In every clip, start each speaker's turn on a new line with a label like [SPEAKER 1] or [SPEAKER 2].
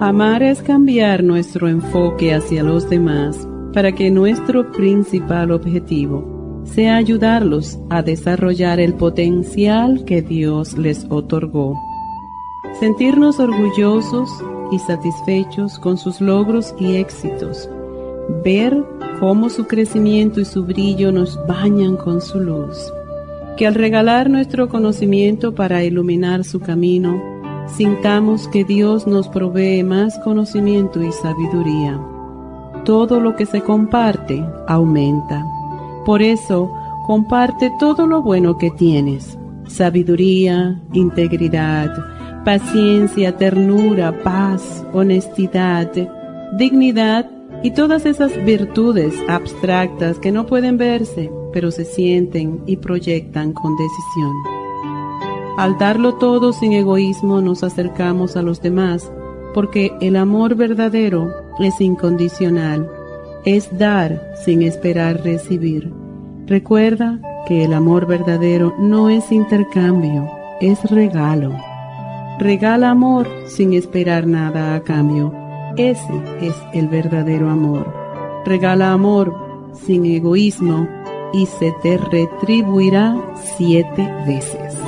[SPEAKER 1] Amar es cambiar nuestro enfoque hacia los demás para que nuestro principal objetivo sea ayudarlos a desarrollar el potencial que Dios les otorgó. Sentirnos orgullosos y satisfechos con sus logros y éxitos. Ver cómo su crecimiento y su brillo nos bañan con su luz. Que al regalar nuestro conocimiento para iluminar su camino, sintamos que Dios nos provee más conocimiento y sabiduría. Todo lo que se comparte aumenta. Por eso, comparte todo lo bueno que tienes. Sabiduría, integridad, paciencia, ternura, paz, honestidad, dignidad y todas esas virtudes abstractas que no pueden verse, pero se sienten y proyectan con decisión. Al darlo todo sin egoísmo nos acercamos a los demás, porque el amor verdadero es incondicional, es dar sin esperar recibir. Recuerda que el amor verdadero no es intercambio, es regalo. Regala amor sin esperar nada a cambio. Ese es el verdadero amor. Regala amor sin egoísmo y se te retribuirá siete veces.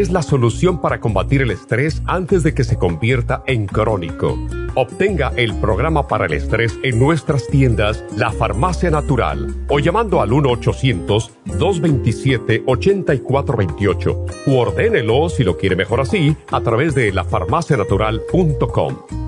[SPEAKER 2] es la solución para combatir el estrés antes de que se convierta en crónico. Obtenga el programa para el estrés en nuestras tiendas La Farmacia Natural o llamando al 1-800-227-8428 u ordénelo si lo quiere mejor así a través de lafarmacianatural.com.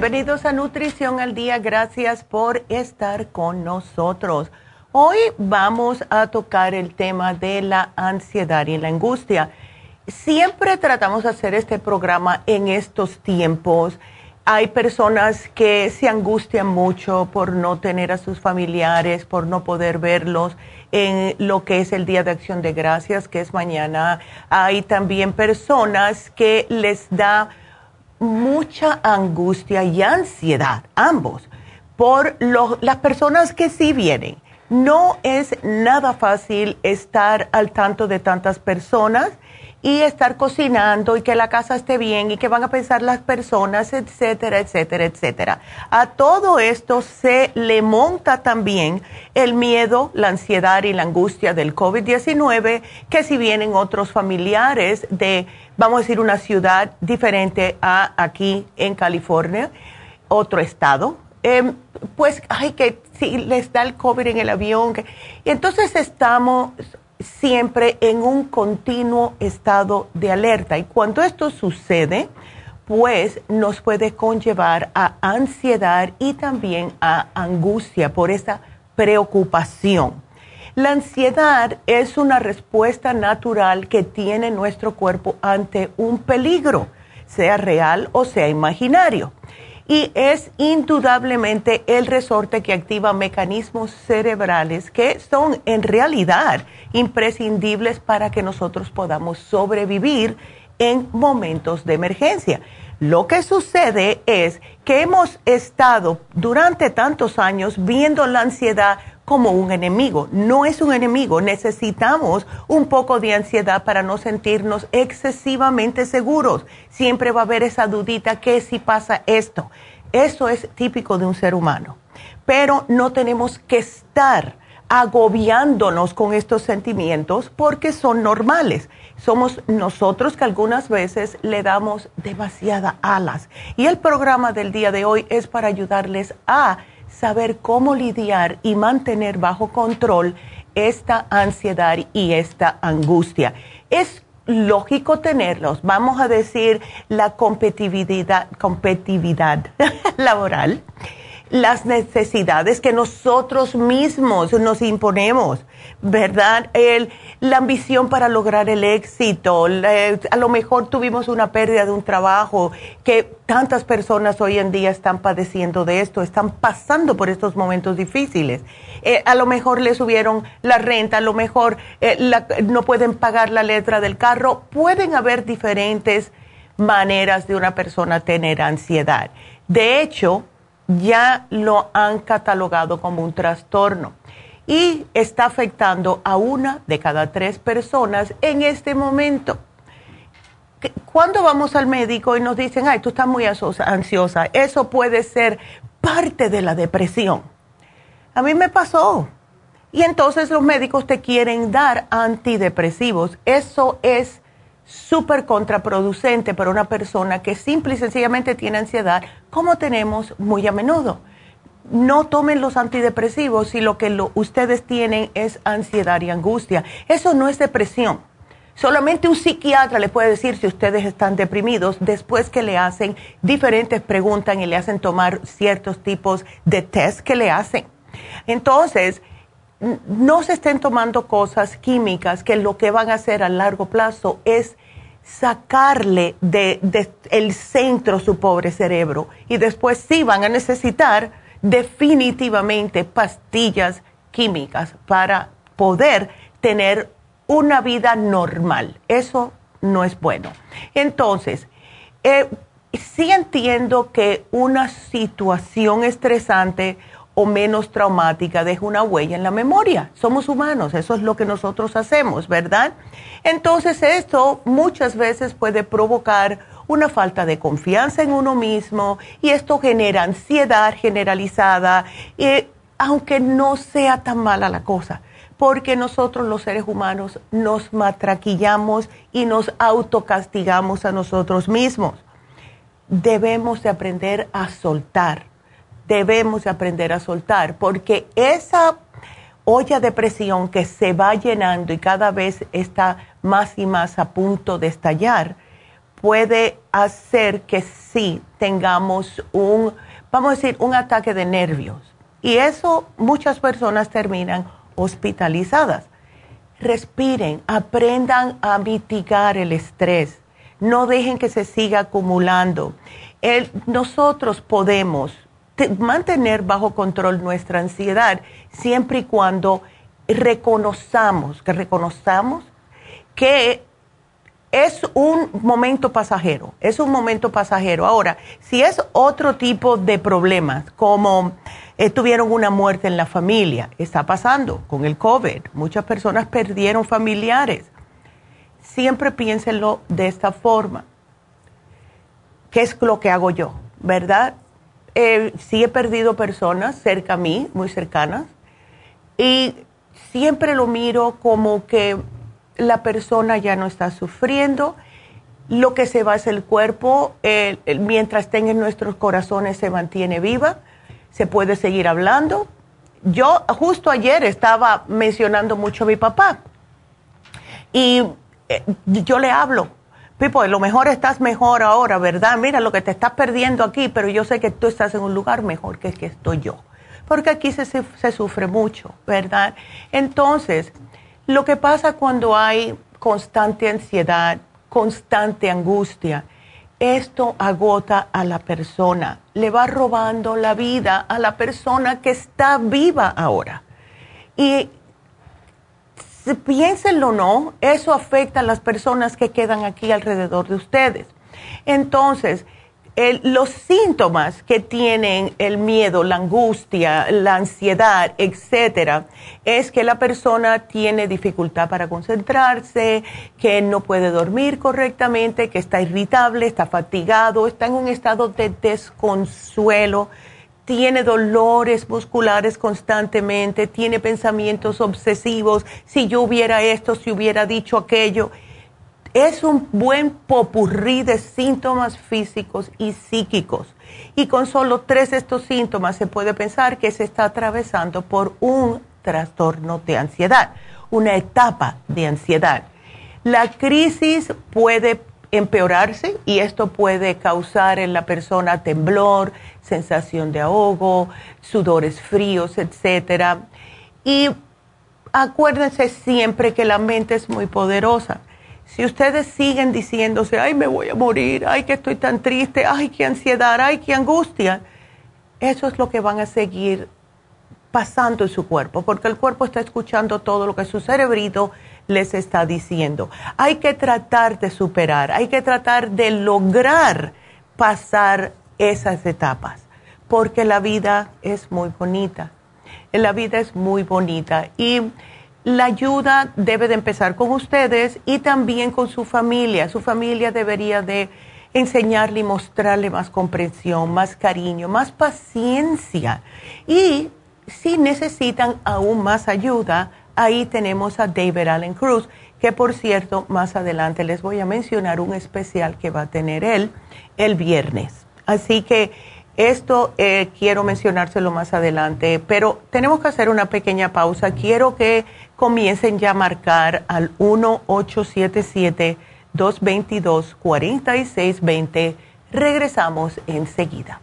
[SPEAKER 3] Bienvenidos a Nutrición al Día, gracias por estar con nosotros. Hoy vamos a tocar el tema de la ansiedad y la angustia. Siempre tratamos de hacer este programa en estos tiempos. Hay personas que se angustian mucho por no tener a sus familiares, por no poder verlos en lo que es el Día de Acción de Gracias, que es mañana. Hay también personas que les da mucha angustia y ansiedad, ambos, por las personas que sí vienen. No es nada fácil estar al tanto de tantas personas y estar cocinando y que la casa esté bien y que van a pensar las personas, etcétera, etcétera, etcétera. A todo esto se le monta también el miedo, la ansiedad y la angustia del COVID-19, que si vienen otros familiares de, vamos a decir, una ciudad diferente a aquí en California, otro estado, Em, pues, ay, que si les da el COVID en el avión. y entonces estamos siempre en un continuo estado de alerta. Y cuando esto sucede, pues nos puede conllevar a ansiedad y también a angustia por esa preocupación. La ansiedad es una respuesta natural que tiene nuestro cuerpo ante un peligro, sea real o sea imaginario y es indudablemente el resorte que activa mecanismos cerebrales que son en realidad imprescindibles para que nosotros podamos sobrevivir en momentos de emergencia. Lo que sucede es que hemos estado durante tantos años viendo la ansiedad como un enemigo. No es un enemigo, necesitamos un poco de ansiedad para no sentirnos excesivamente seguros. Siempre va a haber esa dudita que si pasa esto. Eso es típico de un ser humano. Pero no tenemos que estar agobiándonos con estos sentimientos porque son normales. Somos nosotros que algunas veces le damos demasiadas alas. Y el programa del día de hoy es para ayudarles a saber cómo lidiar y mantener bajo control esta ansiedad y esta angustia. Es lógico tenerlos. Vamos a decir la competitividad, competitividad laboral las necesidades que nosotros mismos nos imponemos, ¿verdad? El, la ambición para lograr el éxito, a lo mejor tuvimos una pérdida de un trabajo, que tantas personas hoy en día están padeciendo de esto, están pasando por estos momentos difíciles. Eh, a lo mejor le subieron la renta, a lo mejor eh, no pueden pagar la letra del carro, pueden haber diferentes maneras de una persona tener ansiedad. De hecho, ya lo han catalogado como un trastorno y está afectando a una de cada tres personas en este momento. Cuando vamos al médico y nos dicen, ay, tú estás muy ansiosa, eso puede ser parte de la depresión. A mí me pasó. Y entonces los médicos te quieren dar antidepresivos. Eso es súper contraproducente para una persona que simple y sencillamente tiene ansiedad, como tenemos muy a menudo. No tomen los antidepresivos si lo que ustedes tienen es ansiedad y angustia. Eso no es depresión. Solamente un psiquiatra le puede decir si ustedes están deprimidos después que le hacen diferentes preguntas y le hacen tomar ciertos tipos de test que le hacen. Entonces, no se estén tomando cosas químicas que lo que van a hacer a largo plazo es sacarle de, el centro su pobre cerebro y después sí van a necesitar definitivamente pastillas químicas para poder tener una vida normal. Eso no es bueno. Entonces, eh, sí entiendo que una situación estresante o menos traumática deja una huella en la memoria. Somos humanos, eso es lo que nosotros hacemos, ¿verdad? Entonces esto muchas veces puede provocar una falta de confianza en uno mismo y esto genera ansiedad generalizada, aunque no sea tan mala la cosa, porque nosotros los seres humanos nos matraquillamos y nos autocastigamos a nosotros mismos. Debemos de aprender a soltar debemos aprender a soltar, porque esa olla de presión que se va llenando y cada vez está más y más a punto de estallar, puede hacer que sí tengamos un, vamos a decir, un ataque de nervios. Y eso muchas personas terminan hospitalizadas. Respiren, aprendan a mitigar el estrés, no dejen que se siga acumulando. nosotros podemos mantener bajo control nuestra ansiedad siempre y cuando reconozcamos, que reconozcamos que es un momento pasajero, es un momento pasajero. Ahora, si es otro tipo de problemas, como eh, tuvieron una muerte en la familia, está pasando con el COVID, muchas personas perdieron familiares. Siempre piénsenlo de esta forma. ¿Qué es lo que hago yo? ¿Verdad? Eh, sí he perdido personas cerca a mí, muy cercanas, y siempre lo miro como que la persona ya no está sufriendo, lo que se va es el cuerpo, mientras tenga en nuestros corazones se mantiene viva, se puede seguir hablando. Yo justo ayer estaba mencionando mucho a mi papá y eh, yo le hablo, Pipo, lo mejor estás mejor ahora, ¿verdad? Mira lo que te estás perdiendo aquí, pero yo sé que tú estás en un lugar mejor que que estoy yo, porque aquí se, se sufre mucho, ¿verdad? Entonces, lo que pasa cuando hay constante ansiedad, constante angustia, esto agota a la persona, le va robando la vida a la persona que está viva ahora. Y piénsenlo o no, eso afecta a las personas que quedan aquí alrededor de ustedes. Entonces, los síntomas que tienen el miedo, la angustia, la ansiedad, etcétera, es que la persona tiene dificultad para concentrarse, que no puede dormir correctamente, que está irritable, está fatigado, está en un estado de desconsuelo, tiene dolores musculares constantemente, tiene pensamientos obsesivos, si yo hubiera esto, si hubiera dicho aquello es un buen popurrí de síntomas físicos y psíquicos. Y con solo tres de estos síntomas se puede pensar que se está atravesando por un trastorno de ansiedad, una etapa de ansiedad. La crisis puede empeorarse y esto puede causar en la persona temblor, sensación de ahogo, sudores fríos, etc. Y acuérdense siempre que la mente es muy poderosa si ustedes siguen diciéndose, ay, me voy a morir, ay, que estoy tan triste, ay, qué ansiedad, ay, qué angustia, eso es lo que van a seguir pasando en su cuerpo, porque el cuerpo está escuchando todo lo que su cerebrito les está diciendo. Hay que tratar de superar, hay que tratar de lograr pasar esas etapas, porque la vida es muy bonita. La vida es muy bonita y la ayuda debe de empezar con ustedes y también con su familia. Su familia debería de enseñarle y mostrarle más comprensión, más cariño, más paciencia. Y si necesitan aún más ayuda, ahí tenemos a David Allen Cruz, que por cierto, más adelante les voy a mencionar un especial que va a tener él el viernes. Así que esto eh, quiero mencionárselo más adelante, pero tenemos que hacer una pequeña pausa. Quiero que comiencen ya a marcar al 1-877-222-4620. Regresamos enseguida.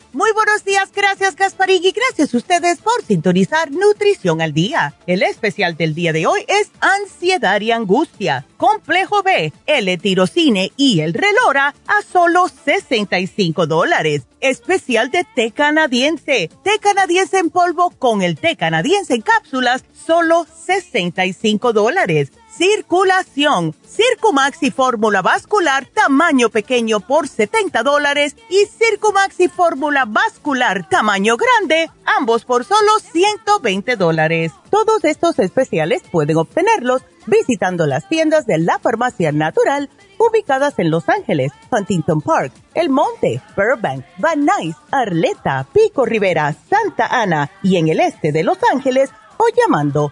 [SPEAKER 4] Muy buenos días, gracias Gasparín y gracias a ustedes por sintonizar Nutrición al Día. El especial del día de hoy es Ansiedad y Angustia, Complejo B, L-Tirocine y el Relora a solo 65 dólares. Especial de té canadiense, té canadiense en polvo con el té canadiense en cápsulas, solo 65 dólares circulación, Circumaxi fórmula vascular tamaño pequeño por 70 dólares y Circumaxi fórmula vascular tamaño grande, ambos por solo 120 dólares. Todos estos especiales pueden obtenerlos visitando las tiendas de la farmacia natural ubicadas en Los Ángeles, Huntington Park, El Monte, Burbank, Van Nuys, Arleta, Pico Rivera, Santa Ana y en el este de Los Ángeles o llamando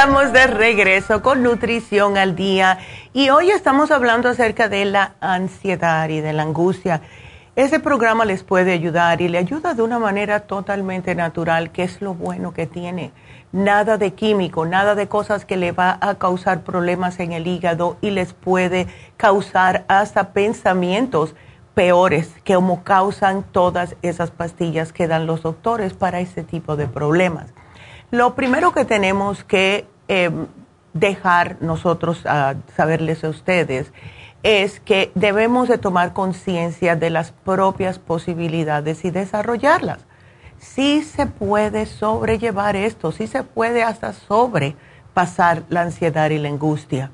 [SPEAKER 3] Estamos de regreso con Nutrición al Día y hoy estamos hablando acerca de la ansiedad y de la angustia. Ese programa les puede ayudar y le ayuda de una manera totalmente natural, que es lo bueno que tiene. Nada de químico, nada de cosas que le va a causar problemas en el hígado y les puede causar hasta pensamientos peores que como causan todas esas pastillas que dan los doctores para ese tipo de problemas. Lo primero que tenemos que em, dejar nosotros a saberles a ustedes es que debemos de tomar conciencia de las propias posibilidades y desarrollarlas. Sí se puede sobrellevar esto, sí se puede hasta sobrepasar la ansiedad y la angustia.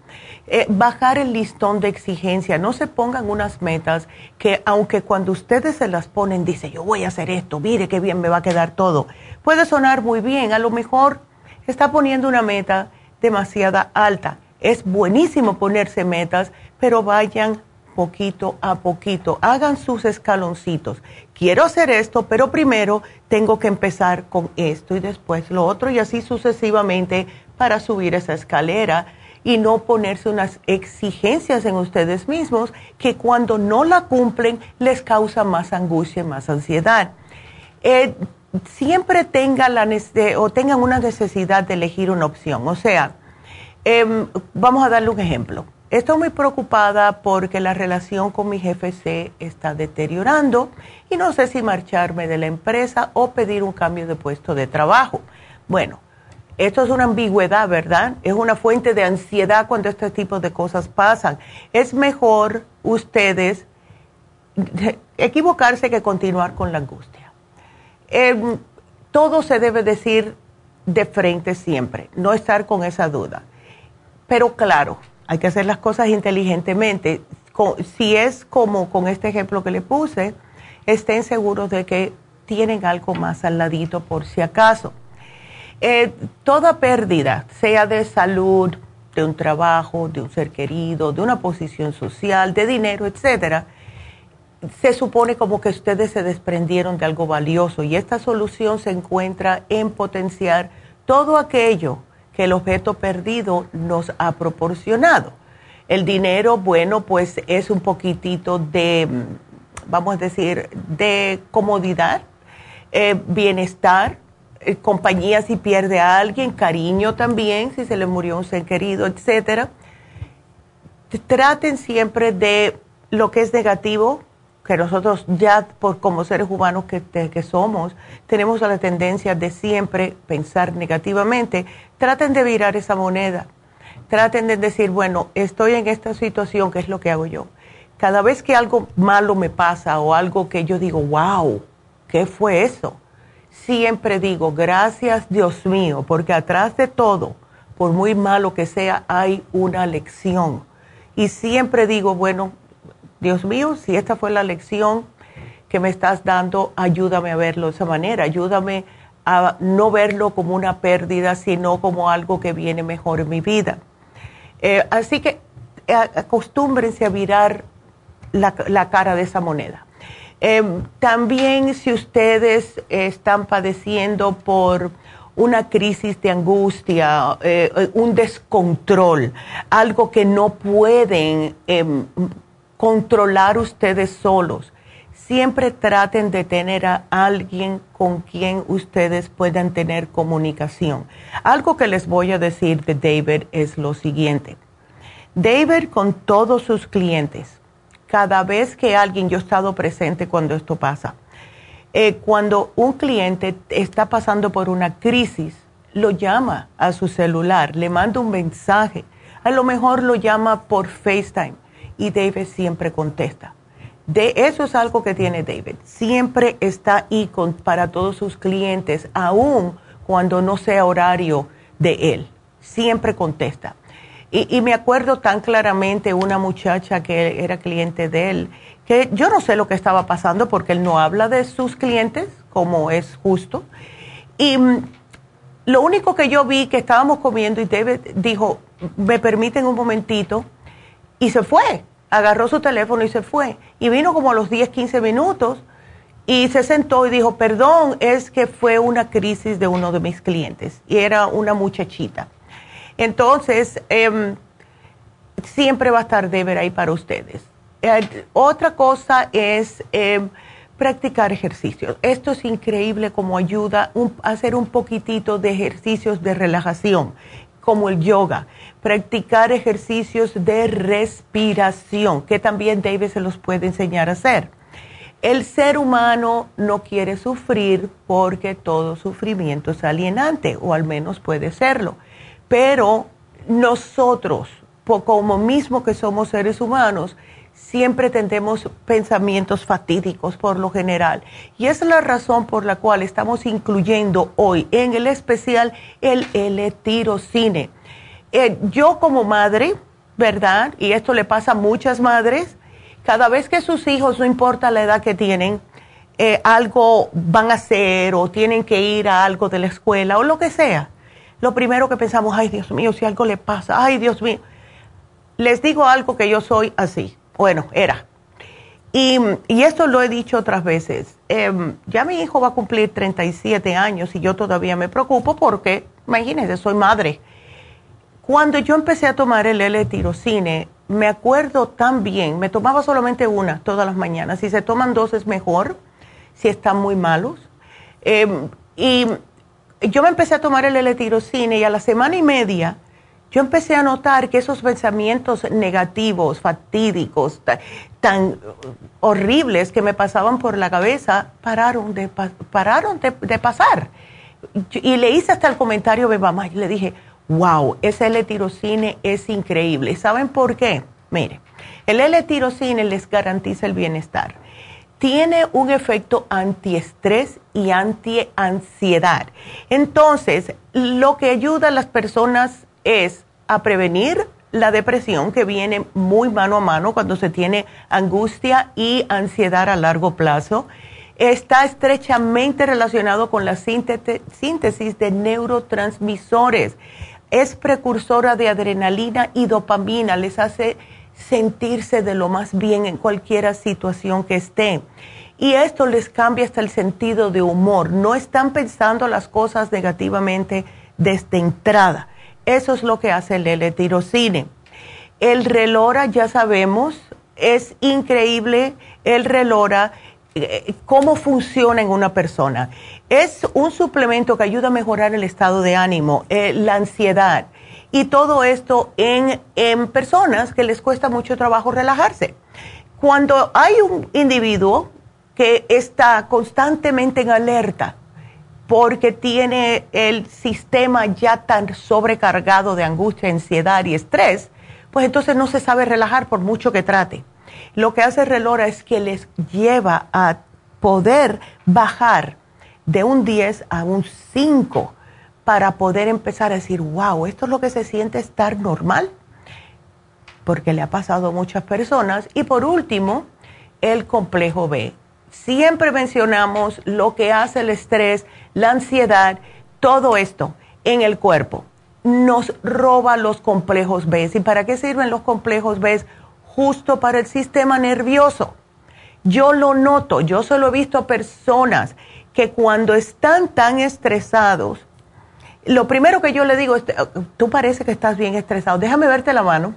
[SPEAKER 3] Eh, bajar el listón de exigencia, no se pongan unas metas que aunque cuando ustedes se las ponen, dice yo voy a hacer esto, mire qué bien me va a quedar todo puede sonar muy bien, a lo mejor está poniendo una meta demasiada alta. Es buenísimo ponerse metas, pero vayan poquito a poquito, hagan sus escaloncitos. Quiero hacer esto, pero primero tengo que empezar con esto y después lo otro y así sucesivamente para subir esa escalera y no ponerse unas exigencias en ustedes mismos que cuando no la cumplen les causa más angustia y más ansiedad. Eh, siempre tenga la o tengan una necesidad de elegir una opción. O sea, em, vamos a darle un ejemplo. Estoy muy preocupada porque la relación con mi jefe se está deteriorando y no sé si marcharme de la empresa o pedir un cambio de puesto de trabajo. Bueno, esto es una ambigüedad, ¿verdad? Es una fuente de ansiedad cuando este tipo de cosas pasan. Es mejor ustedes equivocarse que continuar con la angustia. Em, todo se debe decir de frente siempre, no estar con esa duda. Pero claro, hay que hacer las cosas inteligentemente. si es como con este ejemplo que le puse, estén seguros de que tienen algo más al ladito por si acaso. Eh, toda pérdida, sea de salud, de un trabajo, de un ser querido, de una posición social, de dinero, etcétera, se supone como que ustedes se desprendieron de algo valioso y esta solución se encuentra en potenciar todo aquello que el objeto perdido nos ha proporcionado. El dinero, bueno, pues es un poquitito de, vamos a decir, de comodidad, eh, bienestar, eh, compañía si pierde a alguien, cariño también, si se le murió un ser querido, etcétera. Traten siempre de lo que es negativo, que nosotros ya por como seres humanos que, que somos, tenemos la tendencia de siempre pensar negativamente, traten de virar esa moneda. Traten de decir, bueno, estoy en esta situación, ¿qué es lo que hago yo? Cada vez que algo malo me pasa o algo que yo digo, wow, ¿qué fue eso? Siempre digo, gracias Dios mío, porque atrás de todo, por muy malo que sea, hay una lección. Y siempre digo, bueno, Dios mío, si esta fue la lección que me estás dando, ayúdame a verlo de esa manera, ayúdame a no verlo como una pérdida, sino como algo que viene mejor en mi vida. Eh, así que eh, acostúmbrense a virar la, cara de esa moneda. Eh, también si ustedes están padeciendo por una crisis de angustia, un descontrol, algo que no pueden em, controlar ustedes solos. Siempre traten de tener a alguien con quien ustedes puedan tener comunicación. Algo que les voy a decir de David es lo siguiente. David con todos sus clientes, cada vez que alguien, yo he estado presente cuando esto pasa, eh, cuando un cliente está pasando por una crisis, lo llama a su celular, le manda un mensaje, a lo mejor lo llama por FaceTime y David siempre contesta. De eso es algo que tiene David. Siempre está ahí para todos sus clientes, aun cuando no sea horario de él. Siempre contesta. Y, me acuerdo tan claramente una muchacha que era cliente de él, que yo no sé lo que estaba pasando porque él no habla de sus clientes como es justo. Y mm, lo único que yo vi que estábamos comiendo y David dijo, me permiten un momentito, y se fue. Agarró su teléfono y se fue. Y vino como a los 10, 15 minutos y se sentó y dijo, perdón, es que fue una crisis de uno de mis clientes. Y era una muchachita. Entonces, em, siempre va a estar Deber ahí para ustedes. Eh, otra cosa es em, practicar ejercicios. Esto es increíble como ayuda a hacer un poquitito de ejercicios de relajación como el yoga, practicar ejercicios de respiración, que también David se los puede enseñar a hacer. El ser humano no quiere sufrir porque todo sufrimiento es alienante, o al menos puede serlo. Pero nosotros, como mismo que somos seres humanos, siempre tendemos pensamientos fatídicos por lo general. Y es la razón por la cual estamos incluyendo hoy en el especial el L-tirocine. Eh, yo como madre, ¿verdad? Y esto le pasa a muchas madres, cada vez que sus hijos, no importa la edad que tienen, eh, algo van a hacer o tienen que ir a algo de la escuela o lo que sea, lo primero que pensamos, ay Dios mío, si algo le pasa, ay Dios mío. Les digo algo que yo soy así bueno, era. Y, esto lo he dicho otras veces. Em, ya mi hijo va a cumplir 37 años y yo todavía me preocupo porque, imagínense, soy madre. Cuando yo empecé a tomar el L-tirocine, me acuerdo tan bien, me tomaba solamente una todas las mañanas. Si se toman dos es mejor, si están muy malos. Em, y yo me empecé a tomar el L-tirocine y a la semana y media yo empecé a notar que esos pensamientos negativos, fatídicos, tan, horribles que me pasaban por la cabeza, pararon de, pararon de, pasar. Y le hice hasta el comentario mi mamá y le dije, wow, ese L-tirocine es increíble. ¿Saben por qué? Mire, el L-tirocine les garantiza el bienestar. Tiene un efecto antiestrés y antiansiedad. Entonces, lo que ayuda a las personas es a prevenir la depresión que viene muy mano a mano cuando se tiene angustia y ansiedad a largo plazo. Está estrechamente relacionado con la síntesis de neurotransmisores. Es precursora de adrenalina y dopamina. Les hace sentirse de lo más bien en cualquier situación que esté. Y esto les cambia hasta el sentido de humor. No están pensando las cosas negativamente desde entrada eso es lo que hace el L-tirocine. El relora, ya sabemos, es increíble el relora, eh, cómo funciona en una persona. Es un suplemento que ayuda a mejorar el estado de ánimo, eh, la ansiedad y todo esto en, en personas que les cuesta mucho trabajo relajarse Cuando hay un individuo que está constantemente en alerta porque tiene el sistema ya tan sobrecargado de angustia, ansiedad y estrés, pues entonces no se sabe relajar por mucho que trate. Lo que hace Relora es que les lleva a poder bajar de un 10 a un 5 para poder empezar a decir, wow, esto es lo que se siente estar normal, porque le ha pasado a muchas personas. Y por último, el complejo B. Siempre mencionamos lo que hace el estrés, la ansiedad, todo esto en el cuerpo. Nos roba los complejos B. ¿Y para qué sirven los complejos B? Justo para el sistema nervioso. Yo lo noto, yo solo he visto personas que cuando están tan estresados, lo primero que yo le digo es, tú parece que estás bien estresado, déjame verte la mano.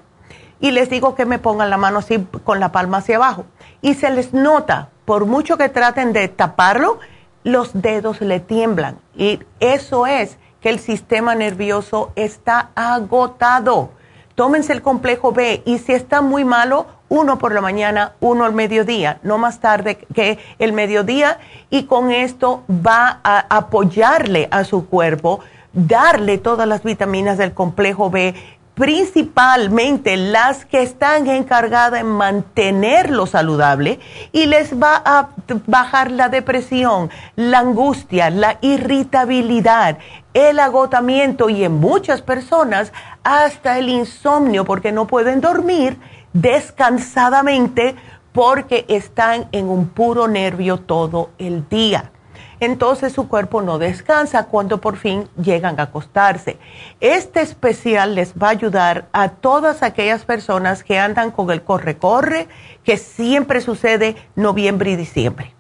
[SPEAKER 3] Y les digo que me pongan la mano así con la palma hacia abajo. Y se les nota, por mucho que traten de taparlo, los dedos le tiemblan. Y eso es que el sistema nervioso está agotado. Tómense el complejo B y si está muy malo, uno por la mañana, uno al mediodía, no más tarde que el mediodía y con esto va a apoyarle a su cuerpo darle todas las vitaminas del complejo B, principalmente las que están encargadas en mantenerlo saludable y les va a bajar la depresión, la angustia, la irritabilidad, el agotamiento y en muchas personas hasta el insomnio porque no pueden dormir descansadamente porque están en un puro nervio todo el día entonces su cuerpo no descansa cuando por fin llegan a acostarse. Este especial les va a ayudar a todas aquellas personas que andan con el corre-corre, que siempre sucede noviembre y diciembre,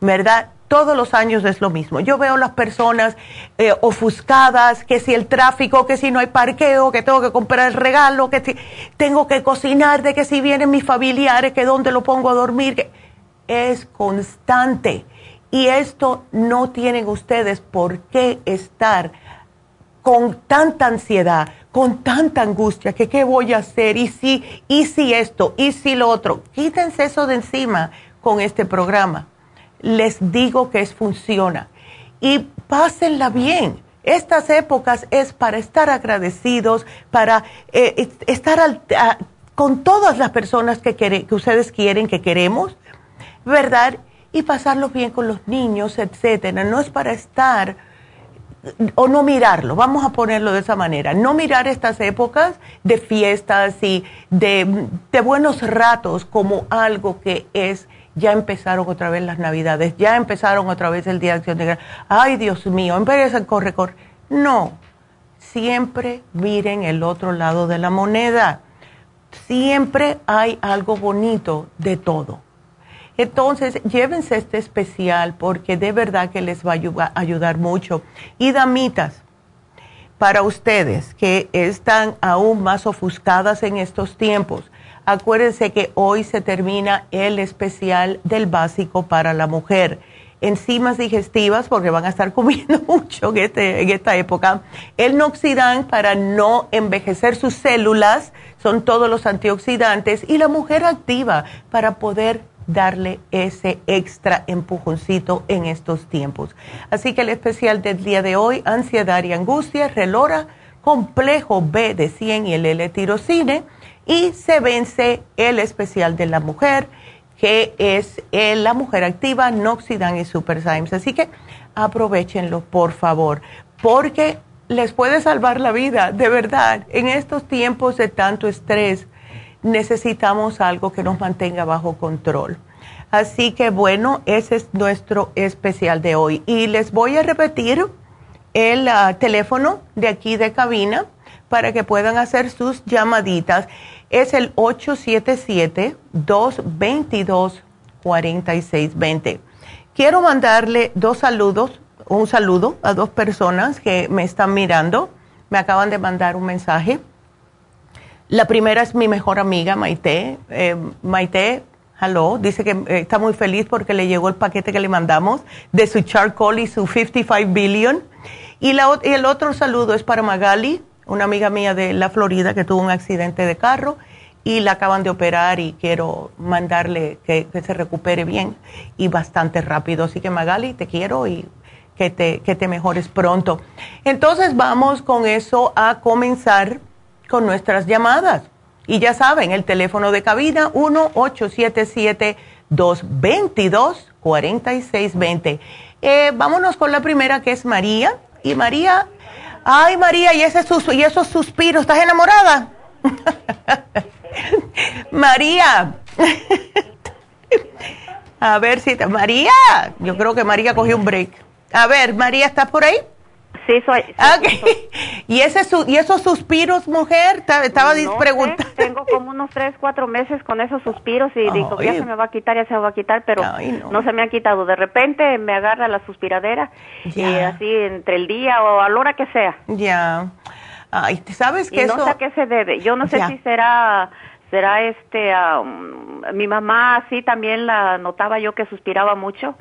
[SPEAKER 3] ¿verdad? Todos los años es lo mismo. Yo veo las personas eh, ofuscadas, que si el tráfico, que si no hay parqueo, que tengo que comprar el regalo, que si tengo que cocinar, de que si vienen mis familiares, que dónde lo pongo a dormir. Que es constante y esto no tienen ustedes por qué estar con tanta ansiedad, con tanta angustia, que qué voy a hacer, y si, y si esto, y si lo otro. Quítense eso de encima con este programa. Les digo que es funciona. Y pásenla bien. Estas épocas es para estar agradecidos, para eh, estar con todas las personas que, que ustedes quieren, que queremos, ¿verdad? Y pasarlo bien con los niños, etcétera. No es para estar o no mirarlo, vamos a ponerlo de esa manera, no mirar estas épocas de fiestas y de, buenos ratos como algo que es, ya empezaron otra vez las navidades, ya empezaron otra vez el Día de Acción de Gracias, ay Dios mío, empiezan corre, corre. No, siempre miren el otro lado de la moneda, siempre hay algo bonito de todo entonces, llévense este especial porque de verdad que les va a ayudar mucho. Y damitas, para ustedes que están aún más ofuscadas en estos tiempos, acuérdense que hoy se termina el especial del básico para la mujer. Enzimas digestivas, porque van a estar comiendo mucho en, este, en esta época. El noxidán para no envejecer sus células, son todos los antioxidantes. Y la mujer activa para poder darle ese extra empujoncito en estos tiempos. Así que el especial del día de hoy, ansiedad y angustia, relora, complejo B de 100 y el L-tirocine, y se vence el especial de la mujer, que es la mujer activa, Noxidan y Super Así que aprovechenlo, por favor, porque les puede salvar la vida, de verdad, en estos tiempos de tanto estrés necesitamos algo que nos mantenga bajo control. Así que bueno, ese es nuestro especial de hoy. Y les voy a repetir el ah, teléfono de aquí de cabina para que puedan hacer sus llamaditas. Es el 877-222-4620. Quiero mandarle dos saludos, un saludo a dos personas que me están mirando. Me acaban de mandar un mensaje. La primera es mi mejor amiga, Maite. Eh, Maite, hello, dice que eh, está muy feliz porque le llegó el paquete que le mandamos de su charcoal y su 55 billion. Y, la, y el otro saludo es para Magali, una amiga mía de la Florida que tuvo un accidente de carro y la acaban de operar y quiero mandarle que, se recupere bien y bastante rápido. Así que Magali, te quiero y que te, que te mejores pronto. Entonces vamos con eso a comenzar con nuestras llamadas. Y ya saben, el teléfono de cabina 1-877-222-4620. Eh, vámonos con la primera que es María. Y María, ay María, y, ese y esos suspiros, ¿estás enamorada? María. A ver si... María, yo creo que María cogió un break. A ver, María, ¿estás por ahí?
[SPEAKER 5] Sí, soy.
[SPEAKER 3] ¿Y, ese ¿Y esos suspiros, mujer? Estaba preguntando.
[SPEAKER 5] tengo como unos tres, cuatro meses con esos suspiros y digo, ya se me va a quitar, ya se me va a quitar, pero no. se me han quitado. De repente me agarra la suspiradera y así entre el día o a la hora que sea.
[SPEAKER 3] Ya. Ay, ¿sabes que
[SPEAKER 5] y no sé a qué se debe. Yo no sé si será será este mi mamá sí también la notaba yo que suspiraba mucho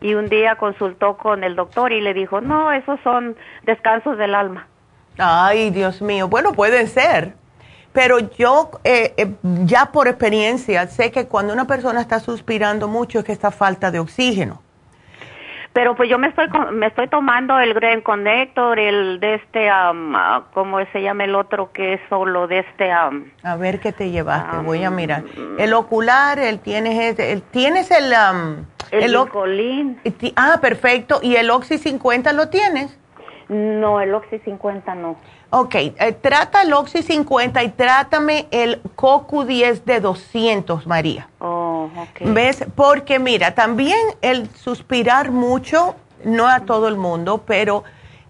[SPEAKER 5] y un día consultó con el doctor y le dijo no esos son descansos del alma
[SPEAKER 3] ay Dios mío. Bueno puede ser. Pero yo eh, eh, ya por experiencia sé que cuando una persona está suspirando mucho es que está falta de oxígeno
[SPEAKER 5] pero pues yo me estoy me estoy tomando el Green Connector, el de este, um, ¿cómo se llama el otro que es solo de este?
[SPEAKER 3] a ver qué te llevaste, voy a mirar. El ocular, el tienes, el, tienes el...
[SPEAKER 5] el, el
[SPEAKER 3] Ah, perfecto. ¿Y el Oxy 50 lo tienes?
[SPEAKER 5] No, el Oxy 50 no.
[SPEAKER 3] Ok, eh, trata el Oxy 50 y trátame el CoQ10 de 200, María.
[SPEAKER 5] Oh,
[SPEAKER 3] ¿Ves? Porque mira, también el suspirar mucho, no a todo el mundo, pero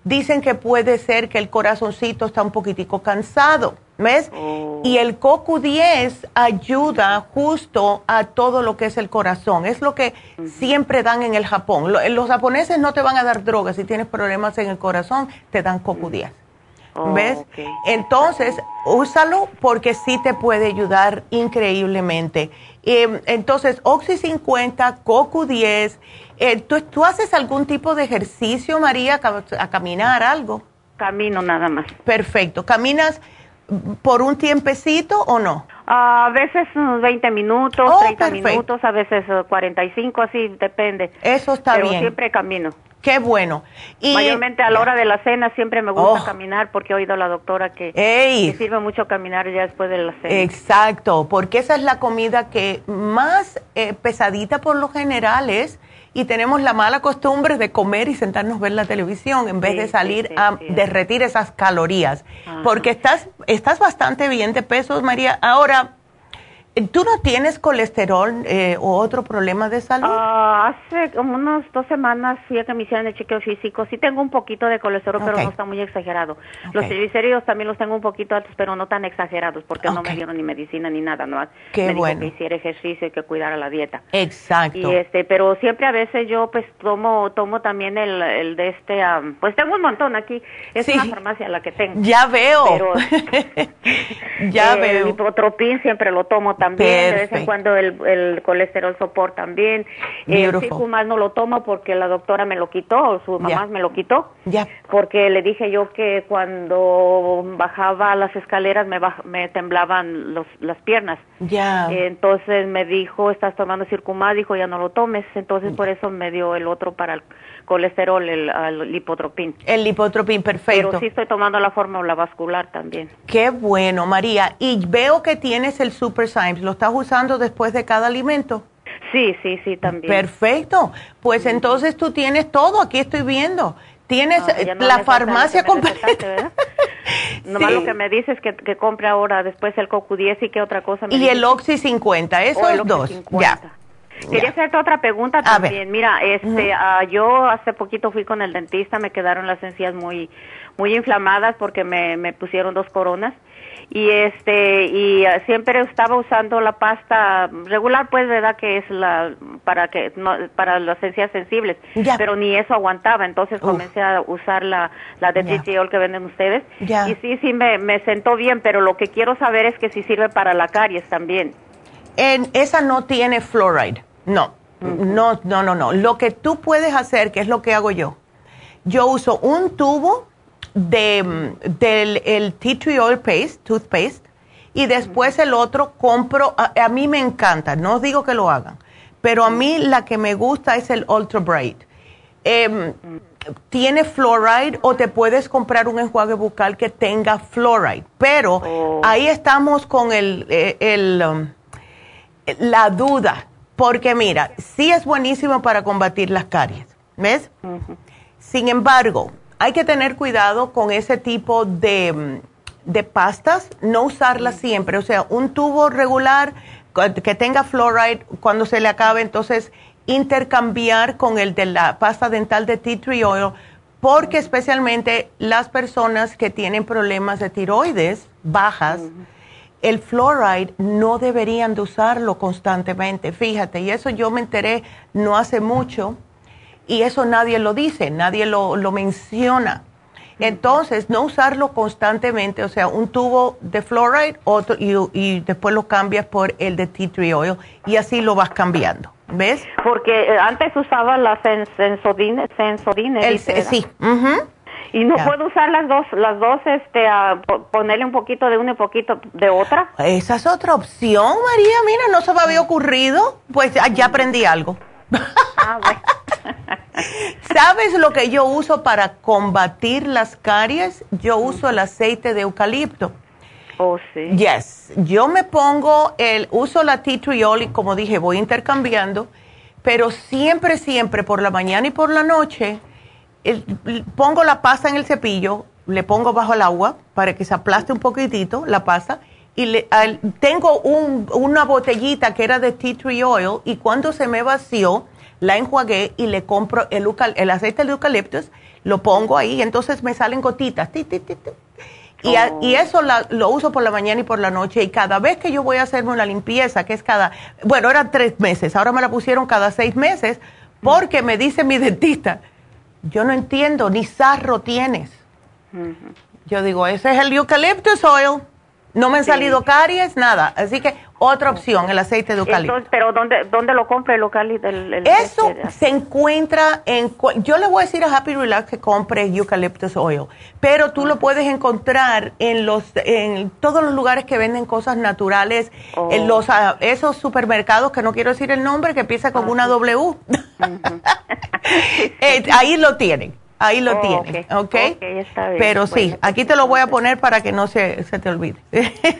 [SPEAKER 3] dicen que puede ser que el corazoncito está un poquitico cansado, ¿ves?
[SPEAKER 5] Oh.
[SPEAKER 3] Y el CoQ10 ayuda justo a todo lo que es el corazón. Es lo que siempre dan en el Japón. Los japoneses no te van a dar drogas. Si tienes problemas en el corazón, te dan CoQ10. ¿Ves? Entonces, úsalo porque sí te puede ayudar increíblemente. Entonces, Oxy 50, Coco 10. Eh, ¿tú, haces algún tipo de ejercicio, María, a, caminar algo?
[SPEAKER 5] Camino nada más.
[SPEAKER 3] Perfecto. ¿Caminas por un tiempecito o no?
[SPEAKER 5] A veces unos 20 minutos, 30 minutos, a veces 45, uh, así depende.
[SPEAKER 3] Eso está
[SPEAKER 5] Pero
[SPEAKER 3] bien.
[SPEAKER 5] siempre camino.
[SPEAKER 3] Qué bueno.
[SPEAKER 5] Y, Mayormente a la hora de la cena siempre me gusta oh. caminar porque he oído a la doctora que, sirve mucho caminar ya después de la cena.
[SPEAKER 3] Exacto, porque esa es la comida que más eh, pesadita por lo general es y tenemos la mala costumbre de comer y sentarnos a ver la televisión en vez de salir a derretir esas calorías. Porque estás, estás bastante bien de peso, María. Ahora, ¿Tú no tienes colesterol eh, o otro problema de salud?
[SPEAKER 5] Ah, hace como unas dos semanas fui a que me hicieran el chequeo físico. Sí tengo un poquito de colesterol, pero no está muy exagerado. Los triglicéridos también los tengo un poquito altos, pero no tan exagerados, porque no me dieron ni medicina ni nada, ¿no?
[SPEAKER 3] Qué
[SPEAKER 5] me
[SPEAKER 3] bueno.
[SPEAKER 5] que hiciera ejercicio y que cuidara la dieta.
[SPEAKER 3] Exacto.
[SPEAKER 5] Y este, pero siempre a veces yo pues tomo tomo también el, el de este, pues tengo un montón aquí. Es una farmacia la que tengo.
[SPEAKER 3] Ya veo.
[SPEAKER 5] Pero,
[SPEAKER 3] ya veo.
[SPEAKER 5] El hipotropín siempre lo tomo también, de vez en cuando el, el colesterol sopor también. El más no lo tomo porque la doctora me lo quitó, o su mamá me lo quitó.
[SPEAKER 3] Ya.
[SPEAKER 5] Porque le dije yo que cuando bajaba las escaleras me, me temblaban los, las piernas.
[SPEAKER 3] Ya.
[SPEAKER 5] Entonces me dijo, estás tomando circumá, dijo, ya no lo tomes. Entonces por eso me dio el otro para el colesterol, el, el lipotropín.
[SPEAKER 3] El lipotropín, perfecto.
[SPEAKER 5] Pero sí estoy tomando la fórmula vascular también.
[SPEAKER 3] Qué bueno, María. Y veo que tienes el Super Symes. ¿Lo estás usando después de cada alimento?
[SPEAKER 5] Sí, sí, sí, también.
[SPEAKER 3] Perfecto. Pues entonces tú tienes todo, aquí estoy viendo. Tienes ah, la farmacia completa.
[SPEAKER 5] Nomás lo que me dices que, que compre ahora después el CoQ10 y qué otra cosa
[SPEAKER 3] me Y el Oxy 50, esos dos. Ya.
[SPEAKER 5] Quería hacerte otra pregunta también. Mira, este, ah, yo hace poquito fui con el dentista, me quedaron las encías muy, muy inflamadas porque me, me pusieron dos coronas. Y este y ah, siempre estaba usando la pasta regular pues verdad que es la para que no, para las encías sensibles. Pero ni eso aguantaba. Entonces comencé a usar la la de yeah. que venden ustedes. Y sí sí me, me sentó bien pero lo que quiero saber es que si sirve para la caries también.
[SPEAKER 3] En esa no tiene fluoride no, no, no, no, no. Lo que tú puedes hacer, que es lo que hago yo, yo uso un tubo de, del el tea tree oil paste, toothpaste, y después el otro compro, a, mí me encanta, no os digo que lo hagan, pero a mí la que me gusta es el Ultra Bright. Em, tiene fluoride o te puedes comprar un enjuague bucal que tenga fluoride, pero oh. ahí estamos con el, eh, el um, la duda, porque mira, sí es buenísimo para combatir las caries, ¿ves? Sin embargo, hay que tener cuidado con ese tipo de, de pastas, no usarlas siempre, o sea, un tubo regular que tenga fluoride, cuando se le acabe, entonces intercambiar con el de la pasta dental de tea tree oil, porque especialmente las personas que tienen problemas de tiroides bajas, el fluoride no deberían de usarlo constantemente, fíjate, y eso yo me enteré no hace mucho, y eso nadie lo dice, nadie lo, menciona. Entonces, no usarlo constantemente, o sea, un tubo de fluoride otro, y, después lo cambias por el de tea tree oil y así lo vas cambiando. ¿Ves?
[SPEAKER 5] Porque eh, antes usaba la sensodine, sensodine
[SPEAKER 3] sí.
[SPEAKER 5] Y no puedo usar las dos, las dos, este, a ponerle un poquito de una y un poquito de otra.
[SPEAKER 3] Esa es otra opción, María. Mira, no se me había ocurrido. Pues ya, aprendí algo. Ah, ¿Sabes lo que yo uso para combatir las caries? Yo uso el aceite de eucalipto.
[SPEAKER 5] Oh, sí.
[SPEAKER 3] Yes. Yo me pongo el, uso la tea tree y como dije, voy intercambiando, pero siempre, siempre por la mañana y por la noche pongo la pasta en el cepillo, le pongo bajo el agua para que se aplaste un poquitito la pasta y le, tengo una botellita que era de tea tree oil y cuando se me vació la enjuagué y le compro el, el aceite de eucaliptus, lo pongo ahí y entonces me salen gotitas. y, y, oh. eso lo uso por la mañana y por la noche y cada vez que yo voy a hacerme una limpieza, que es cada, bueno, eran tres meses, ahora me la pusieron cada seis meses porque me dice mi dentista, yo no entiendo, ni sarro tienes. Yo digo, ese es el eucaliptus oil. No me han salido caries, nada. Así que otra opción, el aceite de eucalipto.
[SPEAKER 5] pero ¿dónde, dónde lo compra el eucalipto?
[SPEAKER 3] Eso este, se encuentra en... Yo le voy a decir a Happy Relax que compre eucaliptus oil, pero tú lo puedes encontrar en los en todos los lugares que venden cosas naturales, en oh. los ah, esos supermercados que no quiero decir el nombre, que empieza con ah, una W. Eh, ahí lo tienen. Ahí lo oh, tienes, ¿ok? Pero sí, aquí te lo voy a poner para que no se, se te olvide.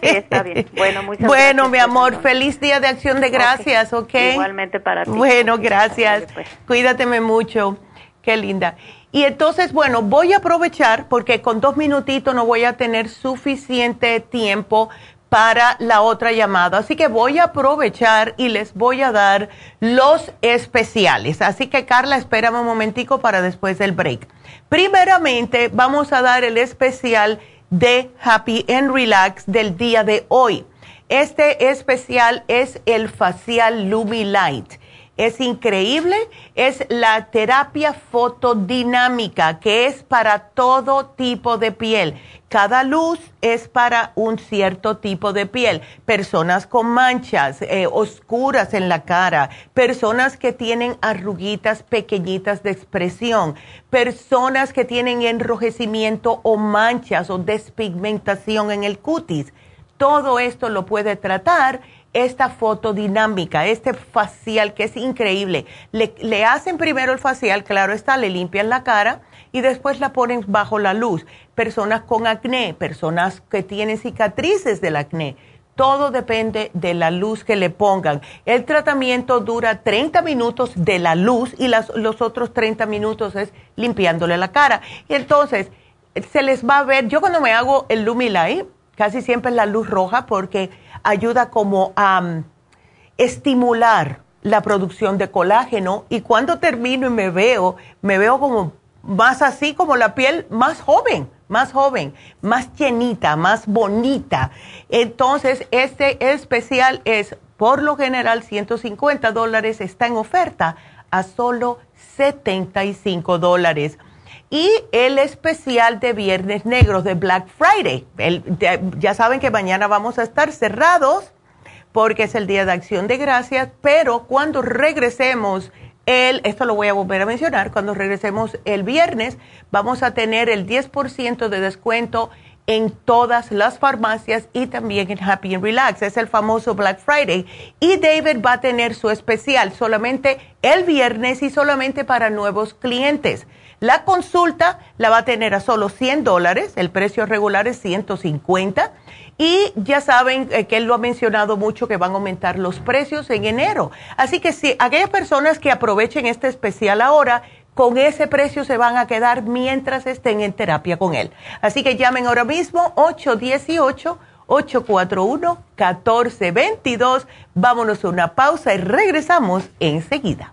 [SPEAKER 5] está bien. Bueno, muchas
[SPEAKER 3] Bueno, mi amor, feliz día de acción de gracias, ¿ok?
[SPEAKER 5] Igualmente para ti.
[SPEAKER 3] Bueno, gracias. Pues. Cuídateme mucho. Qué linda. Y entonces, bueno, voy a aprovechar porque con dos minutitos no voy a tener suficiente tiempo para la otra llamada. Así que voy a aprovechar y les voy a dar los especiales. Así que Carla, espérame un momentico para después del break. Primeramente, vamos a dar el especial de Happy and Relax del día de hoy. Este especial es el facial Lumi Light es increíble, es la terapia fotodinámica, que es para todo tipo de piel. Cada luz es para un cierto tipo de piel. Personas con manchas eh, oscuras en la cara, personas que tienen arruguitas pequeñitas de expresión, personas que tienen enrojecimiento o manchas o despigmentación en el cutis. Todo esto lo puede tratar esta fotodinámica, este facial que es increíble. Le, hacen primero el facial, claro está, le limpian la cara y después la ponen bajo la luz. Personas con acné, personas que tienen cicatrices del acné. Todo depende de la luz que le pongan. El tratamiento dura 30 minutos de la luz y los otros 30 minutos es limpiándole la cara. Y entonces se les va a ver, yo cuando me hago el Lumilight, casi siempre es la luz roja porque ayuda como a mm, estimular la producción de colágeno y cuando termino y me veo, me veo como más así como la piel más joven, más joven, más llenita, más bonita. Entonces, este especial es por lo general 150 dólares, está en oferta a solo 75 dólares y el especial de Viernes Negros de Black Friday. ya saben que mañana vamos a estar cerrados porque es el Día de Acción de Gracias, pero cuando regresemos el, esto lo voy a volver a mencionar, cuando regresemos el viernes vamos a tener el 10% de descuento en todas las farmacias y también en Happy and Relax. Es el famoso Black Friday. Y David va a tener su especial solamente el viernes y solamente para nuevos clientes. La consulta la va a tener a solo 100 dólares, el precio regular es 150. Y ya saben eh, que él lo ha mencionado mucho que van a aumentar los precios en enero. Así que si aquellas personas que aprovechen este especial ahora, con ese precio se van a quedar mientras estén en terapia con él. Así que llamen ahora mismo 818-841-1422. Vámonos a una pausa y regresamos enseguida.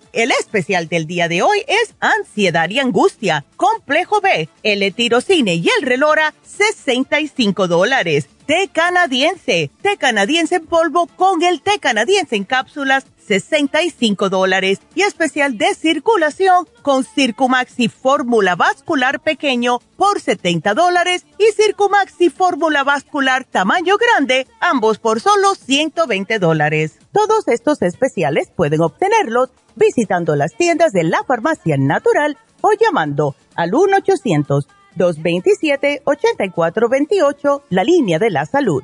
[SPEAKER 4] El especial del día de hoy es ansiedad y angustia, complejo B, L-tirocine y el relora, 65 dólares. Té canadiense, té canadiense en polvo con el té canadiense en cápsulas, 65 dólares. Y especial de circulación con Circumaxi Fórmula Vascular Pequeño por 70 dólares y Circumaxi Fórmula Vascular Tamaño Grande, ambos por solo 120 dólares. Todos estos especiales pueden obtenerlos visitando las tiendas de la farmacia natural o llamando al 1-800-227-8428, la línea de la salud.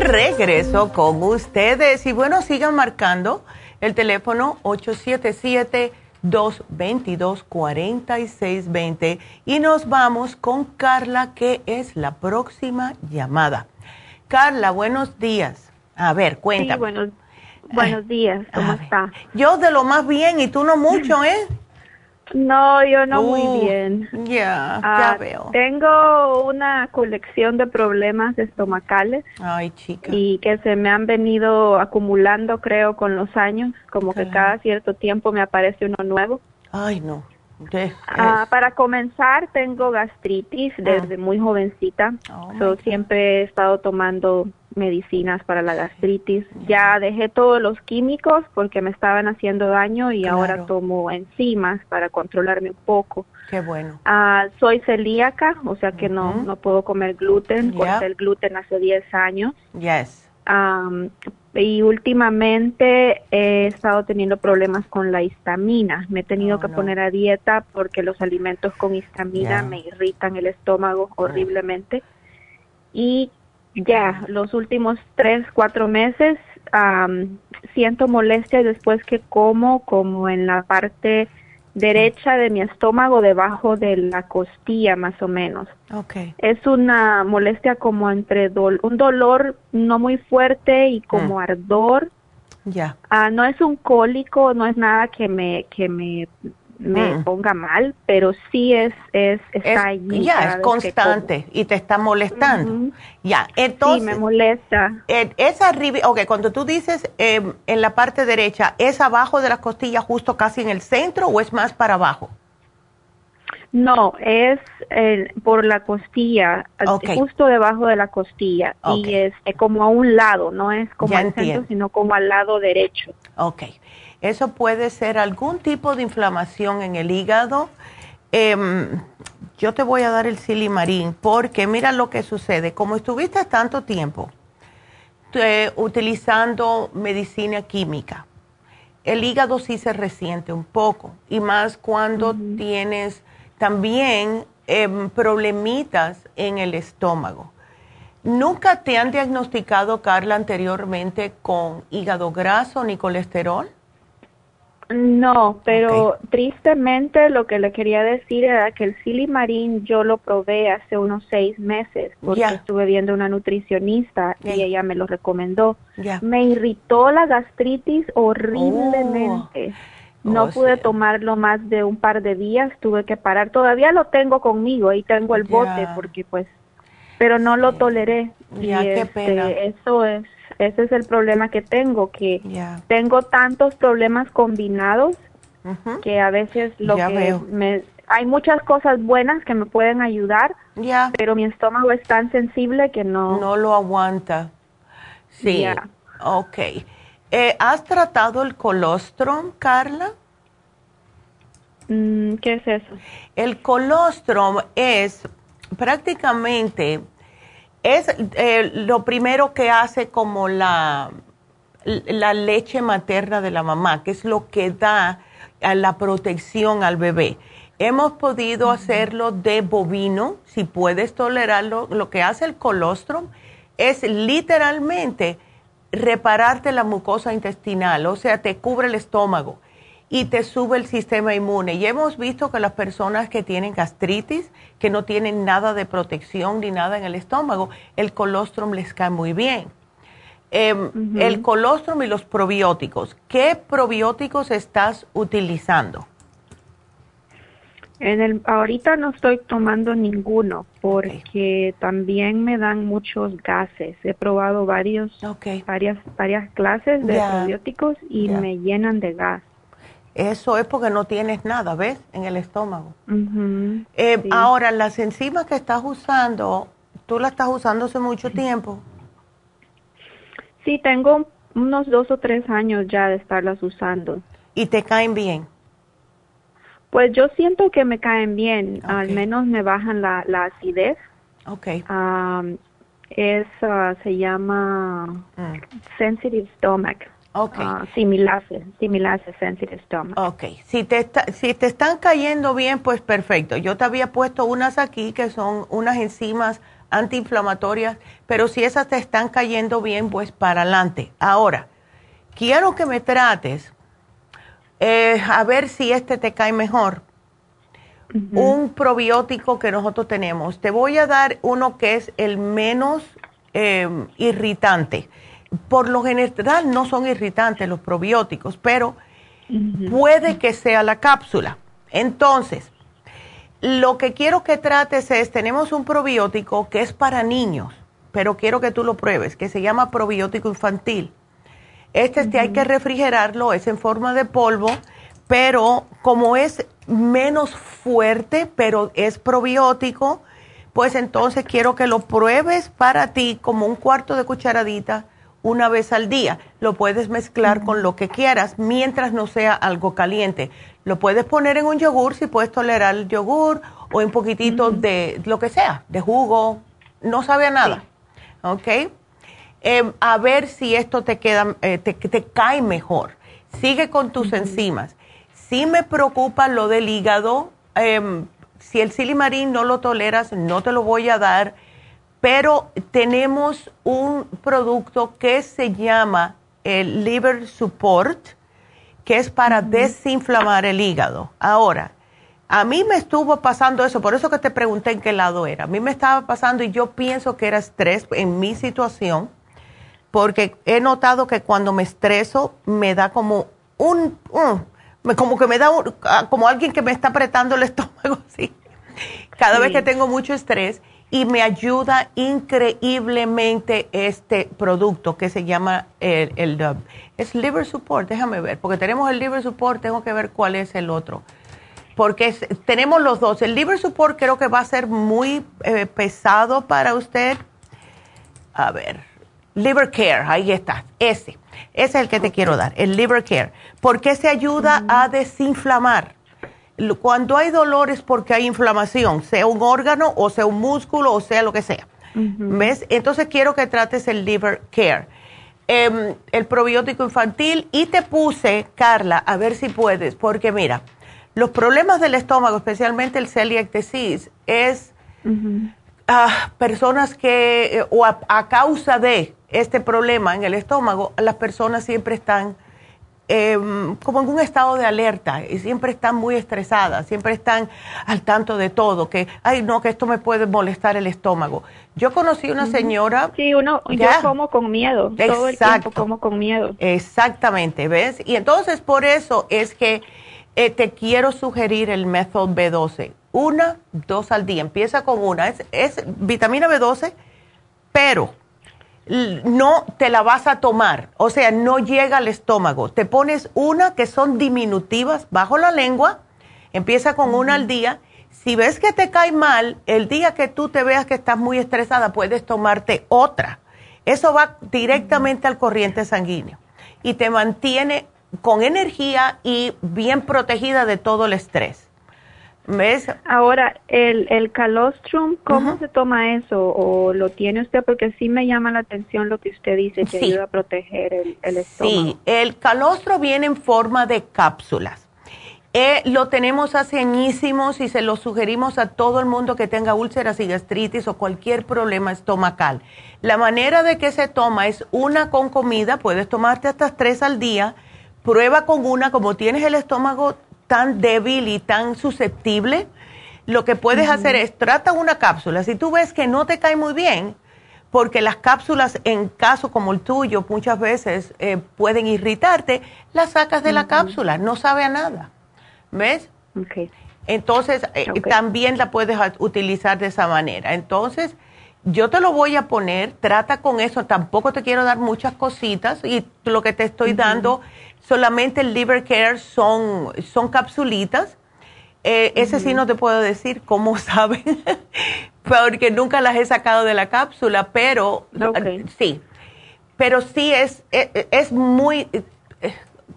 [SPEAKER 3] Regreso con ustedes. Y bueno, sigan marcando el teléfono 877-222-4620. Y nos vamos con Carla, que es la próxima llamada. Carla, buenos días. A ver, cuéntame.
[SPEAKER 6] buenos, buenos días, ¿cómo está?
[SPEAKER 3] Yo de lo más bien y tú no mucho, ¿eh?
[SPEAKER 6] No, yo no muy uh, bien.
[SPEAKER 3] Ya, ya ah, veo.
[SPEAKER 6] Tengo una colección de problemas estomacales.
[SPEAKER 3] Ay, chica.
[SPEAKER 6] Y que se me han venido acumulando, creo, con los años. Como que cada cierto tiempo me aparece uno nuevo.
[SPEAKER 3] Ay, no.
[SPEAKER 6] Ah, para comenzar, tengo gastritis ah. desde muy jovencita. Oh, siempre he estado tomando medicinas para la gastritis. Ya dejé todos los químicos porque me estaban haciendo daño y ahora tomo enzimas para controlarme un poco.
[SPEAKER 3] Qué bueno.
[SPEAKER 6] Ah, soy celíaca, o sea que no, no puedo comer gluten. Corté el gluten hace 10 años.
[SPEAKER 3] Yes.
[SPEAKER 6] Y últimamente he estado teniendo problemas con la histamina. Me he tenido oh, que poner a dieta porque los alimentos con histamina me irritan el estómago horriblemente. Y ya, los últimos tres, cuatro meses siento molestias después que como, como en la parte derecha de mi estómago, debajo de la costilla más o menos.
[SPEAKER 3] Okay.
[SPEAKER 6] Es una molestia como entre un dolor no muy fuerte y como ah. ardor.
[SPEAKER 3] Ya.
[SPEAKER 6] Ah, no es un cólico, no es nada que me que me me mm. ponga mal, pero sí es, es está allí.
[SPEAKER 3] Ya, es constante y te está molestando. Ya, entonces.
[SPEAKER 6] Sí, me molesta.
[SPEAKER 3] esa ok, cuando tú dices em, en la parte derecha, ¿es abajo de las costillas, justo casi en el centro o es más para abajo?
[SPEAKER 6] No, es por la costilla, justo debajo de la costilla y es, como a un lado, no es como al centro, sino como al lado derecho.
[SPEAKER 3] Ok, eso puede ser algún tipo de inflamación en el hígado. Em, yo te voy a dar el silimarín porque mira lo que sucede, como estuviste tanto tiempo utilizando medicina química, el hígado sí se resiente un poco y más cuando tienes también em, problemitas en el estómago. ¿Nunca te han diagnosticado, Carla, anteriormente con hígado graso ni colesterol?
[SPEAKER 6] No, pero tristemente lo que le quería decir era que el silimarín yo lo probé hace unos seis meses porque estuve viendo una nutricionista y ella me lo recomendó. Me irritó la gastritis horriblemente. Oh. No oh, pude tomarlo más de un par de días, tuve que parar. Todavía lo tengo conmigo y tengo el bote porque pues, pero no lo toleré.
[SPEAKER 3] Qué este, pena.
[SPEAKER 6] Eso es, ese es el problema que tengo, que tengo tantos problemas combinados que a veces lo que me hay muchas cosas buenas que me pueden ayudar, pero mi estómago es tan sensible que no
[SPEAKER 3] no lo aguanta. Sí. Ok. Eh, ¿Has tratado el colostrum, Carla?
[SPEAKER 6] Mm, ¿Qué es eso?
[SPEAKER 3] El colostrum es prácticamente es eh, lo primero que hace como la, la leche materna de la mamá, que es lo que da la protección al bebé. Hemos podido hacerlo de bovino, si puedes tolerarlo. Lo que hace el colostrum es literalmente repararte la mucosa intestinal, o sea, te cubre el estómago y te sube el sistema inmune. Y hemos visto que las personas que tienen gastritis, que no tienen nada de protección ni nada en el estómago, el colostrum les cae muy bien. Em, el colostrum y los probióticos. ¿Qué probióticos estás utilizando?
[SPEAKER 6] En el, ahorita no estoy tomando ninguno porque también me dan muchos gases. He probado varios, varias, varias clases de probióticos y me llenan de gas.
[SPEAKER 3] Eso es porque no tienes nada, ¿ves? En el estómago. Eh, ahora, las enzimas que estás usando, ¿tú las estás usando hace mucho tiempo?
[SPEAKER 6] Sí, tengo unos dos o tres años ya de estarlas usando.
[SPEAKER 3] ¿Y te caen bien?
[SPEAKER 6] Pues yo siento que me caen bien, al menos me bajan la, la acidez.
[SPEAKER 3] Ok.
[SPEAKER 6] es, ah, se llama mm. Sensitive Stomach.
[SPEAKER 3] Ok. Uh,
[SPEAKER 6] similase, similase Sensitive Stomach.
[SPEAKER 3] Ok. Si te, si te están cayendo bien, pues perfecto. Yo te había puesto unas aquí que son unas enzimas antiinflamatorias, pero si esas te están cayendo bien, pues para adelante. Ahora, quiero que me trates eh, a ver si este te cae mejor. Un probiótico que nosotros tenemos. Te voy a dar uno que es el menos em, irritante. Por lo general no son irritantes los probióticos, pero puede que sea la cápsula. Entonces, lo que quiero que trates es, tenemos un probiótico que es para niños, pero quiero que tú lo pruebes, que se llama probiótico infantil. Este, este hay que refrigerarlo, es en forma de polvo, pero como es menos fuerte, pero es probiótico, pues entonces quiero que lo pruebes para ti como un cuarto de cucharadita una vez al día. Lo puedes mezclar con lo que quieras mientras no sea algo caliente. Lo puedes poner en un yogur si puedes tolerar el yogur o un poquitito de lo que sea, de jugo. No sabe a nada. ¿Ok? Em, a ver si esto te queda, eh, te, cae mejor. Sigue con tus enzimas. Si me preocupa lo del hígado. Em, si el silimarín no lo toleras, no te lo voy a dar. Pero tenemos un producto que se llama el Liver Support, que es para desinflamar el hígado. Ahora, a mí me estuvo pasando eso, por eso que te pregunté en qué lado era. A mí me estaba pasando y yo pienso que era estrés en mi situación porque he notado que cuando me estreso me da como un, como que me da ah, como alguien que me está apretando el estómago, sí. Cada vez que tengo mucho estrés y me ayuda increíblemente este producto que se llama el, el es liver support, déjame ver, porque tenemos el liver support, tengo que ver cuál es el otro. Porque tenemos los dos. El liver support creo que va a ser muy eh, pesado para usted. A ver, liver care, ahí está, ese. Ese es el que te quiero dar, el liver care. Porque se ayuda a desinflamar cuando hay dolor es porque hay inflamación, sea un órgano o sea un músculo o sea lo que sea. ¿Ves? Entonces quiero que trates el liver care, em, el probiótico infantil y te puse, Carla, a ver si puedes, porque mira, los problemas del estómago, especialmente el celiac disease, es ah, personas que, eh, o a causa de este problema en el estómago, las personas siempre están Em, como en un estado de alerta y siempre están muy estresadas, siempre están al tanto de todo, que, ay, no, que esto me puede molestar el estómago. Yo conocí una señora...
[SPEAKER 6] Sí, uno, yo como con miedo, todo el tiempo como con miedo.
[SPEAKER 3] Exactamente, ¿ves? Y entonces por eso es que eh, te quiero sugerir el Method B12. Una, dos al día. Empieza con una. Es, es vitamina B12, pero no te la vas a tomar, o sea, no llega al estómago. Te pones una que son diminutivas bajo la lengua, empieza con una al día. Si ves que te cae mal, el día que tú te veas que estás muy estresada, puedes tomarte otra. Eso va directamente al corriente sanguíneo y te mantiene con energía y bien protegida de todo el estrés. ¿Ves?
[SPEAKER 6] Ahora, el, el calostrum, ¿cómo se toma eso? ¿O lo tiene usted? Porque sí me llama la atención lo que usted dice, que ayuda a proteger el, el, estómago.
[SPEAKER 3] Sí, el calostro viene en forma de cápsulas. Eh, lo tenemos hace añísimos y se lo sugerimos a todo el mundo que tenga úlceras y gastritis o cualquier problema estomacal. La manera de que se toma es una con comida, puedes tomarte hasta tres al día. Prueba con una, como tienes el estómago tan débil y tan susceptible, lo que puedes hacer es trata una cápsula. Si tú ves que no te cae muy bien, porque las cápsulas en caso como el tuyo muchas veces eh, pueden irritarte, las sacas de la cápsula, no sabe a nada. ¿Ves? Entonces, eh, también la puedes utilizar de esa manera. Entonces, yo te lo voy a poner, trata con eso, tampoco te quiero dar muchas cositas y lo que te estoy dando solamente el liver care son, son capsulitas. Eh, ese sí no te puedo decir cómo saben, porque nunca las he sacado de la cápsula, pero sí. Pero sí es, es, e, es muy, eh,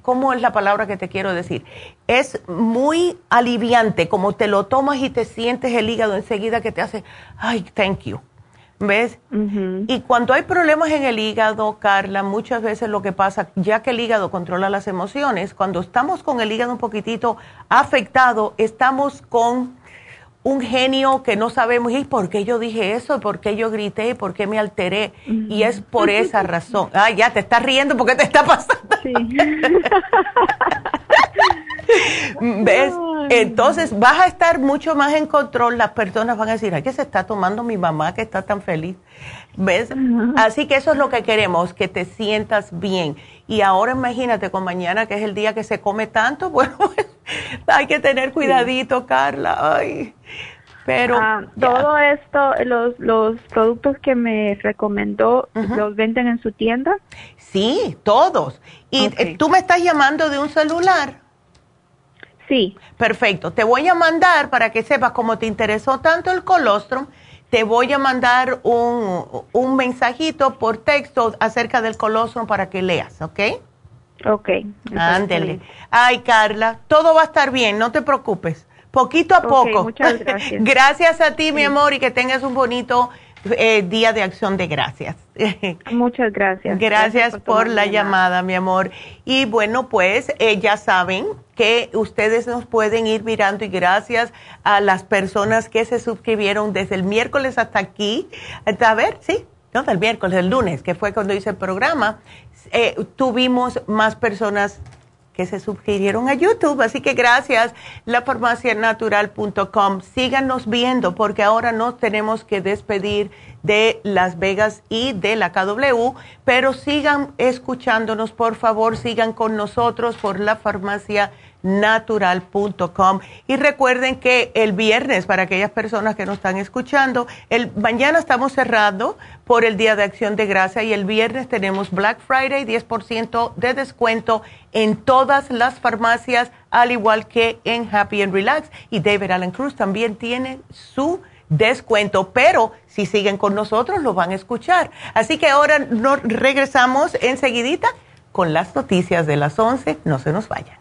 [SPEAKER 3] ¿cómo es la palabra que te quiero decir? Es muy aliviante, como te lo tomas y te sientes el hígado enseguida que te hace, ay, thank you. ¿Ves? Y cuando hay problemas en el hígado, Carla, muchas veces lo que pasa, ya que el hígado controla las emociones, cuando estamos con el hígado un poquitito afectado, estamos con un genio que no sabemos, ¿y por qué yo dije eso? ¿Por qué yo grité? ¿Y por qué me alteré? Y es por esa razón. Ah, ya te estás riendo porque te está pasando. Sí. ¿Ves? Entonces vas a estar mucho más en control. Las personas van a decir, ay, ¿qué se está tomando mi mamá que está tan feliz? ¿Ves? Así que eso es lo que queremos, que te sientas bien. Y ahora imagínate con mañana, que es el día que se come tanto, bueno, hay que tener cuidadito, Carla. Ay. Pero ah,
[SPEAKER 6] todo esto, los, los productos que me recomendó, ¿los venden en su tienda?
[SPEAKER 3] Sí, todos. Y eh, tú me estás llamando de un celular.
[SPEAKER 6] Sí.
[SPEAKER 3] Perfecto. Te voy a mandar, para que sepas cómo te interesó tanto el colostrum, te voy a mandar un, un mensajito por texto acerca del colostrum para que leas, ¿ok?
[SPEAKER 6] Ok.
[SPEAKER 3] Ándele. Ay, Carla, todo va a estar bien, no te preocupes. Poquito a poco.
[SPEAKER 6] Muchas gracias.
[SPEAKER 3] gracias a ti, mi amor, y que tengas un bonito eh, Día de Acción de Gracias.
[SPEAKER 6] Muchas gracias.
[SPEAKER 3] Gracias, por, la llamada. mi amor. Y bueno, pues eh, ya saben que ustedes nos pueden ir mirando y gracias a las personas que se suscribieron desde el miércoles hasta aquí. A ver, sí, no, del miércoles, el lunes, que fue cuando hice el programa, eh, tuvimos más personas que se suscribieron a YouTube. Así que gracias, lafarmacianatural.com. Síganos viendo porque ahora nos tenemos que despedir de Las Vegas y de la KW, pero sigan escuchándonos, por favor, sigan con nosotros por la farmacia
[SPEAKER 7] natural.com. Y recuerden que el viernes, para aquellas personas que nos están escuchando, el mañana estamos cerrando por el Día de Acción de Gracia y el viernes tenemos Black Friday, 10% de descuento en todas las farmacias, al igual que en Happy and Relax. Y David Allen Cruz también tiene su descuento, pero si siguen con nosotros lo van a escuchar. Así que ahora nos regresamos enseguidita con las noticias de las 11. No se nos vayan.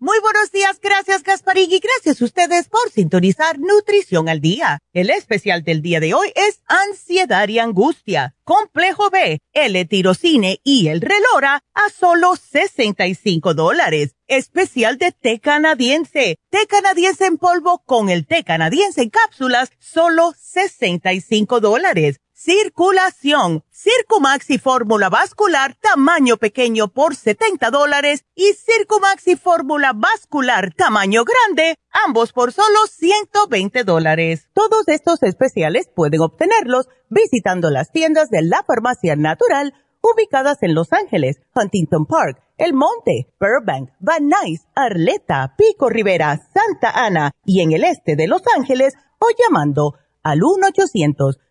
[SPEAKER 3] Muy buenos días, gracias Gasparín y gracias a ustedes por sintonizar Nutrición al Día. El especial del día de hoy es Ansiedad y Angustia, Complejo B, L-Tirocine y el Relora a solo 65 dólares. Especial de té canadiense, té canadiense en polvo con el té canadiense en cápsulas, solo 65 dólares circulación, Circumaxi fórmula vascular tamaño pequeño por 70 dólares y Circumaxi fórmula vascular tamaño grande, ambos por solo 120 dólares. Todos estos especiales pueden obtenerlos visitando las tiendas de la farmacia natural ubicadas en Los Ángeles, Huntington Park, El Monte, Burbank, Van Nuys, Arleta, Pico Rivera, Santa Ana y en el este de Los Ángeles o llamando al 1 800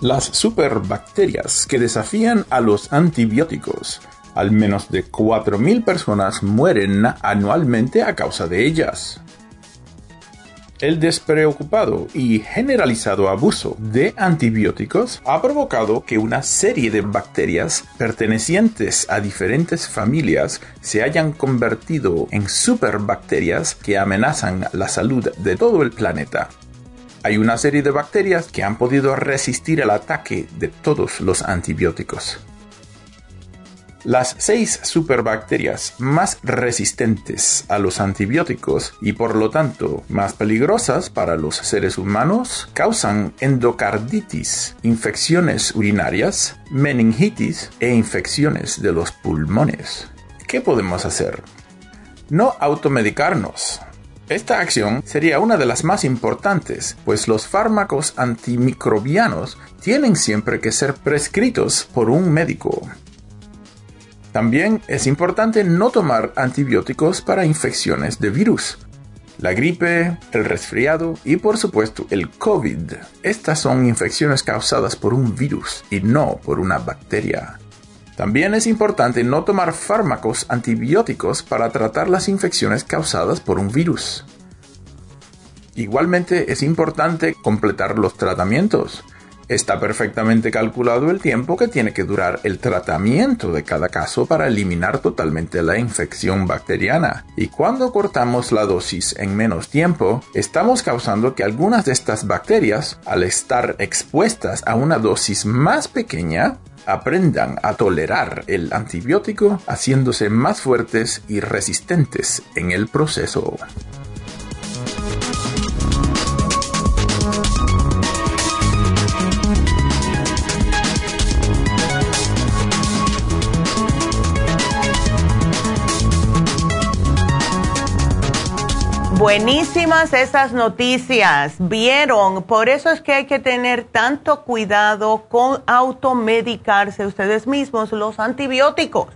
[SPEAKER 8] Las superbacterias que desafían a los antibióticos. Al menos de 4.000 personas mueren anualmente a causa de ellas. El despreocupado y generalizado abuso de antibióticos ha provocado que una serie de bacterias pertenecientes a diferentes familias se hayan convertido en superbacterias que amenazan la salud de todo el planeta hay una serie de bacterias que han podido resistir el ataque de todos los antibióticos. Las seis superbacterias más resistentes a los antibióticos y por lo tanto más peligrosas para los seres humanos causan endocarditis, infecciones urinarias, meningitis e infecciones de los pulmones. ¿Qué podemos hacer? No automedicarnos. Esta acción sería una de las más importantes, pues los fármacos antimicrobianos tienen siempre que ser prescritos por un médico. También es importante no tomar antibióticos para infecciones de virus. La gripe, el resfriado y por supuesto el COVID. Estas son infecciones causadas por un virus y no por una bacteria. También es importante no tomar fármacos antibióticos para tratar las infecciones causadas por un virus. Igualmente es importante completar los tratamientos. Está perfectamente calculado el tiempo que tiene que durar el tratamiento de cada caso para eliminar totalmente la infección bacteriana. Y cuando cortamos la dosis en menos tiempo, estamos causando que algunas de estas bacterias, al estar expuestas a una dosis más pequeña, aprendan a tolerar el antibiótico haciéndose más fuertes y resistentes en el proceso.
[SPEAKER 3] Buenísimas esas noticias, vieron, por eso es que hay que tener tanto cuidado con automedicarse ustedes mismos los antibióticos,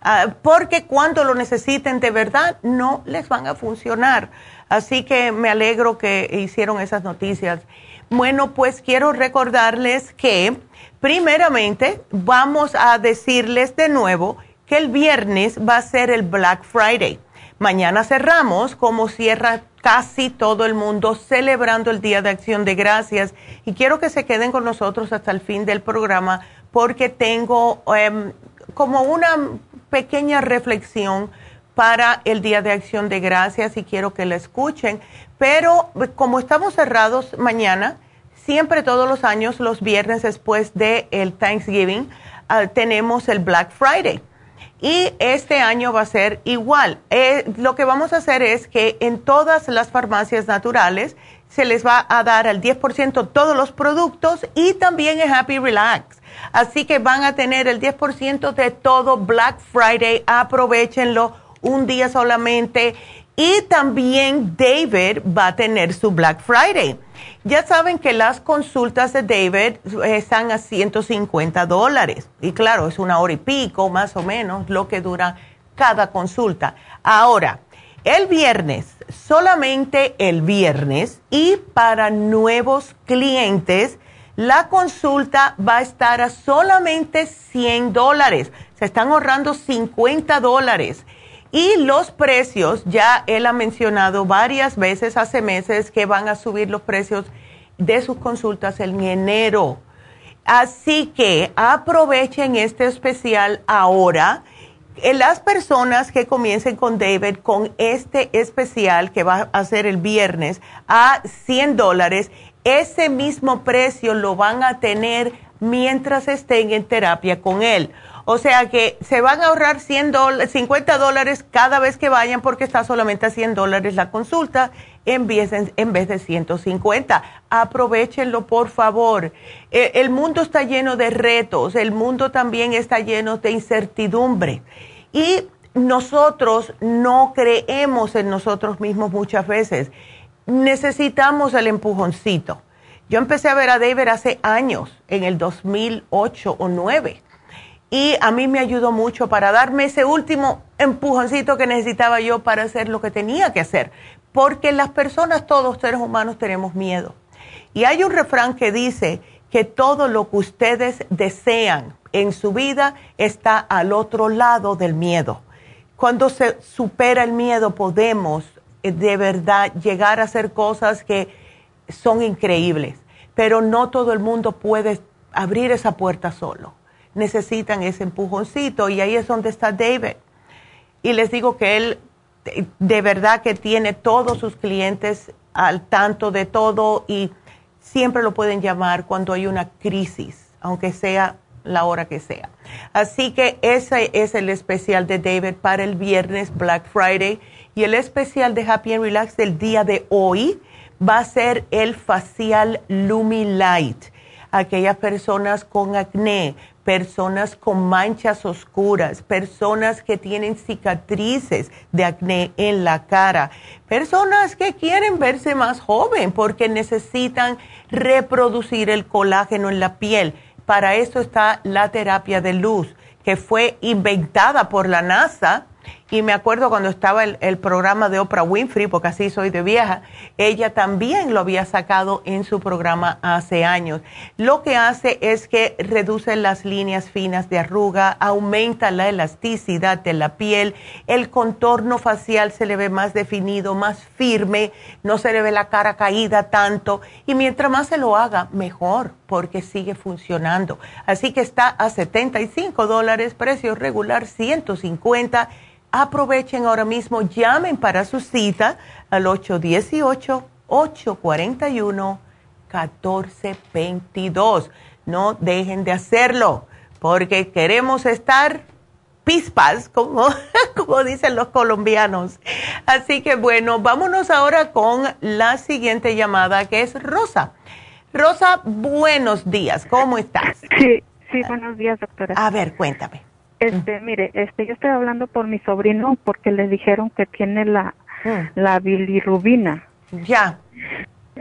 [SPEAKER 3] ah, porque cuando lo necesiten de verdad no les van a funcionar. Así que me alegro que hicieron esas noticias. Bueno, pues quiero recordarles que primeramente vamos a decirles de nuevo que el viernes va a ser el Black Friday. Mañana cerramos, como cierra casi todo el mundo, celebrando el Día de Acción de Gracias. Y quiero que se queden con nosotros hasta el fin del programa porque tengo em, como una pequeña reflexión para el Día de Acción de Gracias y quiero que la escuchen. Pero como estamos cerrados mañana, siempre todos los años, los viernes después del el Thanksgiving, ah, tenemos el Black Friday. Y este año va a ser igual. Eh, lo que vamos a hacer es que en todas las farmacias naturales se les va a dar al 10% todos los productos y también en Happy Relax. Así que van a tener el 10% de todo Black Friday. Aprovechenlo un día solamente. Y también David va a tener su Black Friday. Ya saben que las consultas de David están a 150 dólares. Y claro, es una hora y pico más o menos lo que dura cada consulta. Ahora, el viernes, solamente el viernes y para nuevos clientes, la consulta va a estar a solamente 100 dólares. Se están ahorrando 50 dólares. Y los precios, ya él ha mencionado varias veces hace meses que van a subir los precios de sus consultas en enero. Así que aprovechen este especial ahora. Las personas que comiencen con David con este especial que va a ser el viernes a 100 dólares, ese mismo precio lo van a tener mientras estén en terapia con él. O sea que se van a ahorrar 100 50 dólares cada vez que vayan porque está solamente a 100 dólares la consulta en vez, de 150. Aprovechenlo, por favor. E, el mundo está lleno de retos, el mundo también está lleno de incertidumbre. Y nosotros no creemos en nosotros mismos muchas veces. Necesitamos el empujoncito. Yo empecé a ver a David hace años, en el 2008 o 2009 y a mí me ayudó mucho para darme ese último empujoncito que necesitaba yo para hacer lo que tenía que hacer. Porque las personas, todos seres humanos, tenemos miedo. Y hay un refrán que dice que todo lo que ustedes desean en su vida está al otro lado del miedo. Cuando se supera el miedo podemos eh, de verdad llegar a hacer cosas que son increíbles, pero no todo el mundo puede abrir esa puerta solo necesitan ese empujoncito y ahí es donde está David. Y les digo que él de verdad que tiene todos sus clientes al tanto de todo y siempre lo pueden llamar cuando hay una crisis, aunque sea la hora que sea. Así que ese es el especial de David para el viernes Black Friday y el especial de Happy and Relax del día de hoy va a ser el facial Lumi Light. Aquellas personas con acné, personas con manchas oscuras, personas que tienen cicatrices de acné en la cara, personas que quieren verse más joven porque necesitan reproducir el colágeno en la piel. Para eso está la terapia de luz, que fue inventada por la NASA Y me acuerdo cuando estaba el, programa de Oprah Winfrey, porque así soy de vieja, ella también lo había sacado en su programa hace años. Lo que hace es que reduce las líneas finas de arruga, aumenta la elasticidad de la piel, el contorno facial se le ve más definido, más firme, no se le ve la cara caída tanto. Y mientras más se lo haga, mejor, porque sigue funcionando. Así que está a 75 dólares, precio regular 150 Aprovechen ahora mismo, llamen para su cita al 818-841-1422. No dejen de hacerlo, porque queremos estar pispas, como, como dicen los colombianos. Así que bueno, vámonos ahora con la siguiente llamada, que es Rosa. Rosa, buenos días, ¿cómo estás?
[SPEAKER 9] Sí, sí, buenos días, doctora.
[SPEAKER 3] A ver, cuéntame.
[SPEAKER 9] Este, mire, este, yo estoy hablando por mi sobrino porque le dijeron que tiene la, mm. la bilirrubina.
[SPEAKER 3] Ya.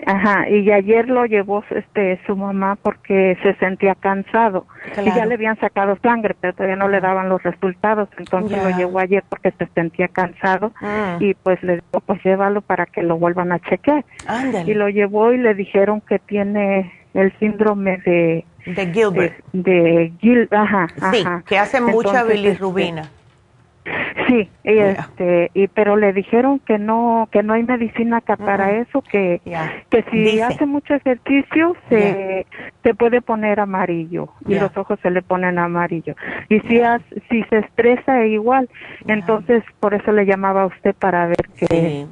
[SPEAKER 9] Ajá, y ayer lo llevó este su mamá porque se sentía cansado. Y ya le habían sacado sangre, pero todavía no le daban los resultados, entonces lo llevó ayer porque se sentía cansado mm. y pues le dijo, pues llévalo para que lo vuelvan a chequear. Y lo llevó y le dijeron que tiene el síndrome de
[SPEAKER 3] de Gilbert.
[SPEAKER 9] De, Gil, ajá,
[SPEAKER 3] Sí, que hace mucha bilirrubina.
[SPEAKER 9] Este, sí, y este, y pero le dijeron que no, que no hay medicina acá para eso, que, que si hace mucho ejercicio se, se puede poner amarillo y los ojos se le ponen amarillo. Y si, si se estresa igual, entonces por eso le llamaba a usted para ver que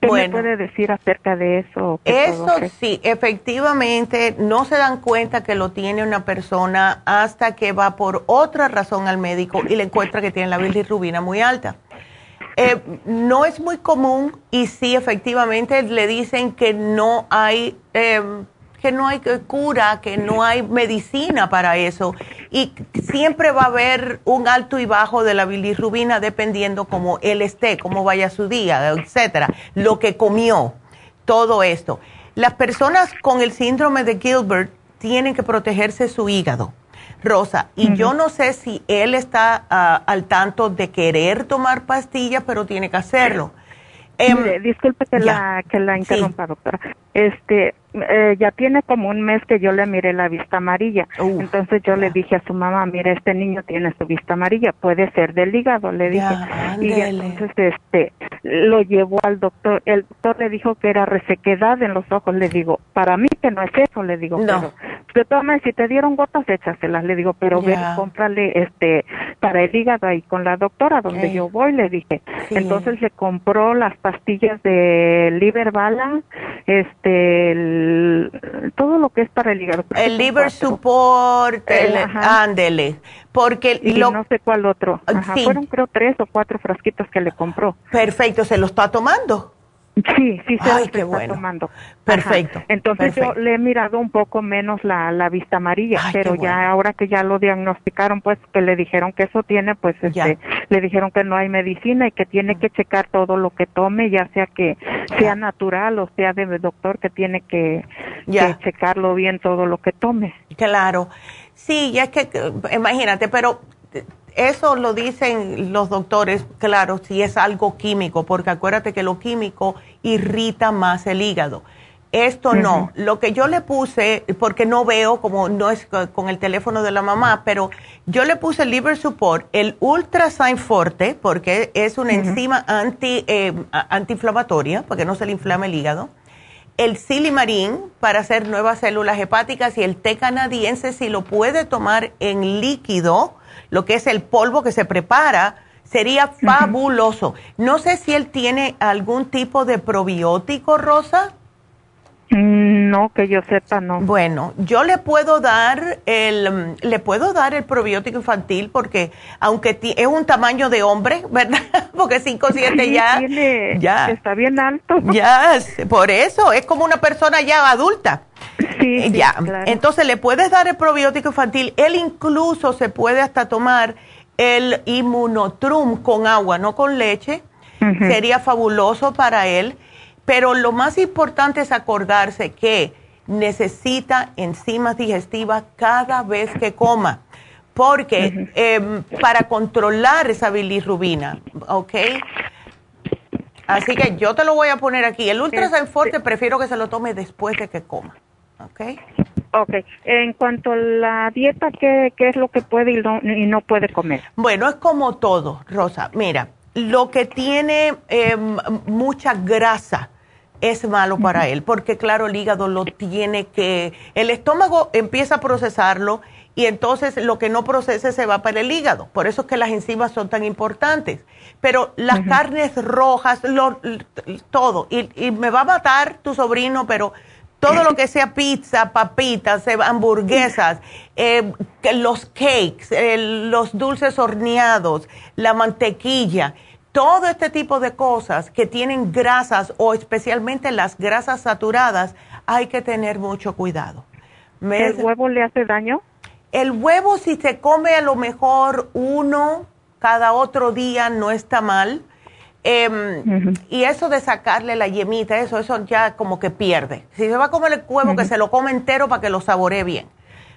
[SPEAKER 9] ¿Qué bueno, puede decir acerca de eso?
[SPEAKER 3] Eso sí, efectivamente no se dan cuenta que lo tiene una persona hasta que va por otra razón al médico y le encuentra que tiene la bilirrubina muy alta. Eh, no es muy común y sí, efectivamente le dicen que no hay... Eh, que no hay cura, que no hay medicina para eso. Y siempre va a haber un alto y bajo de la bilirrubina dependiendo cómo él esté, cómo vaya su día, etcétera, lo que comió, todo esto. Las personas con el síndrome de Gilbert tienen que protegerse su hígado. Rosa, y yo no sé si él está ah, al tanto de querer tomar pastillas, pero tiene que hacerlo.
[SPEAKER 9] Em, disculpe que la que la interrumpa, doctora. Este, eh, ya tiene como un mes que yo le miré la vista amarilla. Entonces yo le dije a su mamá, mira, este niño tiene su vista amarilla, puede ser del hígado, le dije. y entonces este, lo llevó al doctor. El doctor le dijo que era resequedad en los ojos. Le digo, para mí que no es eso, le digo. No. Pero, de todas si te dieron gotas, échaselas, le digo, pero ve, cómprale este, para el hígado ahí con la doctora donde yo voy, le dije. Entonces le compró las pastillas de Liver Balance, todo lo que es para el hígado.
[SPEAKER 3] El liver support, el, ándele, porque
[SPEAKER 9] no sé cuál otro. Fueron creo tres o cuatro frasquitos que le compró.
[SPEAKER 3] Perfecto, ¿se lo está tomando?
[SPEAKER 9] Sí, sí se está tomando.
[SPEAKER 3] Perfecto.
[SPEAKER 9] Entonces yo le he mirado un poco menos la, la vista amarilla, pero ya ahora que ya lo diagnosticaron, pues que le dijeron que eso tiene, pues este, le dijeron que no hay medicina y que tiene que checar todo lo que tome, ya sea que sea natural o sea de doctor, que tiene que, que checarlo bien todo lo que tome.
[SPEAKER 3] Claro. Sí, ya es que, imagínate, pero eso lo dicen los doctores, claro, si es algo químico, porque acuérdate que lo químico irrita más el hígado. Esto no. Lo que yo le puse, porque no veo, como no es con el teléfono de la mamá, pero yo le puse el Liver Support, el Ultrasign Forte, porque es una enzima anti, eh, antiinflamatoria, porque no se le inflama el hígado. El Silimarín para hacer nuevas células hepáticas y el té canadiense, si lo puede tomar en líquido, lo que es el polvo que se prepara, sería fabuloso. No sé si él tiene algún tipo de probiótico, Rosa.
[SPEAKER 9] Mm, no, que yo sepa, no.
[SPEAKER 3] Bueno, yo le puedo dar el, le puedo dar el probiótico infantil porque aunque es un tamaño de hombre, ¿verdad? Porque 5 7 ya,
[SPEAKER 9] ya está bien alto.
[SPEAKER 3] Ya, por eso es como una persona ya adulta.
[SPEAKER 9] Sí,
[SPEAKER 3] ya. Entonces le puedes dar el probiótico infantil. Él incluso se puede hasta tomar el inmunotrum con agua, no con leche. Sería fabuloso para él pero lo más importante es acordarse que necesita enzimas digestivas cada vez que coma, porque em, para controlar esa bilirrubina, ¿ok? Así que yo te lo voy a poner aquí. El Ultrasign Forte prefiero que se lo tome después de que coma, ¿ok?
[SPEAKER 9] Ok. En cuanto a la dieta, ¿qué, qué es lo que puede y no, y no, puede comer?
[SPEAKER 3] Bueno, es como todo, Rosa. Mira, lo que tiene em, mucha grasa es malo para él, porque claro, el hígado lo tiene que, el estómago empieza a procesarlo y entonces lo que no procese se va para el hígado. Por eso es que las enzimas son tan importantes. Pero las carnes rojas, todo, y, y, me va a matar tu sobrino, pero todo lo que sea pizza, papitas, eh, hamburguesas, eh, los cakes, eh, los dulces horneados, la mantequilla, todo este tipo de cosas que tienen grasas o especialmente las grasas saturadas, hay que tener mucho cuidado.
[SPEAKER 9] ¿El huevo le hace daño?
[SPEAKER 3] El huevo si se come a lo mejor uno cada otro día no está mal Em, y eso de sacarle la yemita, eso, eso ya como que pierde. Si se va a comer el huevo, que se lo come entero para que lo saboree bien.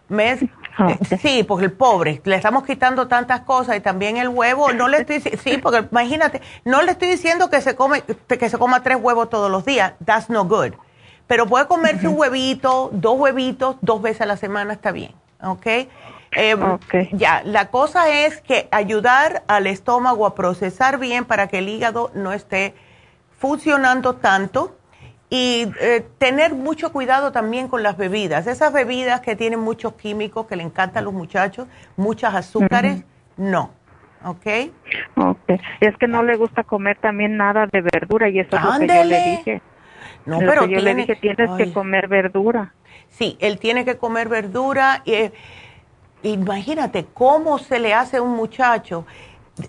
[SPEAKER 3] Ah, eh, sí, porque el pobre, le estamos quitando tantas cosas y también el huevo, no le estoy sí, porque imagínate, no le estoy diciendo que se come que se coma tres huevos todos los días, that's no good. Pero puede comerse un huevito, dos huevitos, dos veces a la semana está bien, ¿ok? Em, ya, la cosa es que ayudar al estómago a procesar bien para que el hígado no esté funcionando tanto y eh, tener mucho cuidado también con las bebidas. Esas bebidas que tienen muchos químicos que le encantan a los muchachos, muchas azúcares, no. ¿Ok?
[SPEAKER 9] Ok. Es que no le gusta comer también nada de verdura y eso es lo que yo le dije. No, pero yo le dije, tienes que comer verdura.
[SPEAKER 3] Sí, él tiene que comer verdura. y imagínate cómo se le hace a un muchacho.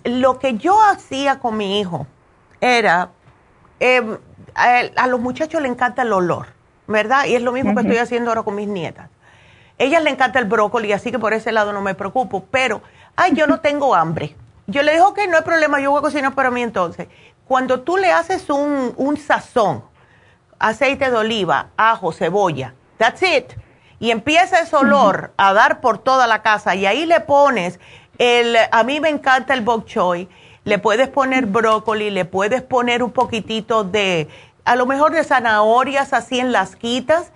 [SPEAKER 3] Lo que yo hacía con mi hijo era, em, a, los muchachos le encanta el olor, ¿verdad? Y es lo mismo que estoy haciendo ahora con mis nietas. Ellas le encanta el brócoli, así que por ese lado no me preocupo, pero, ay, yo no tengo hambre. Yo le digo, que no hay problema, yo voy a cocinar para mí entonces. Cuando tú le haces un, un sazón, aceite de oliva, ajo, cebolla, that's it y empieza ese olor a dar por toda la casa y ahí le pones el, a mí me encanta el bok choy, le puedes poner brócoli, le puedes poner un poquitito de, a lo mejor de zanahorias así en las quitas.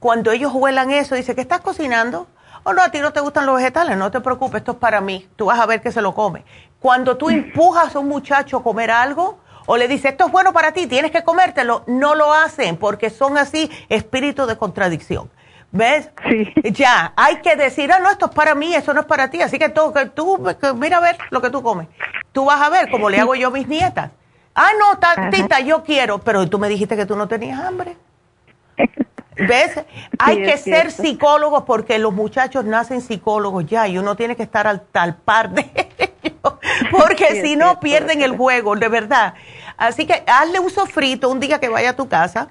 [SPEAKER 3] Cuando ellos huelan eso, dice, ¿qué estás cocinando? O oh, no, a ti no te gustan los vegetales, no te preocupes, esto es para mí, tú vas a ver que se lo come. Cuando tú empujas a un muchacho a comer algo, o le dices, esto es bueno para ti, tienes que comértelo, no lo hacen porque son así espíritus de contradicción. ¿Ves? Sí. Ya, hay que decir, ah, no, esto es para mí, eso no es para ti. Así que tú, que tú mira a ver lo que tú comes. Tú vas a ver como le hago yo a mis nietas. Ah, no, tita, yo quiero, pero tú me dijiste que tú no tenías hambre. ¿Ves? hay que ser psicólogos porque los muchachos nacen psicólogos ya y uno tiene que estar al, tal par de ellos porque si no pierden el juego, de verdad. Así que hazle un sofrito un día que vaya a tu casa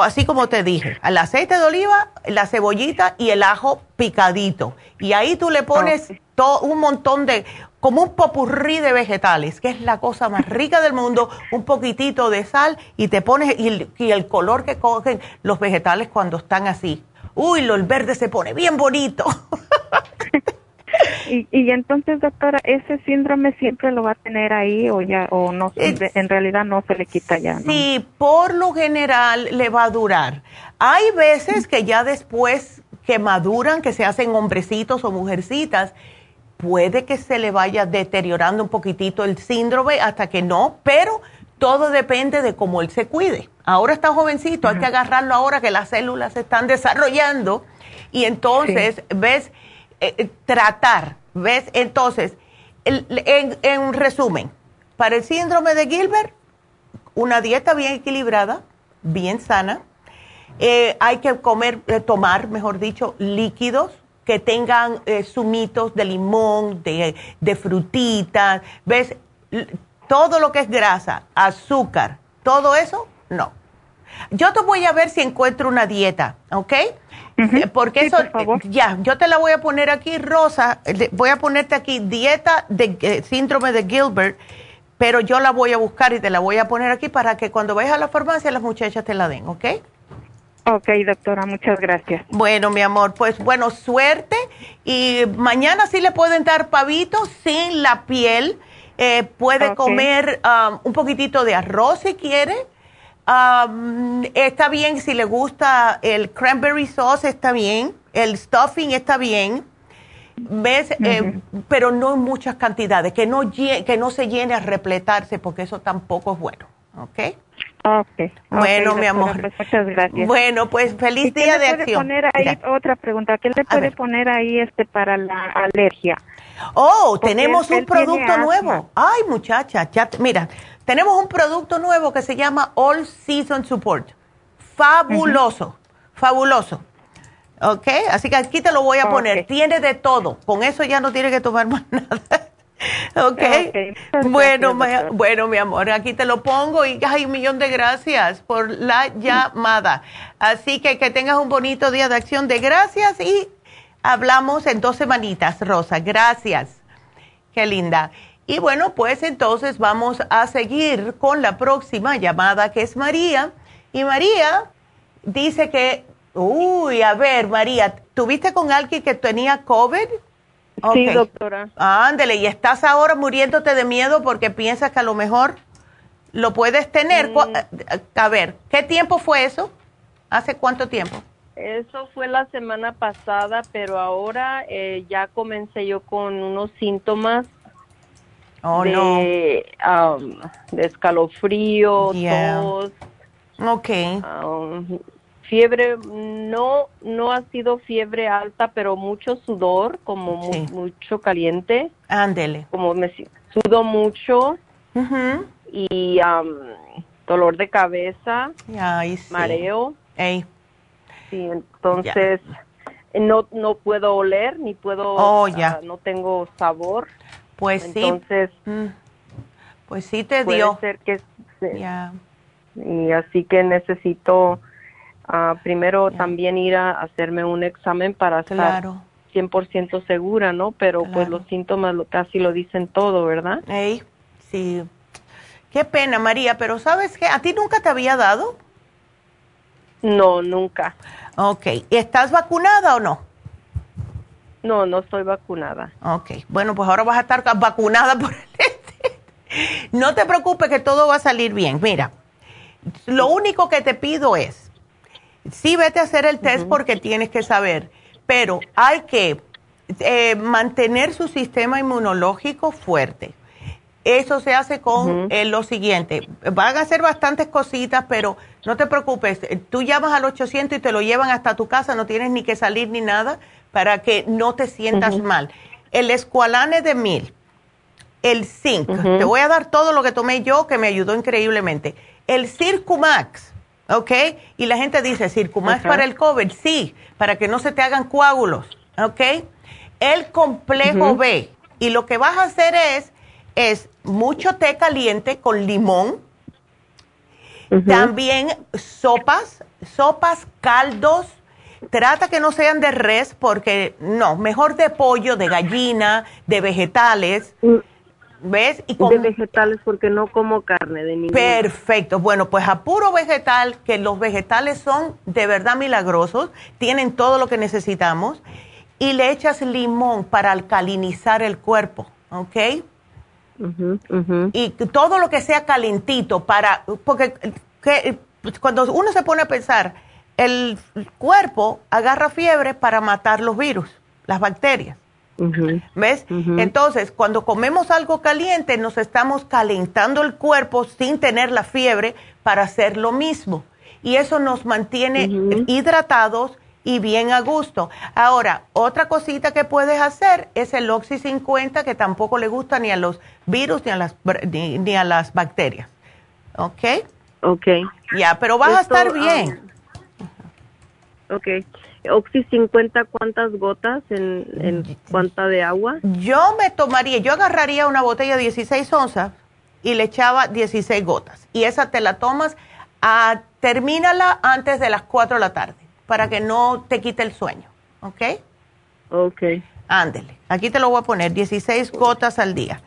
[SPEAKER 3] así como te dije, el aceite de oliva, la cebollita y el ajo picadito. Y ahí tú le pones todo, un montón de, como un popurrí de vegetales, que es la cosa más rica del mundo, un poquitito de sal y te pones, y el, color que cogen los vegetales cuando están así. Uy, lo, el verde se pone bien bonito.
[SPEAKER 9] Y, y entonces, doctora, ¿ese síndrome siempre lo va a tener ahí o ya, o no, en realidad no se le quita ya?
[SPEAKER 3] Sí, por lo general le va a durar. Hay veces que ya después que maduran, que se hacen hombrecitos o mujercitas, puede que se le vaya deteriorando un poquitito el síndrome hasta que no, pero todo depende de cómo él se cuide. Ahora está jovencito, hay que agarrarlo ahora que las células se están desarrollando y entonces, ¿ves? Eh, eh, tratar, ¿ves? Entonces, en, resumen, para el síndrome de Gilbert, una dieta bien equilibrada, bien sana. Eh, hay que comer, tomar, mejor dicho, líquidos que tengan sumitos de limón, de, de frutitas, ¿ves? Todo lo que es grasa, azúcar, todo eso, no. Yo te voy a ver si encuentro una dieta, ¿ok? Eh, porque eso, ya, yo te la voy a poner aquí, Rosa, voy a ponerte aquí dieta de eh, síndrome de Gilbert, pero yo la voy a buscar y te la voy a poner aquí para que cuando vayas a la farmacia las muchachas te la den, ¿ok?
[SPEAKER 9] Ok, doctora, muchas gracias.
[SPEAKER 3] Bueno, mi amor, pues bueno, suerte. Y mañana sí le pueden dar pavito sin la piel. Eh, puede comer um, un poquitito de arroz si quiere. Um, está bien si le gusta el cranberry sauce, está bien. El stuffing está bien. ¿Ves? Eh, pero no en muchas cantidades. Que no, que no se llene a repletarse porque eso tampoco es bueno. ¿Ok?
[SPEAKER 9] Okay,
[SPEAKER 3] bueno, mi amor.
[SPEAKER 9] Pues muchas gracias.
[SPEAKER 3] Bueno, pues feliz día de acción.
[SPEAKER 9] Poner ahí, otra pregunta, ¿qué le puede poner ahí este para la alergia?
[SPEAKER 3] Oh, tenemos un producto nuevo. Ay, muchacha, ya, mira, tenemos un producto nuevo que se llama All Season Support. Fabuloso, fabuloso. ¿Ok? Así que aquí te lo voy a poner. Tiene de todo. Con eso ya no tiene que tomar más nada. Okay. Bueno, bueno, mi amor, aquí te lo pongo y hay un millón de gracias por la llamada. Así que que tengas un bonito día de acción de gracias y hablamos en dos semanitas, Rosa. Gracias. Qué linda. Y bueno, pues entonces vamos a seguir con la próxima llamada que es María. Y María dice que, uy, a ver, María, ¿tuviste con alguien que tenía COVID?
[SPEAKER 10] Sí, doctora.
[SPEAKER 3] Ándele, y estás ahora muriéndote de miedo porque piensas que a lo mejor lo puedes tener. Mm. A ver, ¿qué tiempo fue eso? ¿Hace cuánto tiempo?
[SPEAKER 10] Eso fue la semana pasada, pero ahora eh, ya comencé yo con unos síntomas
[SPEAKER 3] oh,
[SPEAKER 10] de, um, de escalofrío, tos.
[SPEAKER 3] Ok.
[SPEAKER 10] Um, fiebre no no ha sido fiebre alta, pero mucho sudor, como mucho caliente.
[SPEAKER 3] Ándele.
[SPEAKER 10] Como me sudo mucho. Y dolor de cabeza. Mareo.
[SPEAKER 3] Sí,
[SPEAKER 10] entonces no no puedo oler ni puedo
[SPEAKER 3] oh, ya.
[SPEAKER 10] Ah, no tengo sabor.
[SPEAKER 3] Pues
[SPEAKER 10] sí. Entonces
[SPEAKER 3] mm. pues sí te dio.
[SPEAKER 10] ser que Y así que necesito primero también ir a hacerme un examen para estar 100% segura, ¿no? Pero pues los síntomas casi lo dicen todo, ¿verdad?
[SPEAKER 3] Ey, sí. Qué pena, María, pero ¿sabes qué? ¿A ti nunca te había dado?
[SPEAKER 10] No, nunca.
[SPEAKER 3] Ok. ¿Estás vacunada o no?
[SPEAKER 10] No, no estoy vacunada.
[SPEAKER 3] Ok. Bueno, pues ahora vas a estar vacunada por el... no te preocupes que todo va a salir bien. Mira, lo único que te pido es sí vete a hacer el test porque tienes que saber, pero hay que eh, mantener su sistema inmunológico fuerte. Eso se hace con eh, lo siguiente. Van a hacer bastantes cositas, pero no te preocupes. Tú llamas al 800 y te lo llevan hasta tu casa, no tienes ni que salir ni nada para que no te sientas mal. El escualane de mil, el zinc, te voy a dar todo lo que tomé yo que me ayudó increíblemente. El Circumax, ¿ok? Y la gente dice, ¿Circumax para el COVID? Sí, para que no se te hagan coágulos, ¿ok? El complejo B. Y lo que vas a hacer es, es mucho té caliente con limón. También sopas, sopas, caldos. Trata que no sean de res porque no, mejor de pollo, de gallina, de vegetales. Mm. ¿Ves?
[SPEAKER 10] Y De vegetales porque no como carne de ningún.
[SPEAKER 3] Perfecto. Bueno, pues a puro vegetal, que los vegetales son de verdad milagrosos, tienen todo lo que necesitamos, y le echas limón para alcalinizar el cuerpo, ¿ok? Y todo lo que sea calentito para, porque cuando uno se pone a pensar, el cuerpo agarra fiebre para matar los virus, las bacterias. ¿Ves? Entonces, cuando comemos algo caliente, nos estamos calentando el cuerpo sin tener la fiebre para hacer lo mismo. Y eso nos mantiene hidratados y bien a gusto. Ahora, otra cosita que puedes hacer es el Oxy 50, que tampoco le gusta ni a los virus ni a las, ni, a las bacterias. ¿Ok?
[SPEAKER 10] Ok.
[SPEAKER 3] Ya, pero vas a estar bien.
[SPEAKER 10] Um, ok. Oxy 50, ¿cuántas gotas en, en cuánta de agua?
[SPEAKER 3] Yo me tomaría, yo agarraría una botella de 16 onzas y le echaba 16 gotas. Y esa te la tomas, a, termínala antes de las 4 de la tarde para que no te quite el sueño. ¿Ok?
[SPEAKER 10] Ok.
[SPEAKER 3] Ándele. Aquí te lo voy a poner, 16 gotas al día.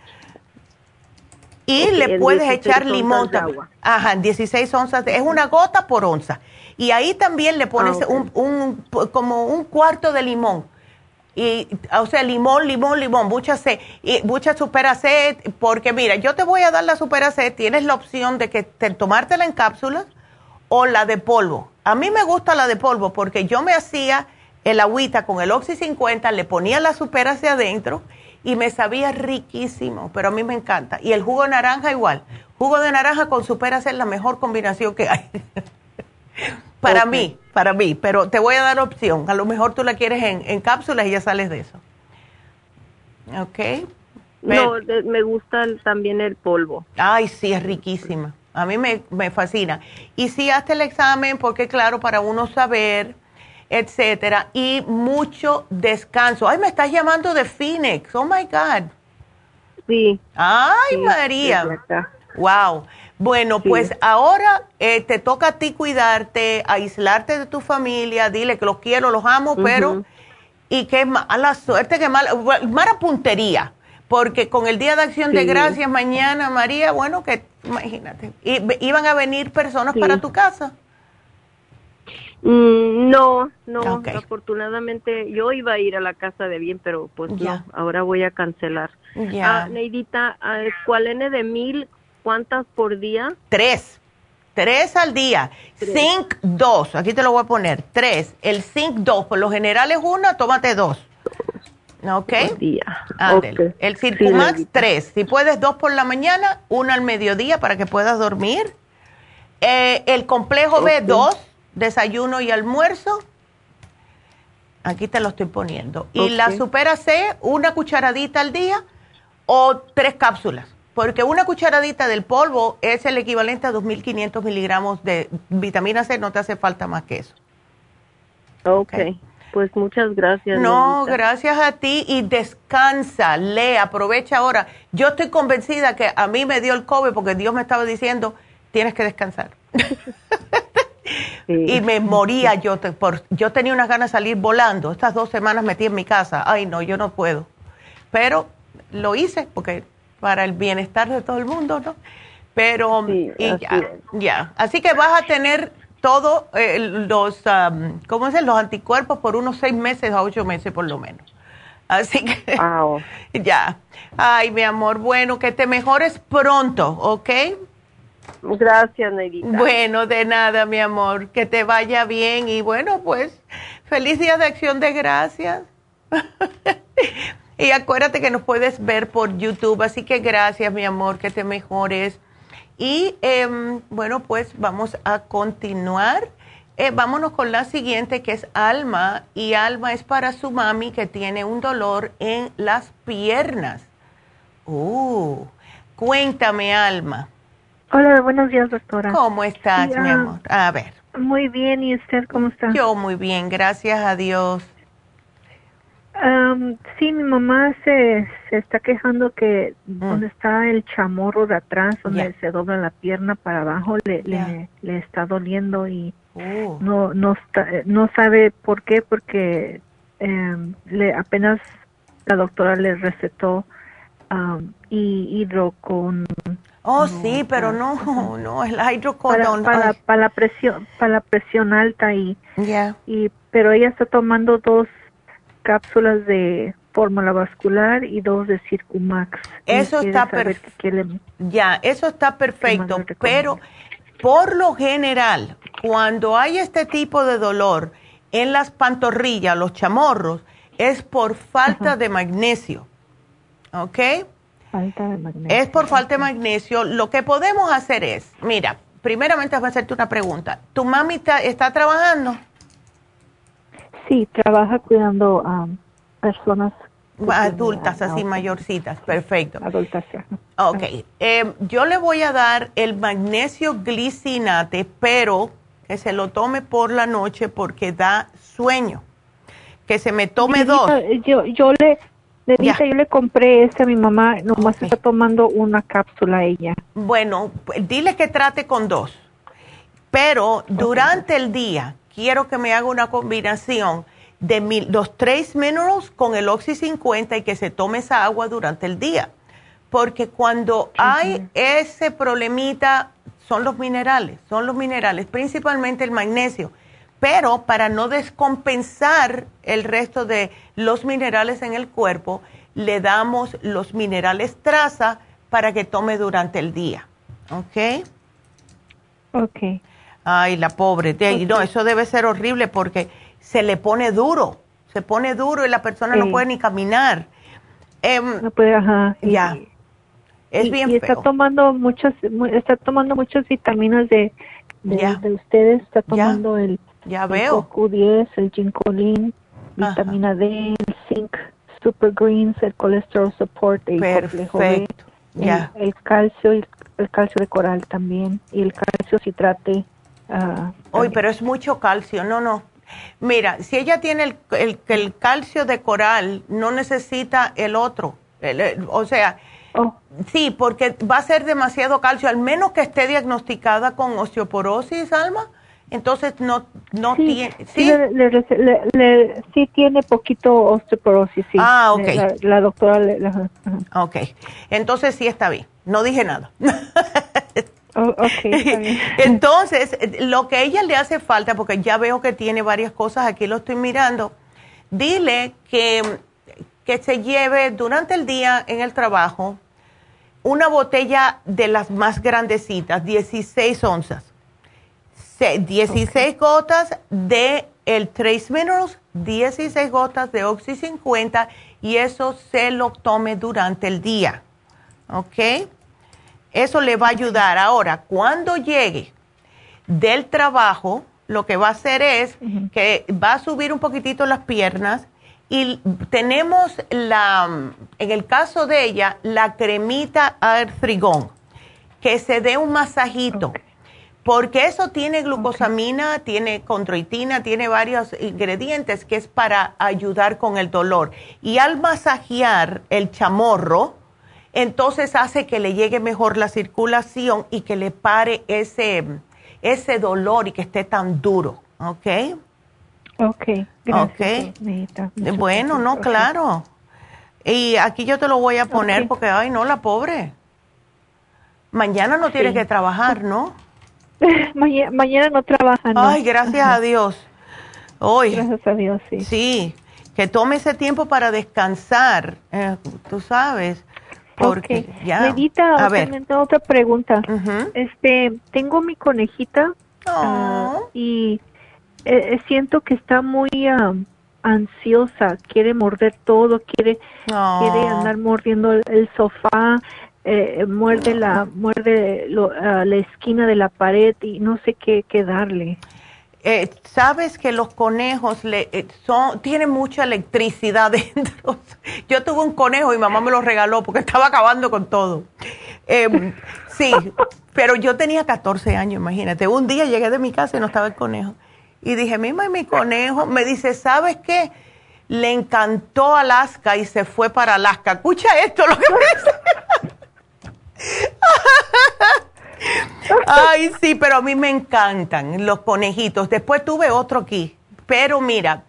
[SPEAKER 3] Y le puedes echar limón. Agua. Ajá, 16 onzas. es una gota por onza. Y ahí también le pones ah, un, como un cuarto de limón. Y, o sea, limón, limón, limón, mucha C, y mucha supera C, porque mira, yo te voy a dar la supera C, tienes la opción de que te, tomártela en cápsulas o la de polvo. A mí me gusta la de polvo porque yo me hacía el agüita con el Oxy 50, le ponía la hacia adentro y me sabía riquísimo, pero a mí me encanta. Y el jugo de naranja igual. Jugo de naranja con supera C es la mejor combinación que hay. para mí, para mí, pero te voy a dar opción. A lo mejor tú la quieres en, cápsulas y ya sales de eso. ¿Ok?
[SPEAKER 10] No, me gusta también el polvo.
[SPEAKER 3] Ay, sí, es riquísima. A mí me, me fascina. Y sí, hazte el examen porque, claro, para uno saber, etcétera, y mucho descanso. Ay, me estás llamando de Phoenix. Oh my God.
[SPEAKER 10] Sí.
[SPEAKER 3] Ay, María. wow. Bueno, pues ahora eh, te toca a ti cuidarte, aislarte de tu familia, dile que los quiero, los amo, pero y qué mala suerte, qué mala, mala puntería, porque con el Día de Acción de Gracias mañana, María, bueno, que imagínate, ¿iban a venir personas para tu casa?
[SPEAKER 10] Mm, no, no, afortunadamente yo iba a ir a la casa de bien, pero pues no, ahora voy a cancelar. Ya. Ah, Neidita, ah, ¿cuál N de mil ¿Cuántas por día?
[SPEAKER 3] Tres. Tres al día. Zinc dos. Aquí te lo voy a poner. Tres. El zinc dos. Por lo general es una, tómate dos. ¿Ok?
[SPEAKER 10] Día.
[SPEAKER 3] El Circumax tres. Si puedes dos por la mañana, una al mediodía para que puedas dormir. Eh, el complejo B dos. Desayuno y almuerzo. Aquí te lo estoy poniendo. Y la Supera C, una cucharadita al día o tres cápsulas porque una cucharadita del polvo es el equivalente a 2.500 miligramos de vitamina C, no te hace falta más que eso.
[SPEAKER 10] Ok, pues muchas gracias.
[SPEAKER 3] No, gracias a ti y descansa, lee, aprovecha ahora. Yo estoy convencida que a mí me dio el COVID porque Dios me estaba diciendo, tienes que descansar. Y me moría yo, por, yo tenía unas ganas de salir volando. Estas dos semanas metí en mi casa. Ay, no, yo no puedo. Pero lo hice porque para el bienestar de todo el mundo, ¿no? Pero ya, Así que vas a tener todos eh, los, ¿cómo se Los anticuerpos por unos seis meses a ocho meses por lo menos. Así que ya. Ay, mi amor, bueno, que te mejores pronto, ¿ok?
[SPEAKER 10] Gracias, Neidita.
[SPEAKER 3] Bueno, de nada, mi amor. Que te vaya bien y bueno, pues feliz día de acción de gracias. Y acuérdate que nos puedes ver por YouTube, así que gracias, mi amor, que te mejores. Y em, bueno, pues vamos a continuar. Eh, vámonos con la siguiente, que es Alma. Y Alma es para su mami que tiene un dolor en las piernas. Uh, cuéntame, Alma.
[SPEAKER 11] Hola, buenos días, doctora.
[SPEAKER 3] ¿Cómo estás, mi amor? A ver.
[SPEAKER 11] Muy bien, ¿y usted cómo está?
[SPEAKER 3] Yo muy bien, gracias a Dios.
[SPEAKER 11] Um, sí, mi mamá se, se está quejando que mm. donde está el chamorro de atrás, donde se dobla la pierna para abajo, le, le, está doliendo y oh. no no no sabe por qué, porque em, le apenas la doctora le recetó um, hidro con
[SPEAKER 3] Oh, sí, pero no, no, el hidrocodone.
[SPEAKER 11] Para, para, la presión, para la presión alta y, y, pero ella está tomando dos cápsulas de fórmula vascular y dos de Circumax.
[SPEAKER 3] Eso está perfecto. Ya, eso está perfecto, pero por lo general, cuando hay este tipo de dolor en las pantorrillas, los chamorros, es por falta de magnesio. ¿Ok?
[SPEAKER 11] Falta de magnesio.
[SPEAKER 3] Es por falta de magnesio. Lo que podemos hacer es, mira, primeramente voy a hacerte una pregunta. ¿Tu mami está trabajando?
[SPEAKER 11] Sí, trabaja cuidando a personas
[SPEAKER 3] adultas, así mayorcitas, perfecto.
[SPEAKER 11] Adultas,
[SPEAKER 3] Ok, eh, yo le voy a dar el magnesio glicinate, pero que se lo tome por la noche porque da sueño. Que se me tome dos.
[SPEAKER 11] Yo, yo le, le dije, yo le compré este a mi mamá, nomás está tomando una cápsula ella.
[SPEAKER 3] Bueno, pues, dile que trate con dos. Pero durante el día, quiero que me haga una combinación de los tres minerals con el Oxy 50 y que se tome esa agua durante el día. porque cuando hay ese problemita, son los minerales, son los minerales, principalmente el magnesio. Pero para no descompensar el resto de los minerales en el cuerpo, le damos los minerales traza para que tome durante el día. ¿Ok?
[SPEAKER 11] Ok.
[SPEAKER 3] Ay, la pobre. No, eso debe ser horrible porque se le pone duro, se pone duro y la persona no puede ni caminar.
[SPEAKER 11] Em, no puede, ajá.
[SPEAKER 3] Ya. Es bien
[SPEAKER 11] y está tomando muchas, está tomando muchas vitaminas de, de, ustedes, está tomando el,
[SPEAKER 3] ya veo.
[SPEAKER 11] Q10, el ginkolin, vitamina D, el zinc, super greens, el colesterol support, el
[SPEAKER 3] Perfecto.
[SPEAKER 11] ya. El, calcio, el, calcio de coral también y el calcio citrate. Uh,
[SPEAKER 3] Hoy, pero es mucho calcio, no, no. Mira, si ella tiene el, el, el calcio de coral, no necesita el otro. o sea, oh. sí, porque va a ser demasiado calcio, al menos que esté diagnosticada con osteoporosis, Alma. Entonces no no tiene
[SPEAKER 11] sí sí, tiene poquito osteoporosis sí.
[SPEAKER 3] Ah ok.
[SPEAKER 11] La, doctora le,
[SPEAKER 3] ok. Entonces sí está bien. No dije nada
[SPEAKER 11] Oh, okay,
[SPEAKER 3] Entonces, lo que a ella le hace falta, porque ya veo que tiene varias cosas, aquí lo estoy mirando, dile que, que se lleve durante el día en el trabajo una botella de las más grandecitas, 16 onzas, 16 gotas de el Trace Minerals, 16 gotas de Oxy 50 y eso se lo tome durante el día. ¿Ok? Eso le va a ayudar. Ahora, cuando llegue del trabajo, lo que va a hacer es que va a subir un poquitito las piernas y tenemos la, en el caso de ella, la cremita artrigón, que se dé un masajito. Porque eso tiene glucosamina, tiene condroitina, tiene varios ingredientes que es para ayudar con el dolor. Y al masajear el chamorro, entonces hace que le llegue mejor la circulación y que le pare ese, ese dolor y que esté tan duro, ¿ok?
[SPEAKER 11] Ok,
[SPEAKER 3] gracias. Bueno, no, claro. Y aquí yo te lo voy a poner porque, ay, no, la pobre. Mañana no tiene que trabajar, ¿no?
[SPEAKER 11] mañana, no trabaja, ¿no?
[SPEAKER 3] Ay, gracias a Dios. Hoy.
[SPEAKER 11] Gracias a Dios, sí.
[SPEAKER 3] Sí, que tome ese tiempo para descansar, eh, tú sabes. Porque ya.
[SPEAKER 11] Medita, a ver. otra pregunta. Este, tengo mi conejita ah, y eh, siento que está muy ansiosa, quiere morder todo, quiere, quiere andar mordiendo el, sofá, eh, muerde la, muerde la esquina de la pared y no sé qué, qué darle.
[SPEAKER 3] Eh, sabes que los conejos le, eh, son, tienen mucha electricidad dentro. Yo tuve un conejo y mamá me lo regaló porque estaba acabando con todo. Em, sí, pero yo tenía 14 años, imagínate. Un día llegué de mi casa y no estaba el conejo. Y dije, mima, mi conejo. Me dice, ¿sabes qué? Le encantó Alaska y se fue para Alaska. Escucha esto, lo que me dice. Ay, sí, pero a mí me encantan los conejitos. Después tuve otro aquí. Pero mira,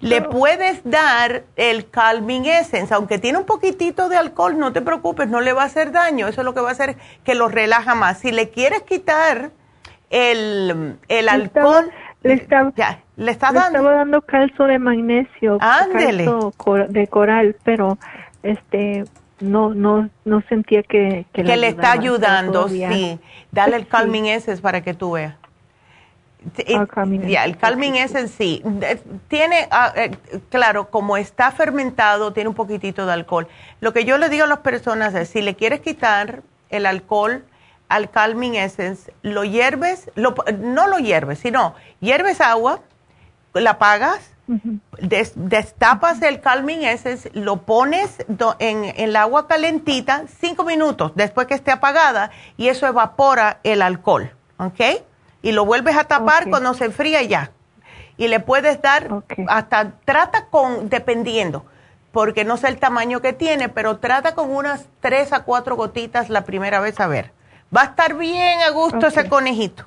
[SPEAKER 3] le puedes dar el Calming Essence, aunque tiene un poquitito de alcohol, no te preocupes, no le va a hacer daño. Eso es lo que va a hacer que lo relaja más. Si le quieres quitar el, el alcohol,
[SPEAKER 11] le, está, ya, le, está dando. estaba dando calcio de magnesio, calcio de coral, pero este no no no sentía que
[SPEAKER 3] que, le, está ayudando sí. Dale el calming essence para que tú veas. El calming, el calming essence sí. Tiene ah, eh, claro como está fermentado tiene un poquitito de alcohol. Lo que yo le digo a las personas es si le quieres quitar el alcohol al calming essence lo hierves no lo hierves sino hierves agua la apagas destapas el calming essence, lo pones en, el agua calentita cinco minutos después que esté apagada y eso evapora el alcohol, ¿ok? Y lo vuelves a tapar cuando se enfría ya. Y le puedes dar hasta, trata con, dependiendo, porque no sé el tamaño que tiene, pero trata con unas tres a cuatro gotitas la primera vez a ver. Va a estar bien a gusto ese conejito.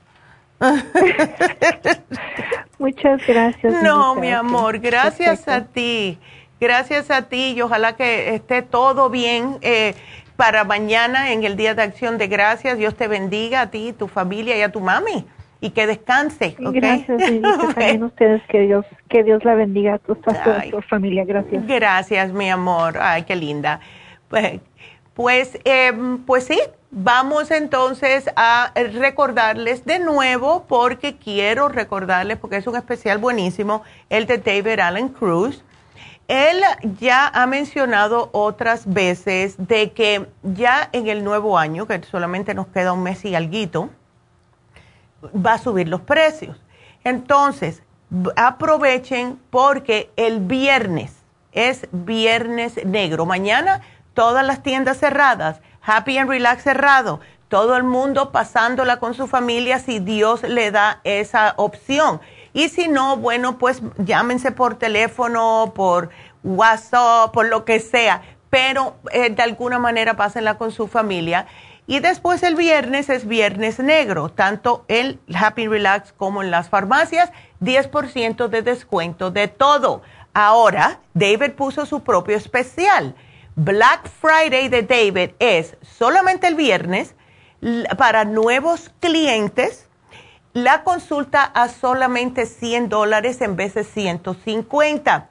[SPEAKER 11] Muchas gracias.
[SPEAKER 3] No, mi amor, gracias a ti. Gracias a ti y ojalá que esté todo bien. Eh, para mañana en el Día de Acción de Gracias. Dios te bendiga a ti, tu familia y a tu mami y que descanse.
[SPEAKER 11] Gracias, y también ustedes, que Dios, que Dios la bendiga a tu, tu familia. Gracias.
[SPEAKER 3] Gracias, mi amor. Ay, qué linda. Pues, pues, em, pues sí, vamos entonces a recordarles de nuevo, porque quiero recordarles, porque es un especial buenísimo, el de David Allen Cruz. Él ya ha mencionado otras veces de que ya en el nuevo año, que solamente nos queda un mes y alguito, va a subir los precios. Entonces, aprovechen porque el viernes es viernes negro. Mañana todas las tiendas cerradas, Happy and Relax cerrado, todo el mundo pasándola con su familia si Dios le da esa opción. Y si no, bueno, pues llámense por teléfono, por WhatsApp, por lo que sea, pero eh, de alguna manera pásenla con su familia y después el viernes es viernes negro, tanto en Happy Relax como en las farmacias, 10% de descuento de todo. Ahora, David puso su propio especial. Black Friday de David es solamente el viernes para nuevos clientes. La consulta a solamente 100 dólares en vez de 150.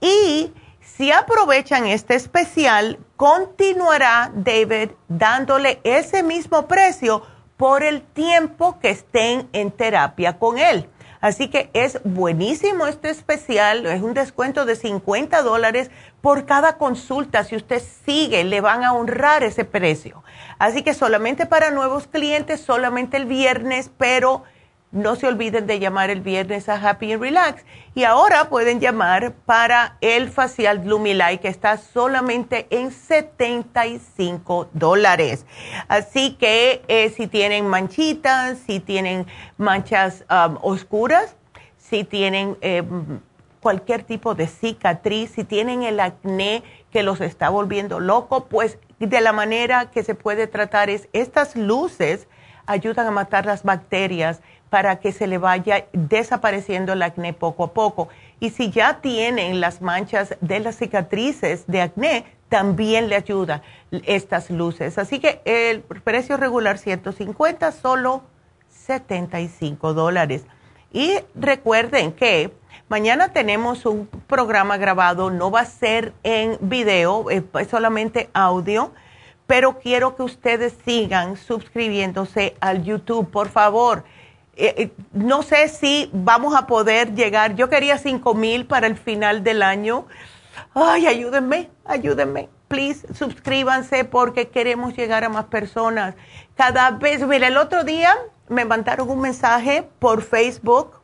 [SPEAKER 3] Y si aprovechan este especial, continuará David dándole ese mismo precio por el tiempo que estén en terapia con él. Así que es buenísimo este especial, es un descuento de 50 dólares por cada consulta. Si usted sigue, le van a honrar ese precio. Así que solamente para nuevos clientes, solamente el viernes, pero no se olviden de llamar el viernes a Happy and Relax. Y ahora pueden llamar para el facial Lumilight que está solamente en 75 dólares. Así que eh, si tienen manchitas, si tienen manchas oscuras, si tienen eh, cualquier tipo de cicatriz, si tienen el acné que los está volviendo loco, pues de la manera que se puede tratar es estas luces ayudan a matar las bacterias para que se le vaya desapareciendo el acné poco a poco. Y si ya tienen las manchas de las cicatrices de acné, también le ayuda estas luces. Así que el precio regular 150, solo 75 dólares. Y recuerden que mañana tenemos un programa grabado, no va a ser en video, es solamente audio, pero quiero que ustedes sigan suscribiéndose al YouTube, por favor eh, eh, no sé si vamos a poder llegar. Yo quería 5 mil para el final del año. Ay, ayúdenme, ayúdenme. Please, suscríbanse porque queremos llegar a más personas. Cada vez, mira, el otro día me mandaron un mensaje por Facebook.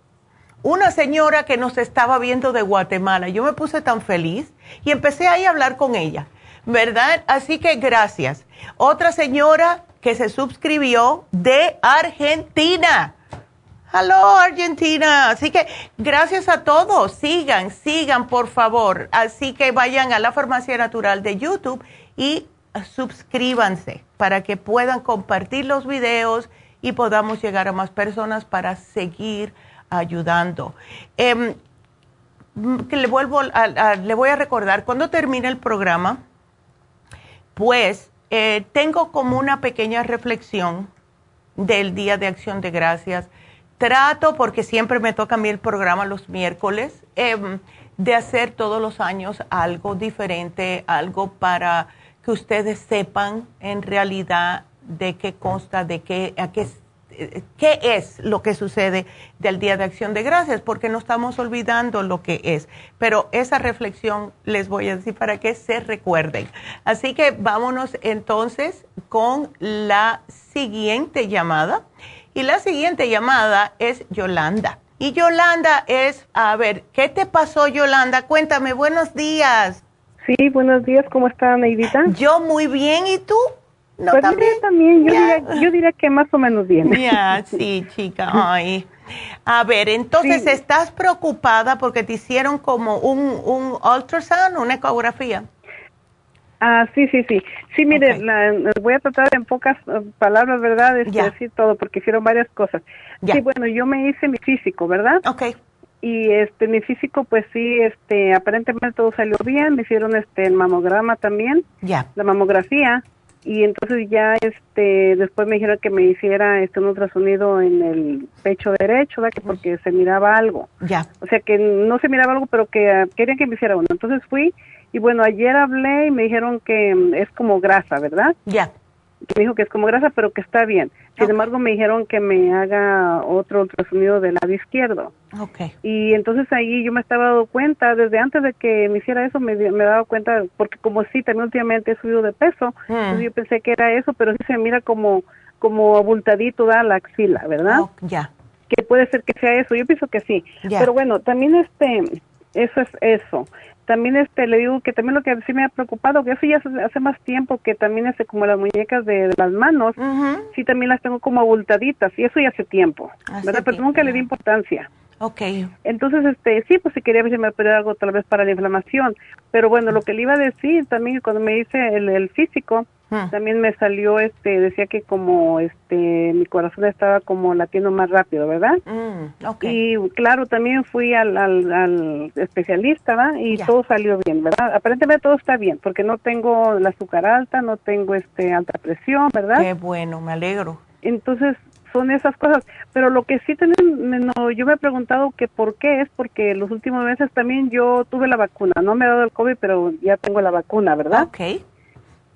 [SPEAKER 3] Una señora que nos estaba viendo de Guatemala. Yo me puse tan feliz y empecé ahí a hablar con ella, ¿verdad? Así que gracias. Otra señora que se suscribió de Argentina Hello Argentina. Así que gracias a todos. Sigan, sigan por favor. Así que vayan a la Farmacia Natural de YouTube y suscríbanse para que puedan compartir los videos y podamos llegar a más personas para seguir ayudando. Em, que le vuelvo le voy a recordar cuando termine el programa, pues eh, tengo como una pequeña reflexión del Día de Acción de Gracias trato, porque siempre me toca a mí el programa los miércoles, em, de hacer todos los años algo diferente, algo para que ustedes sepan en realidad de qué consta, de qué, a qué, qué es lo que sucede del Día de Acción de Gracias, porque no estamos olvidando lo que es. Pero esa reflexión les voy a decir para que se recuerden. Así que vámonos entonces con la siguiente llamada. Y la siguiente llamada es Yolanda. Y Yolanda es, a ver, ¿qué te pasó Yolanda? Cuéntame, buenos días.
[SPEAKER 12] Sí, buenos días, ¿cómo está Neidita?
[SPEAKER 3] Yo muy bien, ¿y tú?
[SPEAKER 12] No, pues también. también, yo, diría, yo diría que más o menos bien.
[SPEAKER 3] Ya, sí, chica, ay. A ver, entonces, ¿estás preocupada porque te hicieron como un, un ultrasound, una ecografía?
[SPEAKER 12] Ah, sí, sí, sí. Sí, mire, voy a tratar en pocas eh, palabras, ¿verdad? Es decir todo, porque hicieron varias cosas. Sí, bueno, yo me hice mi físico, ¿verdad?
[SPEAKER 3] Ok.
[SPEAKER 12] Y este, mi físico, pues sí, este, aparentemente todo salió bien. Me hicieron este, el mamograma también.
[SPEAKER 3] Ya.
[SPEAKER 12] La mamografía. Y entonces ya este después me dijeron que me hiciera este un ultrasonido en el pecho derecho, ¿verdad? Que porque se miraba algo.
[SPEAKER 3] Ya.
[SPEAKER 12] O sea que no se miraba algo, pero que uh, querían que me hiciera uno. Entonces fui y bueno, ayer hablé y me dijeron que um, es como grasa, ¿verdad?
[SPEAKER 3] Ya
[SPEAKER 12] me dijo que es como grasa, pero que está bien. Sin embargo, me dijeron que me haga otro ultrasonido del lado izquierdo.
[SPEAKER 3] Okay.
[SPEAKER 12] Y entonces ahí yo me estaba dando cuenta, desde antes de que me hiciera eso, me, me daba cuenta, porque como sí, también últimamente he subido de peso,
[SPEAKER 3] Mm.
[SPEAKER 12] entonces yo pensé que era eso, pero sí se mira como como abultadito da la axila, ¿verdad?
[SPEAKER 3] Oh, ya.
[SPEAKER 12] Que puede ser que sea eso, yo pienso que sí. Pero bueno, también este, eso es eso también este le digo que también lo que sí me ha preocupado que eso ya hace, hace más tiempo que también este como las muñecas de, de las manos sí también las tengo como abultaditas y eso ya hace tiempo
[SPEAKER 3] Hace
[SPEAKER 12] verdad pero nunca le di importancia.
[SPEAKER 3] Okay.
[SPEAKER 12] entonces este sí pues si quería ver si me podía algo tal vez para la inflamación pero bueno lo que le iba a decir también cuando me hice el, el físico
[SPEAKER 3] Hmm.
[SPEAKER 12] también me salió este decía que como este mi corazón estaba como latiendo más rápido verdad
[SPEAKER 3] Mm, okay.
[SPEAKER 12] y claro, también fui al, al, al especialista, ¿verdad? Y todo salió bien, ¿verdad? Aparentemente todo está bien, porque no tengo el azúcar alta, no tengo este alta presión, ¿verdad?
[SPEAKER 3] Qué bueno, me alegro.
[SPEAKER 12] Entonces, son esas cosas. Pero lo que sí me- no, yo me he preguntado que por qué es porque los últimos meses también yo tuve la vacuna. No me ha dado el COVID, pero ya tengo la vacuna, ¿verdad?
[SPEAKER 3] Ok.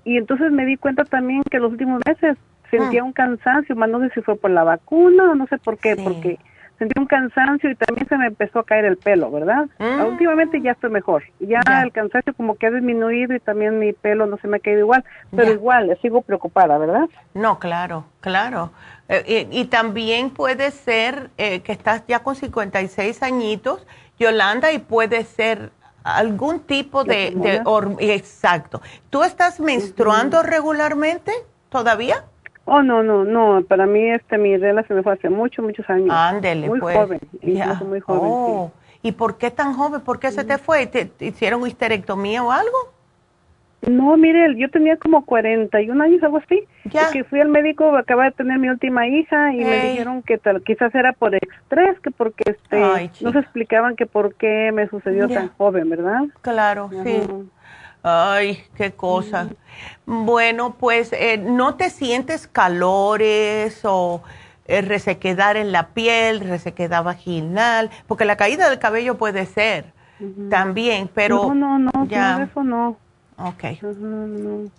[SPEAKER 12] Y entonces me di cuenta también que los últimos meses
[SPEAKER 3] Ah.
[SPEAKER 12] sentía un cansancio, más no sé si fue por la vacuna o no sé por qué, porque sentí un cansancio y también se me empezó a caer el pelo, ¿verdad?
[SPEAKER 3] Mm.
[SPEAKER 12] Últimamente ya estoy mejor. Ya, el cansancio como que ha disminuido y también mi pelo no se me ha caído igual, pero
[SPEAKER 3] Ya.
[SPEAKER 12] igual sigo preocupada, ¿verdad?
[SPEAKER 3] No, claro, claro. Eh, y, y también puede ser eh, que estás ya con 56 añitos, Yolanda, y puede ser algún tipo de... exacto. ¿Tú estás menstruando regularmente todavía?
[SPEAKER 12] Oh, no, no, no, para mí este mi regla se me fue hace muchos, muchos años.
[SPEAKER 3] Ándele,
[SPEAKER 12] Muy
[SPEAKER 3] pues.
[SPEAKER 12] joven, muy joven,
[SPEAKER 3] Oh, ¿Y por qué tan joven? ¿Por qué se te fue? ¿Te, te hicieron histerectomía o algo?
[SPEAKER 12] No, mire, yo tenía como 41 años, algo así.
[SPEAKER 3] Ya.
[SPEAKER 12] Porque fui al médico, acaba de tener mi última hija y me dijeron que tal, quizás era por estrés, que porque este,
[SPEAKER 3] Ay,
[SPEAKER 12] no se explicaban que por qué me sucedió
[SPEAKER 3] Ya.
[SPEAKER 12] tan joven, ¿verdad?
[SPEAKER 3] Claro, sí. Ay, qué cosa. Bueno, pues eh, no te sientes calores o eh, resequedad en la piel, resequedad vaginal, porque la caída del cabello puede ser también, pero
[SPEAKER 12] No, no, no,
[SPEAKER 3] ya.
[SPEAKER 12] no, eso no.
[SPEAKER 3] Ok.
[SPEAKER 12] no.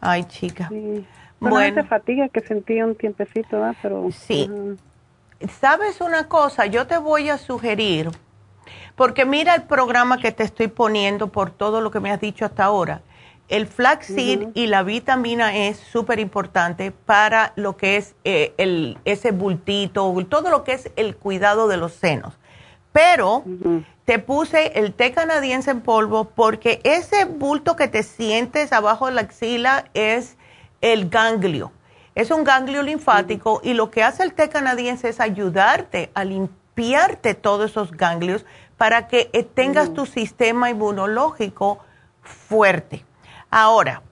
[SPEAKER 3] Ay, chica.
[SPEAKER 12] Bueno.
[SPEAKER 3] Bueno.
[SPEAKER 12] fatiga que sentí un tiempecito, ¿verdad? Pero...
[SPEAKER 3] Sí. ¿Sabes una cosa? Yo te voy a sugerir, porque mira el programa que te estoy poniendo por todo lo que me has dicho hasta ahora. El flaxseed
[SPEAKER 13] Ujú.
[SPEAKER 3] y la vitamina E es súper importante para lo que es eh, el, ese bultito, todo lo que es el cuidado de los senos. Pero te puse el té canadiense en polvo porque ese bulto que te sientes abajo de la axila es el ganglio. Es un ganglio linfático y lo que hace el té canadiense es ayudarte a limpiarte todos esos ganglios para que eh, tengas tu sistema inmunológico fuerte. Ahora,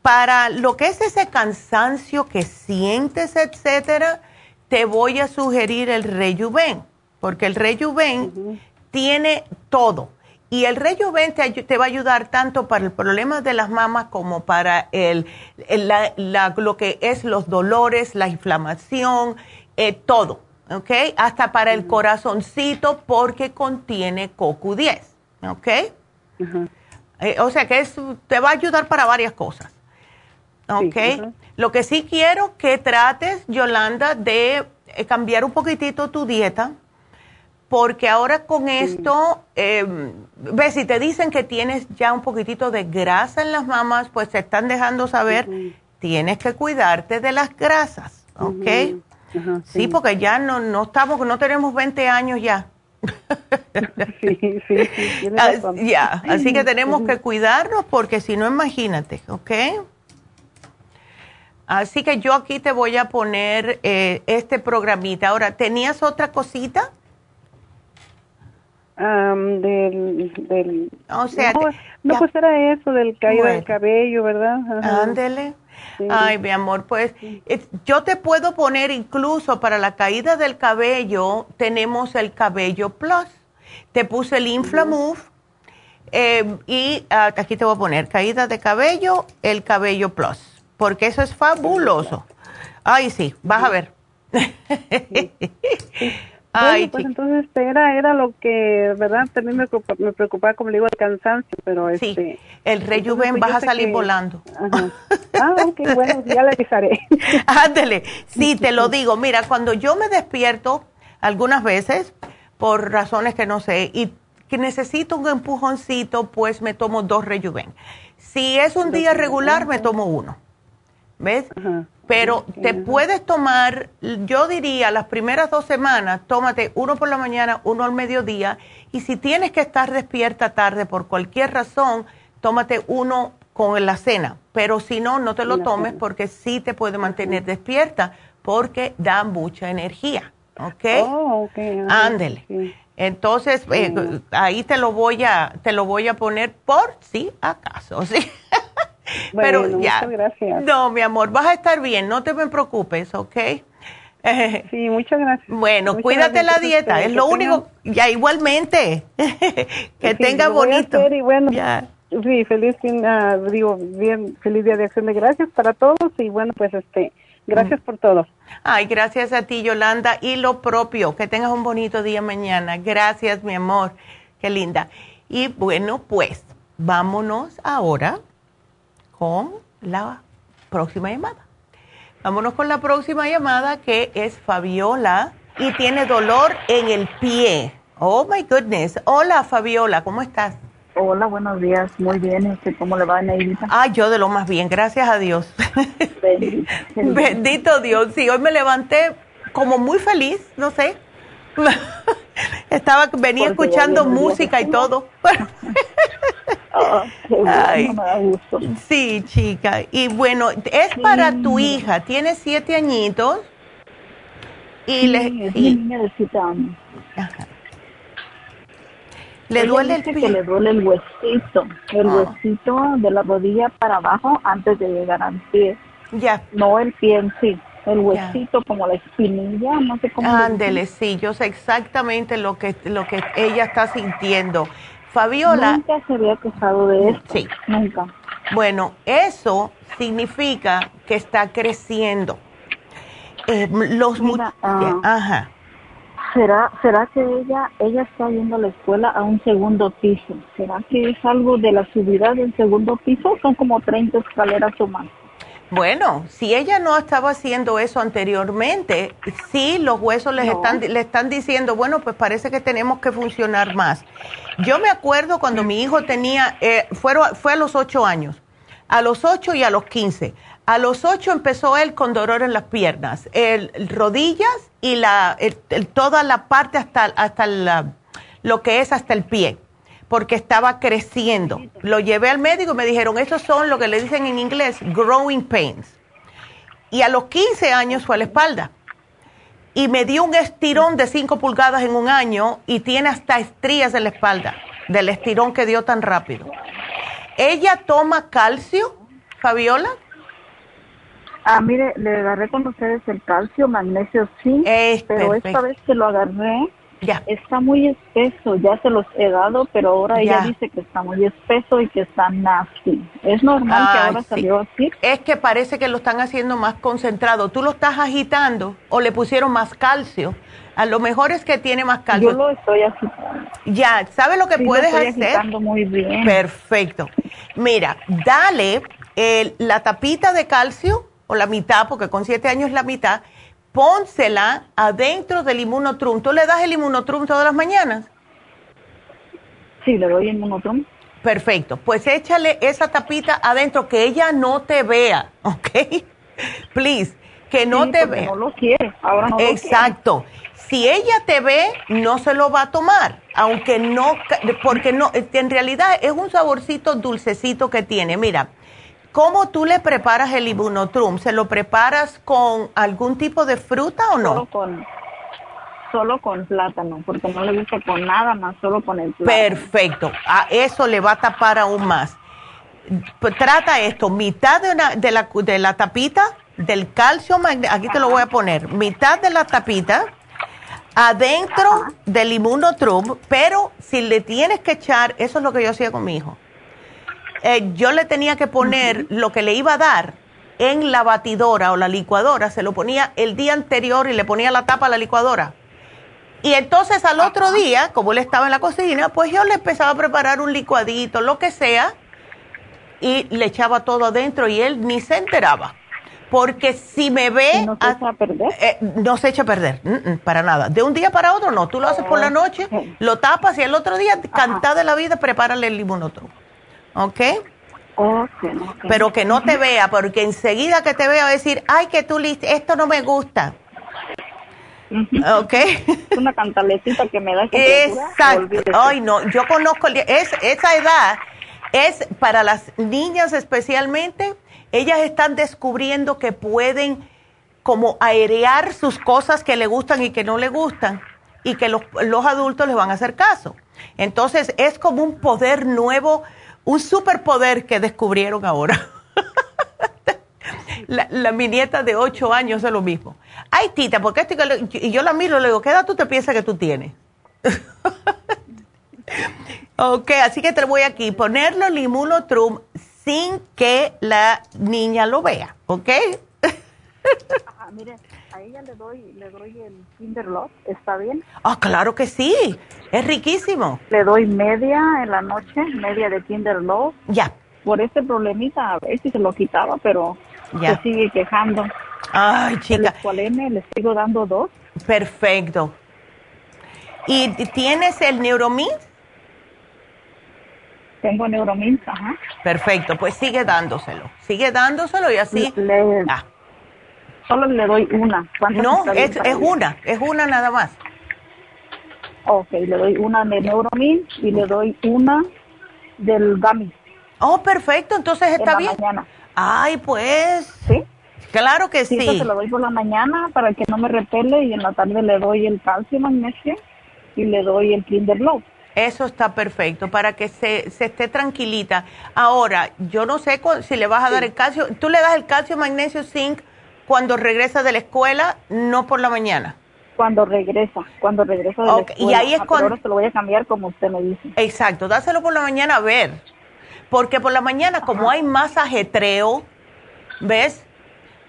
[SPEAKER 3] para lo que es ese cansancio que sientes, etcétera, te voy a sugerir el Rejuven, porque el Rejuven tiene todo. Y el Rejuven te, te va a ayudar tanto para el problema de las mamas como para el, el- la- la- lo que es los dolores, la inflamación, eh, todo, ¿ok? Hasta para el corazoncito porque contiene CoQ10, ¿ok? Eh, o sea que es, te va a ayudar para varias cosas. ¿Ok? Lo que sí quiero que trates, Yolanda, de eh, cambiar un poquitito tu dieta, porque ahora con esto, eh, ves, si te dicen que tienes ya un poquitito de grasa en las mamas, pues te están dejando saber, tienes que cuidarte de las grasas, ¿ok? Sí, porque ya no, no estamos, no tenemos 20 años ya.
[SPEAKER 12] sí, sí, sí, razón.
[SPEAKER 3] Ya, así que tenemos que cuidarnos porque si no, imagínate, ¿ok? Así que yo aquí te voy a poner eh, este programita. Ahora, ¿tenías otra cosita?
[SPEAKER 12] Am, del, del...
[SPEAKER 3] O sea,
[SPEAKER 12] no, no, pues era eso del caída del cabello, ¿verdad?
[SPEAKER 3] Ándele.
[SPEAKER 12] Sí.
[SPEAKER 3] Ay, mi amor, pues yo te puedo poner incluso para la caída del cabello, tenemos el cabello plus. Te puse el Inflamove, Eh, y ah, aquí te voy a poner caída de cabello, el cabello plus, porque eso es fabuloso. Ay, sí, vas a ver.
[SPEAKER 12] Ay, pues entonces este, era, era lo que, ¿verdad? También me, me preocupaba, como le digo, el cansancio, pero sí, este...
[SPEAKER 3] el rejuven pues, vas a salir volando.
[SPEAKER 12] Ah, ok, bueno, ya le avisaré.
[SPEAKER 3] Ándele, sí, te lo digo. Mira, cuando yo me despierto, algunas veces, por razones que no sé, y que necesito un empujoncito, pues me tomo dos rejuven. Si es un día regular, me tomo uno. ¿Ves? Pero te puedes tomar, yo diría, las primeras dos semanas, tómate uno por la mañana, uno al mediodía, y si tienes que estar despierta tarde por cualquier razón, tómate uno con la cena. Pero si no, no te lo tomes porque sí te puede mantener despierta porque da mucha energía. ¿Ok?
[SPEAKER 12] Oh, okay.
[SPEAKER 3] Ándele. Entonces, eh, ahí te lo voy a, te lo voy a poner por si acaso, ¿sí?
[SPEAKER 12] Pero ya. Muchas gracias.
[SPEAKER 3] No, mi amor, vas a estar bien, no te me preocupes, ¿ok?
[SPEAKER 12] Sí, muchas gracias.
[SPEAKER 3] Bueno, cuídate la dieta, es lo único, ya igualmente, que tenga bonito.
[SPEAKER 12] y bueno, Sí, feliz, uh, digo, bien, feliz día de acción de gracias para todos y bueno, pues este, gracias mm. por todo.
[SPEAKER 3] Ay, gracias a ti, Yolanda, y lo propio, que tengas un bonito día mañana. Gracias, mi amor, qué linda. Y bueno, pues vámonos ahora con la próxima llamada. Vámonos con la próxima llamada que es Fabiola y tiene dolor en el pie. Oh my goodness. Hola Fabiola, ¿cómo estás?
[SPEAKER 13] Hola, buenos días. Muy bien. ¿Cómo le va, Neidita?
[SPEAKER 3] Ah, yo de lo más bien, gracias a Dios. Bendito Dios. Sí, hoy me levanté como muy feliz, no sé. Estaba, venía escuchando música y todo.
[SPEAKER 13] Ah,
[SPEAKER 3] sí, chica. Y bueno, es para tu hija. Tiene siete añitos. Y le.
[SPEAKER 13] Le duele el pie. le duele el huesito, el ah. huesito de la rodilla para abajo antes de llegar al pie.
[SPEAKER 3] Ya.
[SPEAKER 13] No el pie en sí el huesito, como la espinilla, no sé cómo.
[SPEAKER 3] Ándele, sí, yo sé exactamente lo que, lo que ella está sintiendo. Fabiola.
[SPEAKER 13] Nunca se había quejado de esto. Sí. Nunca.
[SPEAKER 3] Bueno, eso significa que está creciendo. Eh, los
[SPEAKER 13] Mira, ah, Ajá. ¿Será, ¿Será que ella, ella está yendo a la escuela a un segundo piso? ¿Será que es algo de la subida del segundo piso? Son como 30 escaleras o más.
[SPEAKER 3] Bueno, si ella no estaba haciendo eso anteriormente, sí los huesos les están, le están diciendo, bueno, pues parece que tenemos que funcionar más. Yo me acuerdo cuando mi hijo tenía, eh, fue, fue a los ocho años, a los ocho y a los quince. A los ocho empezó él con dolor en las piernas, el, rodillas y la, toda la parte hasta, hasta la, lo que es hasta el pie porque estaba creciendo. Lo llevé al médico y me dijeron, esos son lo que le dicen en inglés, growing pains. Y a los 15 años fue a la espalda. Y me dio un estirón de 5 pulgadas en un año y tiene hasta estrías en la espalda del estirón que dio tan rápido. ¿Ella toma calcio, Fabiola?
[SPEAKER 13] Ah, mire, le agarré con ustedes el calcio, magnesio, sí, pero esta vez que lo agarré, ya. Está muy espeso, ya se los he dado, pero ahora ella dice que está muy espeso y que está nasty. ¿Es normal que ahora salió así?
[SPEAKER 3] Es que parece que lo están haciendo más concentrado. ¿Tú lo estás agitando o le pusieron más calcio? A lo mejor es que tiene más calcio.
[SPEAKER 13] Yo lo estoy agitando.
[SPEAKER 3] Ya, ¿sabe lo que puedes
[SPEAKER 13] lo
[SPEAKER 3] estoy
[SPEAKER 13] hacer? muy bien.
[SPEAKER 3] Perfecto. Mira, dale la tapita de calcio o la mitad, porque con siete años la mitad, pónsela adentro del inmunotrum. ¿Tú le das el inmunotrum todas las mañanas?
[SPEAKER 13] Sí, le doy el inmunotrum.
[SPEAKER 3] Perfecto. Pues échale esa tapita adentro, que ella no te vea, ¿ok? Please, que no te vea.
[SPEAKER 13] No lo quiere, ahora no
[SPEAKER 3] Exacto. Si ella te ve, no se lo va a tomar, aunque no, porque no, en realidad es un saborcito dulcecito que tiene. Mira, ¿Cómo tú le preparas el Ibunotrum? ¿Se lo preparas con algún tipo de fruta o no?
[SPEAKER 13] Solo con, solo con plátano, porque no le gusta con nada más, solo con el plátano.
[SPEAKER 3] Perfecto, a eso le va a tapar aún más. Trata esto, mitad de, una, de, la, de la tapita del calcio, aquí te lo voy a poner, mitad de la tapita, adentro del inmunotrum, pero si le tienes que echar, eso es lo que yo hacía con mi hijo. Eh, yo le tenía que poner lo que le iba a dar en la batidora o la licuadora, se lo ponía el día anterior y le ponía la tapa a la licuadora. Y entonces al otro día, como él estaba en la cocina, pues yo le empezaba a preparar un licuadito, lo que sea, y le echaba todo adentro y él ni se enteraba. Porque si me ve...
[SPEAKER 13] ¿No se echa a perder?
[SPEAKER 3] Eh, no se echa a perder, para nada. De un día para otro no. Tú lo haces por la noche, lo tapas y el otro día, cantá de la vida, prepárale el ¿Ok? Pero que no te vea, porque enseguida que te vea va a decir, ay, que tú, esto no me gusta. ¿Ok?
[SPEAKER 13] Es una cantalecita que me da.
[SPEAKER 3] Exacto. Ay, no, yo conozco, es, esa edad es para las niñas especialmente, ellas están descubriendo que pueden como airear sus cosas que le gustan y que no le gustan y que los, los adultos les van a hacer caso. Entonces es como un poder nuevo, un superpoder que descubrieron ahora. la, la, mi nieta de 8 años es lo mismo. Ay, tita, porque esto, y yo la miro y le digo, ¿qué edad tú te piensas que tú tienes? ok, así que te voy aquí, ponerlo el inmunotrum sin que la niña lo vea, ¿ok?
[SPEAKER 13] Mire, a ella le doy, le doy el Kinder Love, ¿está bien?
[SPEAKER 3] Ah, claro que sí, es riquísimo.
[SPEAKER 13] Le doy media en la noche, media de Kinder Love.
[SPEAKER 3] Ya.
[SPEAKER 13] Por este problemita, a ver si se lo quitaba, pero ya. se sigue quejando.
[SPEAKER 3] Ay, chica.
[SPEAKER 13] El le sigo dando dos.
[SPEAKER 3] Perfecto. ¿Y tienes el Neuromint?
[SPEAKER 13] Tengo Neuromint, ajá.
[SPEAKER 3] Perfecto, pues sigue dándoselo. Sigue dándoselo y así.
[SPEAKER 13] ah. Solo le doy una.
[SPEAKER 3] No, es, es una, es una nada más.
[SPEAKER 13] Ok, le doy una de Neuromint y le doy una del Gami.
[SPEAKER 3] Oh, perfecto, entonces está bien.
[SPEAKER 13] Mañana.
[SPEAKER 3] Ay, pues.
[SPEAKER 13] Sí.
[SPEAKER 3] Claro que sí.
[SPEAKER 13] Sí, se lo doy por la mañana para que no me repele y en la tarde le doy el calcio, magnesio y le doy el Kinder Glow.
[SPEAKER 3] Eso está perfecto, para que se, se, esté tranquilita. Ahora, yo no sé si le vas a dar el calcio. ¿Tú le das el calcio, magnesio, zinc cuando regresa de la escuela, no por la mañana?
[SPEAKER 13] Cuando regresa, cuando regresa de la escuela.
[SPEAKER 3] Y ahí es cuando...
[SPEAKER 13] Ahora se lo voy a cambiar como usted me dice.
[SPEAKER 3] Exacto, dáselo por la mañana a ver. Porque por la mañana, como hay más ajetreo, ¿ves?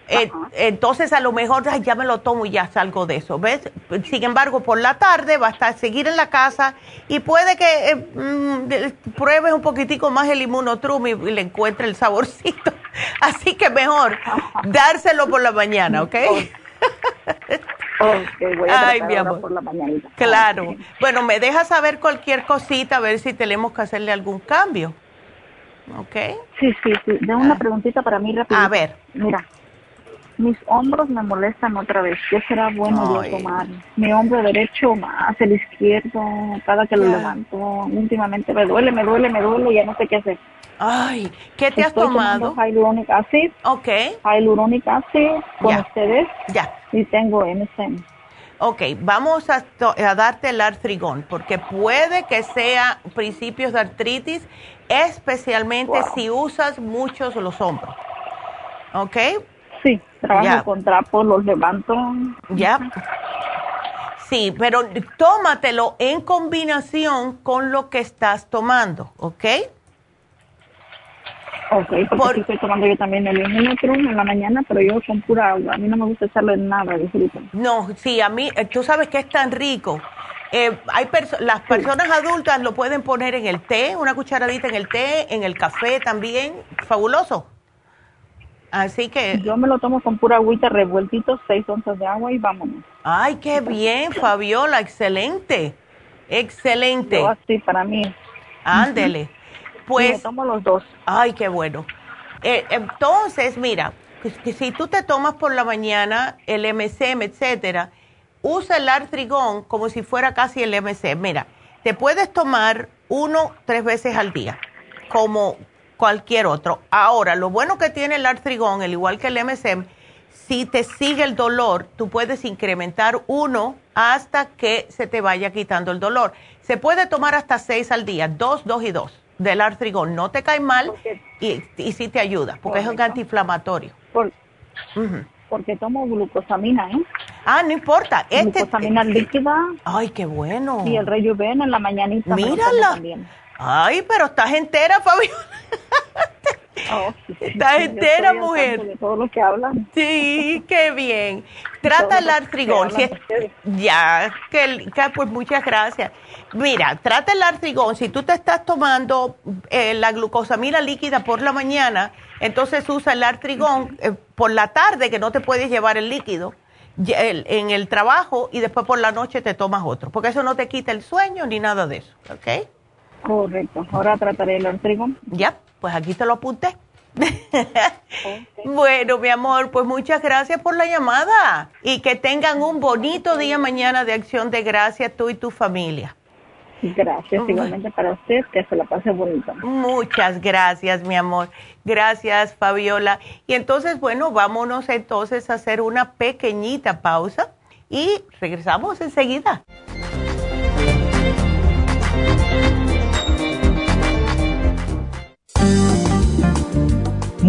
[SPEAKER 3] Eh, entonces a lo mejor ya me lo tomo y ya salgo de eso, ¿ves? Sin embargo, por la tarde va a estar, seguir en la casa y puede que eh, mm, pruebes un poquitico más el inmunotrum y, le encuentre el saborcito. Así que mejor dárselo por la mañana, ¿ok?
[SPEAKER 13] voy a Ay, mi amor. por la
[SPEAKER 3] Claro. Bueno, me deja saber cualquier cosita, a ver si tenemos que hacerle algún cambio. ¿Ok?
[SPEAKER 13] Sí, sí, sí. De una preguntita para mí rápido.
[SPEAKER 3] A ver.
[SPEAKER 13] Mira, mis hombros me molestan otra vez. ¿Qué será bueno yo tomar? Mi hombro derecho más el izquierdo, cada que lo levanto. Últimamente me duele, me duele, me duele y ya no sé qué hacer.
[SPEAKER 3] Ay, ¿qué te has tomado?
[SPEAKER 13] Hyaluronic acid.
[SPEAKER 3] Ok.
[SPEAKER 13] Hyaluronic acid con ustedes.
[SPEAKER 3] Ya.
[SPEAKER 13] Y tengo MSM.
[SPEAKER 3] Ok, vamos a, a, darte el artrigón, porque puede que sea principios de artritis, especialmente si usas muchos los hombros. ¿Ok?
[SPEAKER 13] Sí, trabajo con trapos, los levanto.
[SPEAKER 3] Ya. Sí, pero tómatelo en combinación con lo que estás tomando, ¿ok?
[SPEAKER 13] Ok, porque estoy tomando yo también el Immunotrum en la mañana, pero yo con pura agua. A mí no me gusta echarle nada de fruta.
[SPEAKER 3] No, sí, a mí, eh, tú sabes que es tan rico. Eh, hay las personas adultas lo pueden poner en el té, una cucharadita en el té, en el café también. Fabuloso. Así que...
[SPEAKER 13] Yo me lo tomo con pura agüita revueltito, seis onzas de agua y vámonos.
[SPEAKER 3] Ay, qué bien, Fabiola, excelente, excelente.
[SPEAKER 13] así para mí.
[SPEAKER 3] Ándele. Pues...
[SPEAKER 13] me tomo los dos.
[SPEAKER 3] Ay, qué bueno. Eh, entonces, mira, que si tú te tomas por la mañana el MCM, etcétera, usa el artrigón como si fuera casi el MCM. Mira, te puedes tomar uno tres veces al día, como cualquier otro. Ahora, lo bueno que tiene el artrigón, al igual que el MSM, si te sigue el dolor, tú puedes incrementar uno hasta que se te vaya quitando el dolor. Se puede tomar hasta seis al día, dos, dos y dos del artrigón. No te cae mal y, y sí te ayuda, porque es un antiinflamatorio.
[SPEAKER 13] Porque tomo glucosamina, ¿eh?
[SPEAKER 3] Ah, no importa.
[SPEAKER 13] Este, Glucosamina líquida.
[SPEAKER 3] Ay, qué bueno.
[SPEAKER 13] Y el Rejuven en la mañanita.
[SPEAKER 3] Mírala. Ay, pero estás entera, Fabiola. Oh, estás entera, mujer.
[SPEAKER 13] De todo lo que hablan.
[SPEAKER 3] Sí, qué bien. Trata el artrigón. ya, que, pues muchas gracias. Mira, trata el artrigón. Si tú te estás tomando eh, la glucosamina líquida por la mañana, entonces usa el artrigón eh, por la tarde, que no te puedes llevar el líquido en el trabajo y después por la noche te tomas otro, porque eso no te quita el sueño ni nada de eso, ¿ok?
[SPEAKER 13] Correcto. Ahora trataré el artrigón.
[SPEAKER 3] Ya, pues aquí te lo apunté. Bueno, mi amor, pues muchas gracias por la llamada y que tengan un bonito día mañana de acción de gracias tú y tu familia.
[SPEAKER 13] Gracias, igualmente para usted, que se la pase bonito.
[SPEAKER 3] Muchas gracias, mi amor. Gracias, Fabiola. Y entonces, bueno, vámonos entonces a hacer una pequeñita pausa y regresamos enseguida.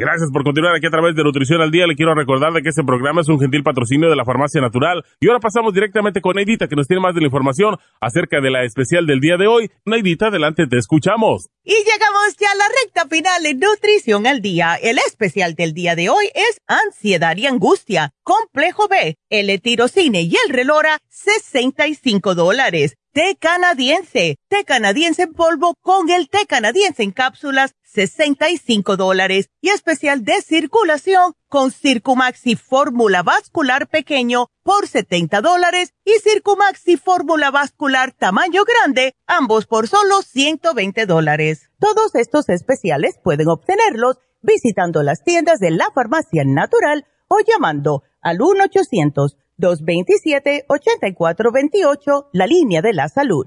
[SPEAKER 14] Gracias por continuar aquí a través de Nutrición al Día. Le quiero recordar de que este programa es un gentil patrocinio de la Farmacia Natural. Y ahora pasamos directamente con Neidita, que nos tiene más de la información acerca de la especial del día de hoy. Neidita, adelante, te escuchamos.
[SPEAKER 4] Y llegamos ya a la recta final de Nutrición al Día. El especial del día de hoy es Ansiedad y Angustia, Complejo B, L-Tirocine y el Relora, 65 dólares té canadiense, té canadiense en polvo con el té canadiense en cápsulas, 65 dólares y especial de circulación con Circumaxi Fórmula Vascular Pequeño por 70 dólares y Circumaxi Fórmula Vascular Tamaño Grande, ambos por solo 120 dólares. Todos estos especiales pueden obtenerlos visitando las tiendas de la farmacia natural o llamando al 1 800 227-8428, la línea de la salud.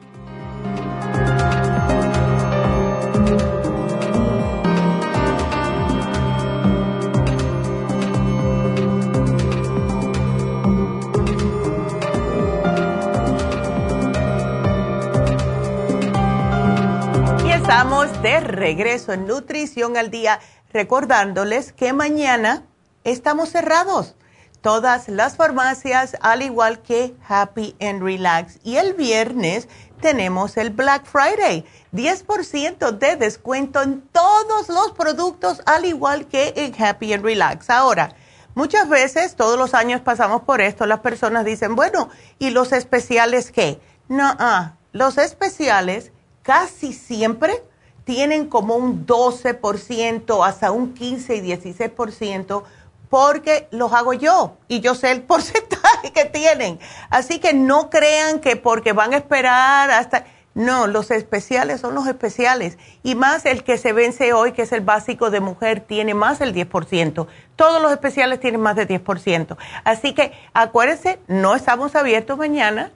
[SPEAKER 3] Estamos de regreso en Nutrición al Día, recordándoles que mañana estamos cerrados. Todas las farmacias, al igual que Happy and Relax. Y el viernes tenemos el Black Friday. 10% de descuento en todos los productos, al igual que en Happy and Relax. Ahora, muchas veces, todos los años pasamos por esto, las personas dicen, bueno, ¿y los especiales qué? No, ah, los especiales casi siempre tienen como un 12%, hasta un 15 y 16%, porque los hago yo y yo sé el porcentaje que tienen. Así que no crean que porque van a esperar hasta... No, los especiales son los especiales. Y más el que se vence hoy, que es el básico de mujer, tiene más del 10%. Todos los especiales tienen más del 10%. Así que acuérdense, no estamos abiertos mañana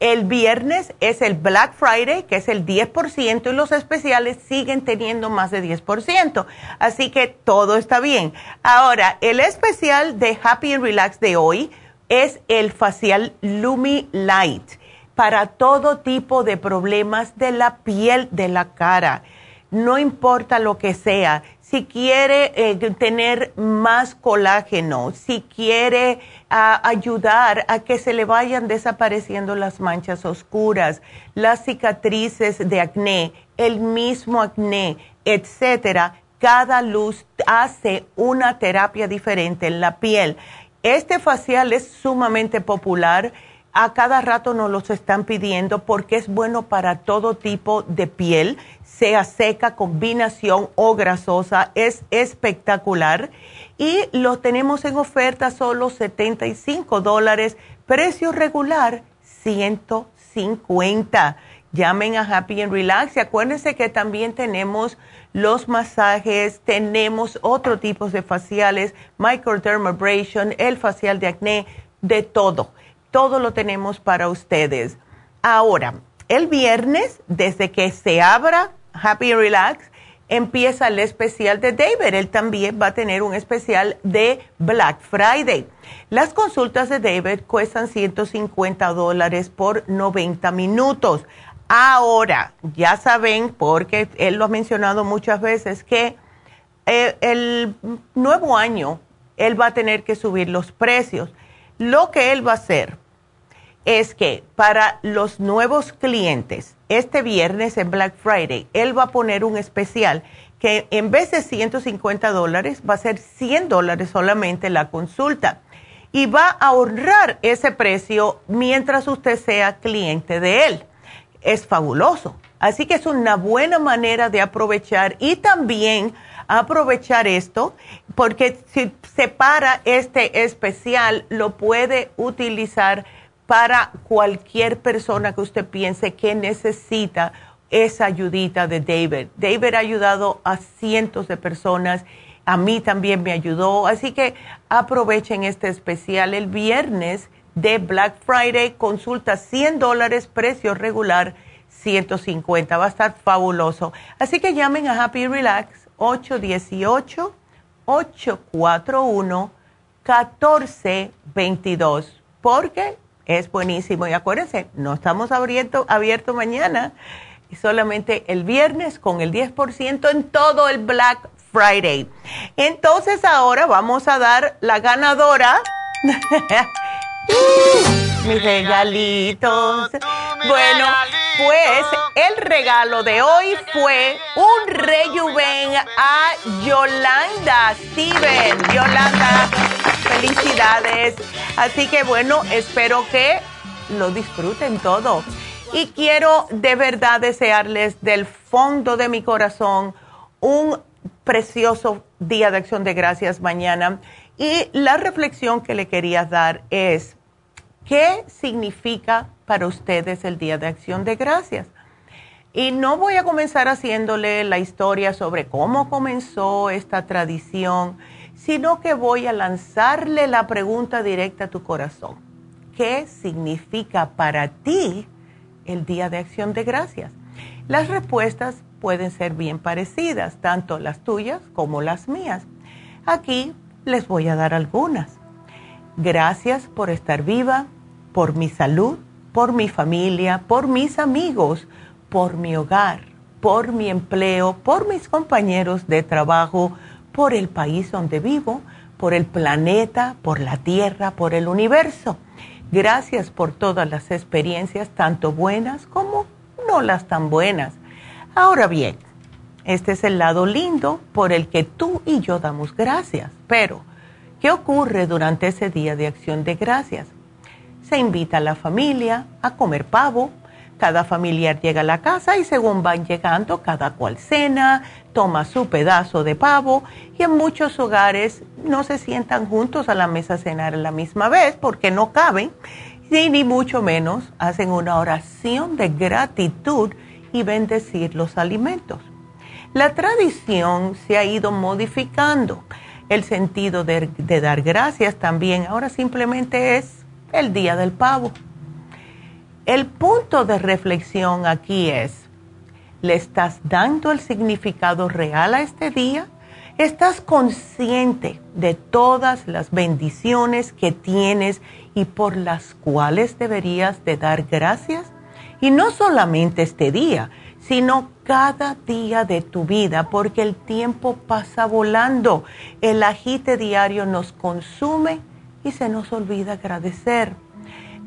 [SPEAKER 3] el viernes es el Black Friday, que es el 10%, y los especiales siguen teniendo más de 10%. Así que todo está bien. Ahora, el especial de Happy and Relax de hoy es el facial Lumi Light para todo tipo de problemas de la piel de la cara. No importa lo que sea si quiere eh, tener más colágeno, si quiere ayudar a que se le vayan desapareciendo las manchas oscuras, las cicatrices de acné, el mismo acné, etcétera, cada luz hace una terapia diferente en la piel. Este facial es sumamente popular a cada rato nos los están pidiendo porque es bueno para todo tipo de piel, sea seca, combinación o grasosa, es espectacular. Y lo tenemos en oferta solo 75 dólares, precio regular 150. Llamen a Happy and Relax y acuérdense que también tenemos los masajes, tenemos otro tipo de faciales, microdermabrasion, el facial de acné, de todo todo lo tenemos para ustedes. Ahora, el viernes, desde que se abra Happy Relax, empieza el especial de David. Él también va a tener un especial de Black Friday. Las consultas de David cuestan 150 dólares por 90 minutos. Ahora, ya saben, porque él lo ha mencionado muchas veces, que eh, el nuevo año él va a tener que subir los precios. Lo que él va a hacer es que para los nuevos clientes, este viernes en Black Friday, él va a poner un especial que en vez de 150 dólares va a ser 100 dólares solamente la consulta y va a ahorrar ese precio mientras usted sea cliente de él. Es fabuloso. Así que es una buena manera de aprovechar y también aprovechar esto, porque si separa este especial, lo puede utilizar para cualquier persona que usted piense que necesita esa ayudita de David. David ha ayudado a cientos de personas, a mí también me ayudó, así que aprovechen este especial el viernes de Black Friday, consulta 100 dólares, precio regular 150, va a estar fabuloso. Así que llamen a Happy Relax 818-841-1422, porque es buenísimo. Y acuérdense, no estamos abiertos abierto mañana, solamente el viernes con el 10% en todo el Black Friday. Entonces ahora vamos a dar la ganadora. mis regalitos. Bueno, pues el regalo de hoy fue un rejuven a Yolanda Steven. Yolanda, felicidades. Así que bueno, espero que lo disfruten todo. Y quiero de verdad desearles del fondo de mi corazón un precioso día de acción de gracias mañana. Y la reflexión que le quería dar es, ¿qué significa para ustedes el Día de Acción de Gracias. Y no voy a comenzar haciéndole la historia sobre cómo comenzó esta tradición, sino que voy a lanzarle la pregunta directa a tu corazón. ¿Qué significa para ti el Día de Acción de Gracias? Las respuestas pueden ser bien parecidas, tanto las tuyas como las mías. Aquí les voy a dar algunas. Gracias por estar viva, por mi salud, por mi familia, por mis amigos, por mi hogar, por mi empleo, por mis compañeros de trabajo, por el país donde vivo, por el planeta, por la Tierra, por el universo. Gracias por todas las experiencias, tanto buenas como no las tan buenas. Ahora bien, este es el lado lindo por el que tú y yo damos gracias. Pero, ¿qué ocurre durante ese día de acción de gracias? Se invita a la familia a comer pavo. Cada familiar llega a la casa y según van llegando, cada cual cena, toma su pedazo de pavo y en muchos hogares no se sientan juntos a la mesa a cenar a la misma vez porque no caben y ni mucho menos hacen una oración de gratitud y bendecir los alimentos. La tradición se ha ido modificando. El sentido de dar gracias también ahora simplemente es el día del pavo. El punto de reflexión aquí es, ¿le estás dando el significado real a este día? ¿Estás consciente de todas las bendiciones que tienes y por las cuales deberías de dar gracias? Y no solamente este día, sino cada día de tu vida, porque el tiempo pasa volando, el agite diario nos consume y se nos olvida agradecer.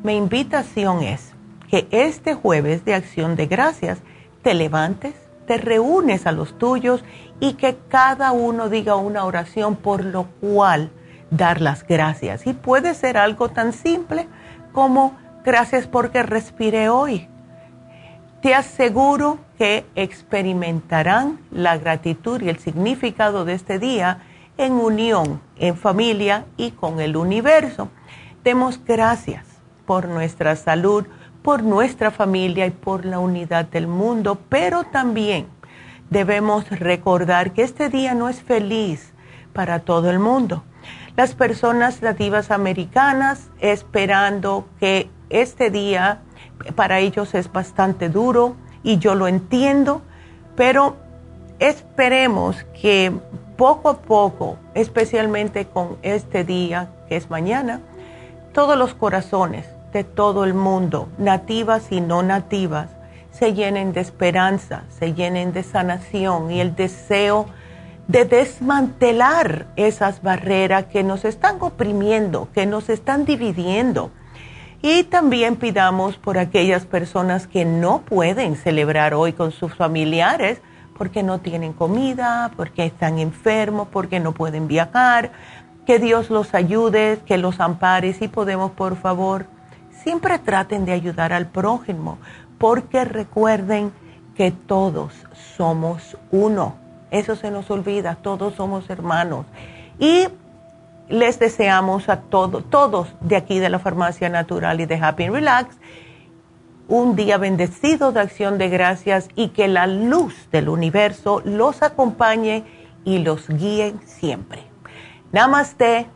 [SPEAKER 3] Mi invitación es que este jueves de acción de gracias te levantes, te reúnes a los tuyos y que cada uno diga una oración por lo cual dar las gracias. Y puede ser algo tan simple como gracias porque respiré hoy. Te aseguro que experimentarán la gratitud y el significado de este día en unión, en familia y con el universo. Demos gracias por nuestra salud, por nuestra familia y por la unidad del mundo, pero también debemos recordar que este día no es feliz para todo el mundo. Las personas nativas americanas esperando que este día para ellos es bastante duro y yo lo entiendo, pero esperemos que poco a poco, especialmente con este día que es mañana, todos los corazones de todo el mundo, nativas y no nativas, se llenen de esperanza, se llenen de sanación y el deseo de desmantelar esas barreras que nos están oprimiendo, que nos están dividiendo. Y también pidamos por aquellas personas que no pueden celebrar hoy con sus familiares porque no tienen comida, porque están enfermos, porque no pueden viajar. Que Dios los ayude, que los ampare. Si podemos, por favor, siempre traten de ayudar al prójimo, porque recuerden que todos somos uno. Eso se nos olvida, todos somos hermanos. Y les deseamos a todos, todos de aquí de la Farmacia Natural y de Happy Relax, un día bendecido de acción de gracias y que la luz del universo los acompañe y los guíe siempre. Namaste,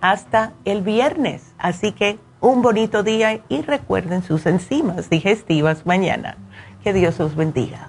[SPEAKER 3] hasta el viernes. Así que un bonito día y recuerden sus enzimas digestivas mañana. Que Dios os bendiga.